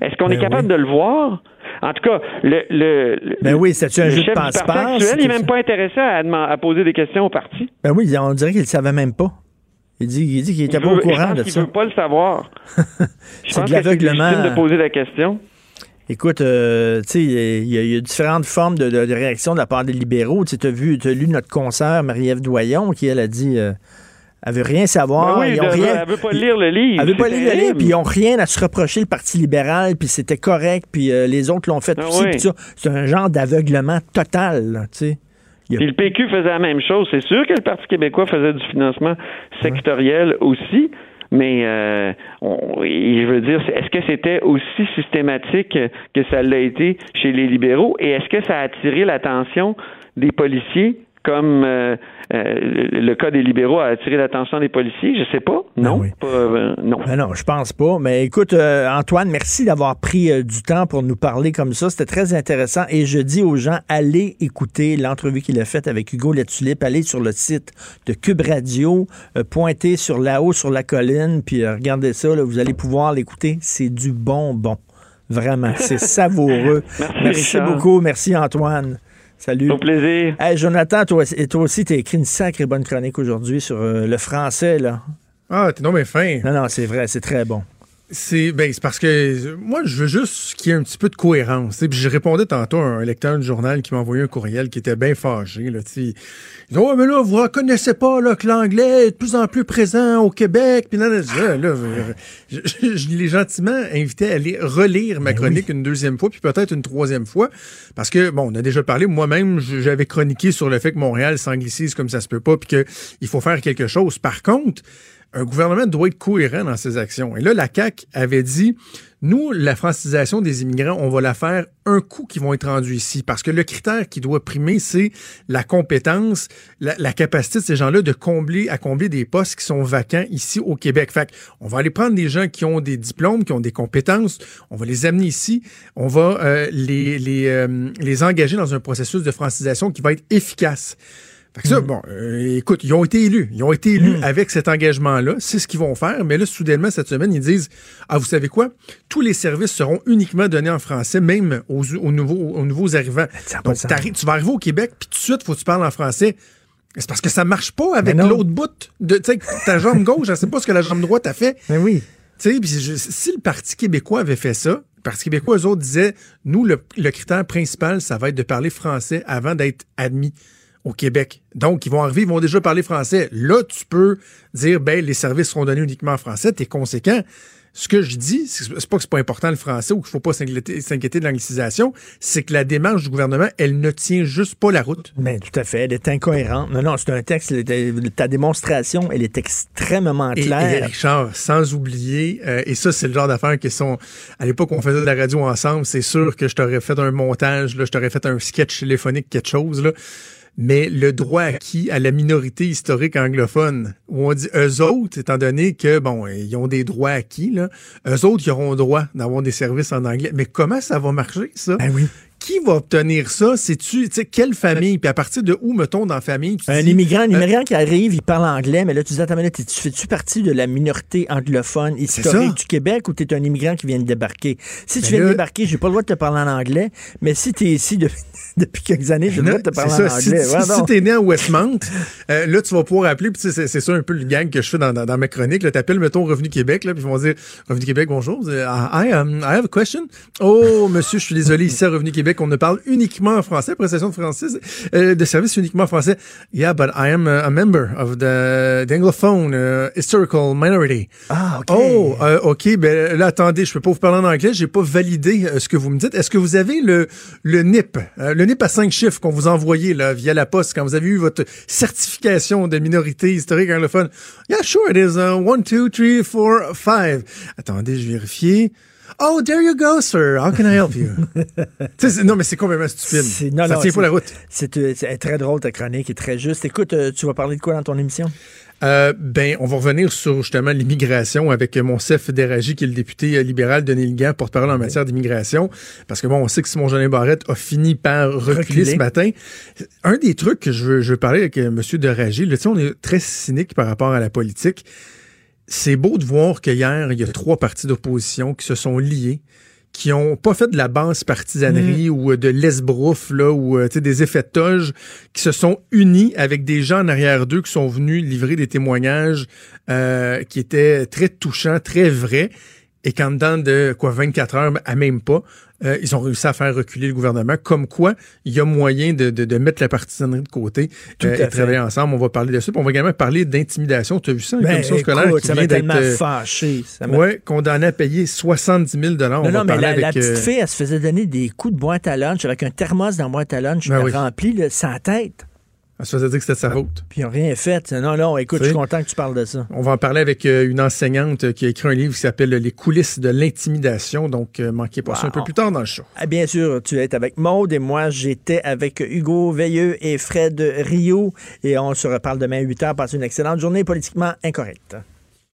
Est-ce qu'on est ben capable de le voir? En tout cas, le, le, ben oui, c'est un jeu de passe-passe? Il n'est même pas intéressé à, à, poser des questions au parti. Ben oui, on dirait qu'il ne savait même pas. Il dit, il dit qu'il n'était pas au courant de ça. Il ne veut pas le savoir. c'est de l'aveuglement. de poser la question. Écoute, euh, tu sais, il y, a différentes formes de, de, réaction de la part des libéraux. Tu as vu, as lu notre concert, Marie-Ève Doyon, qui, elle, a dit... Euh, elle veut rien savoir. Ben oui, ils rien... Elle veut pas lire le livre. Elle veut pas lire le livre, puis ils ont rien à se reprocher le Parti libéral, puis c'était correct, puis euh, les autres l'ont fait ah aussi. C'est un genre d'aveuglement total, tu sais. le PQ faisait la même chose. C'est sûr que le Parti québécois faisait du financement sectoriel aussi, mais euh, je veux dire, est-ce que c'était aussi systématique que ça l'a été chez les libéraux? Et est-ce que ça a attiré l'attention des policiers comme euh, euh, le cas des libéraux a attiré l'attention des policiers? Je sais pas. Ben non? Euh, non. Ben non, je pense pas. Mais écoute, Antoine, merci d'avoir pris du temps pour nous parler comme ça. C'était très intéressant. Et je dis aux gens, allez écouter l'entrevue qu'il a faite avec Hugo Latulippe. Allez sur le site de Cube Radio, pointez sur là-haut, sur la colline, puis regardez ça. vous allez pouvoir l'écouter. C'est du bonbon. Vraiment, c'est savoureux. Merci, merci beaucoup. Merci, Antoine. Salut. Au plaisir. Hey, Jonathan, toi, toi aussi, tu as écrit une sacrée bonne chronique aujourd'hui sur euh, le français, là. Ah, t'es non mais fin. Non, non, c'est vrai, c'est très bon. C'est ben, parce que moi, je veux juste qu'il y ait un petit peu de cohérence. Puis je répondais tantôt à un lecteur du journal qui m'a envoyé un courriel qui était bien fâché. Là, il dit Ouais, mais là, vous reconnaissez pas là, que l'anglais est de plus en plus présent au Québec. Puis là, là, je, je, l'ai gentiment invité à aller relire ma ben chronique une deuxième fois, puis peut-être une troisième fois. Parce que, bon, on a déjà parlé, moi-même, j'avais chroniqué sur le fait que Montréal s'anglicise comme ça se peut pas, puis qu'il faut faire quelque chose. Par contre, un gouvernement doit être cohérent dans ses actions. Et là, la CAQ avait dit, nous, la francisation des immigrants, on va la faire un coup qui vont être rendus ici. Parce que le critère qui doit primer, c'est la compétence, la, capacité de ces gens-là de combler, à combler des postes qui sont vacants ici au Québec. Fait on va aller prendre des gens qui ont des diplômes, qui ont des compétences, on va les amener ici, on va euh, les, les, euh, les engager dans un processus de francisation qui va être efficace. Fait que ça, mm. bon, euh, écoute, ils ont été élus. Ils ont été élus mm. avec cet engagement-là. C'est ce qu'ils vont faire. Mais là, soudainement, cette semaine, ils disent Ah, vous savez quoi? Tous les services seront uniquement donnés en français, même aux, nouveaux, aux nouveaux arrivants. Donc, tu vas arriver au Québec, puis tout de suite, faut que tu parles en français. C'est parce que ça marche pas avec l'autre bout. De, ta jambe gauche, je sais pas ce que la jambe droite a fait. Mais oui. Si le Parti québécois avait fait ça, le Parti québécois, eux autres disaient, nous, le, le critère principal, ça va être de parler français avant d'être admis au Québec. Donc, ils vont arriver, ils vont déjà parler français. Là, tu peux dire, ben, les services seront donnés uniquement en français. T'es conséquent. Ce que je dis, c'est pas que c'est pas important le français ou qu'il faut pas s'inquiéter de l'anglicisation, c'est que la démarche du gouvernement, elle ne tient juste pas la route. Mais ben, tout à fait, elle est incohérente. Non, non, c'est un texte, ta démonstration, elle est extrêmement claire. Et, Richard, sans oublier, euh, et ça, c'est le genre d'affaires qui sont, à l'époque, on faisait de la radio ensemble, c'est sûr que je t'aurais fait un montage, là, je t'aurais fait un sketch téléphonique, quelque chose, là mais le droit acquis à la minorité historique anglophone, où on dit eux autres, étant donné que, bon, ils ont des droits acquis, là, eux autres, ils auront droit d'avoir des services en anglais. Mais comment ça va marcher, ça? Ben oui qui va obtenir ça? C'est-tu, tu quelle famille? Puis à partir de où, mettons, dans la famille? un immigrant, un euh, immigrant qui arrive, il parle anglais, mais là, tu dis, attends, tu fais-tu partie de la minorité anglophone historique du Québec ou tu es un immigrant qui vient de débarquer? Si tu viens de débarquer, j'ai pas le droit de te parler en anglais, mais si tu es ici depuis quelques années, j'ai le droit de te parler en anglais. Si, si, t'es né à Westmount, euh, là, tu vas pouvoir appeler, puis c'est, c'est ça un peu le gang que je fais dans, dans, mes chroniques. Là, t'appelles, mettons, Revenu Québec, là, puis ils vont dire, Revenu Québec, bonjour. I, um, I have a question. Oh, monsieur, je suis désolé, ici à Revenu Québec, on ne parle uniquement en français, prestation de français, euh, de service uniquement en français. Yeah, but I am a, member of the, the Anglophone uh, historical minority. Ah, OK. Oh, euh, OK. Ben là, attendez, je peux pas vous parler en anglais. J'ai pas validé euh, ce que vous me dites. Est-ce que vous avez le, le NIP, le NIP à cinq chiffres qu'on vous a envoyé là, via la poste quand vous avez eu votre certification de minorité historique anglophone? Yeah, sure, it is uh, one, two, three, four, five. Attendez, je vérifie. Oh, there you go, sir. How can I help you? non, mais c'est complètement stupide. Non, ça tient pas la route. Euh, c'est très drôle, ta chronique est très juste. Écoute, euh, tu vas parler de quoi dans ton émission? Euh, ben, on va revenir sur justement l'immigration avec Monsef Deragi, qui est le député libéral de Nilgan, porte-parole en matière d'immigration. Parce que bon, on sait que Simon Jeanin Barrette a fini par reculer, ce matin. Un des trucs que je veux, je veux parler avec M. Deragi, là, on est très cynique par rapport à la politique c'est beau de voir qu'hier, il y a trois partis d'opposition qui se sont liés, qui ont pas fait de la basse partisanerie mm. ou de l'esbrouf, là, ou euh, des effets de toge, qui se sont unis avec des gens en arrière d'eux qui sont venus livrer des témoignages euh, qui étaient très touchants, très vrais, et qu'en dedans de quoi 24 heures, à même pas, euh, ils ont réussi à faire reculer le gouvernement. Comme quoi, il y a moyen de, de, mettre la partisanerie de côté Tout euh, et travailler ensemble. On va parler de ça. on va également parler d'intimidation. Tu as vu ça, une ben, commission scolaire qui ça m'a tellement euh, fâché. Oui, condamné à payer 70 000 Non, non, mais la, petite fille, elle se faisait donner des coups de boîte à lunch avec un thermos dans la boîte à lunch ben rempli sans tête. Ça faisait dire que c'était sa faute. Puis ils n'ont rien fait. Non, non, écoute, je suis content que tu parles de ça. On va en parler avec euh, une enseignante qui a écrit un livre qui s'appelle Les coulisses de l'intimidation. Donc, euh, manquez pas ça un peu plus tard dans le show. Ah, bien sûr, tu es avec Maude et moi, j'étais avec Hugo Veilleux et Fred Rio. Et on se reparle demain à 8 h. Passez une excellente journée politiquement incorrecte.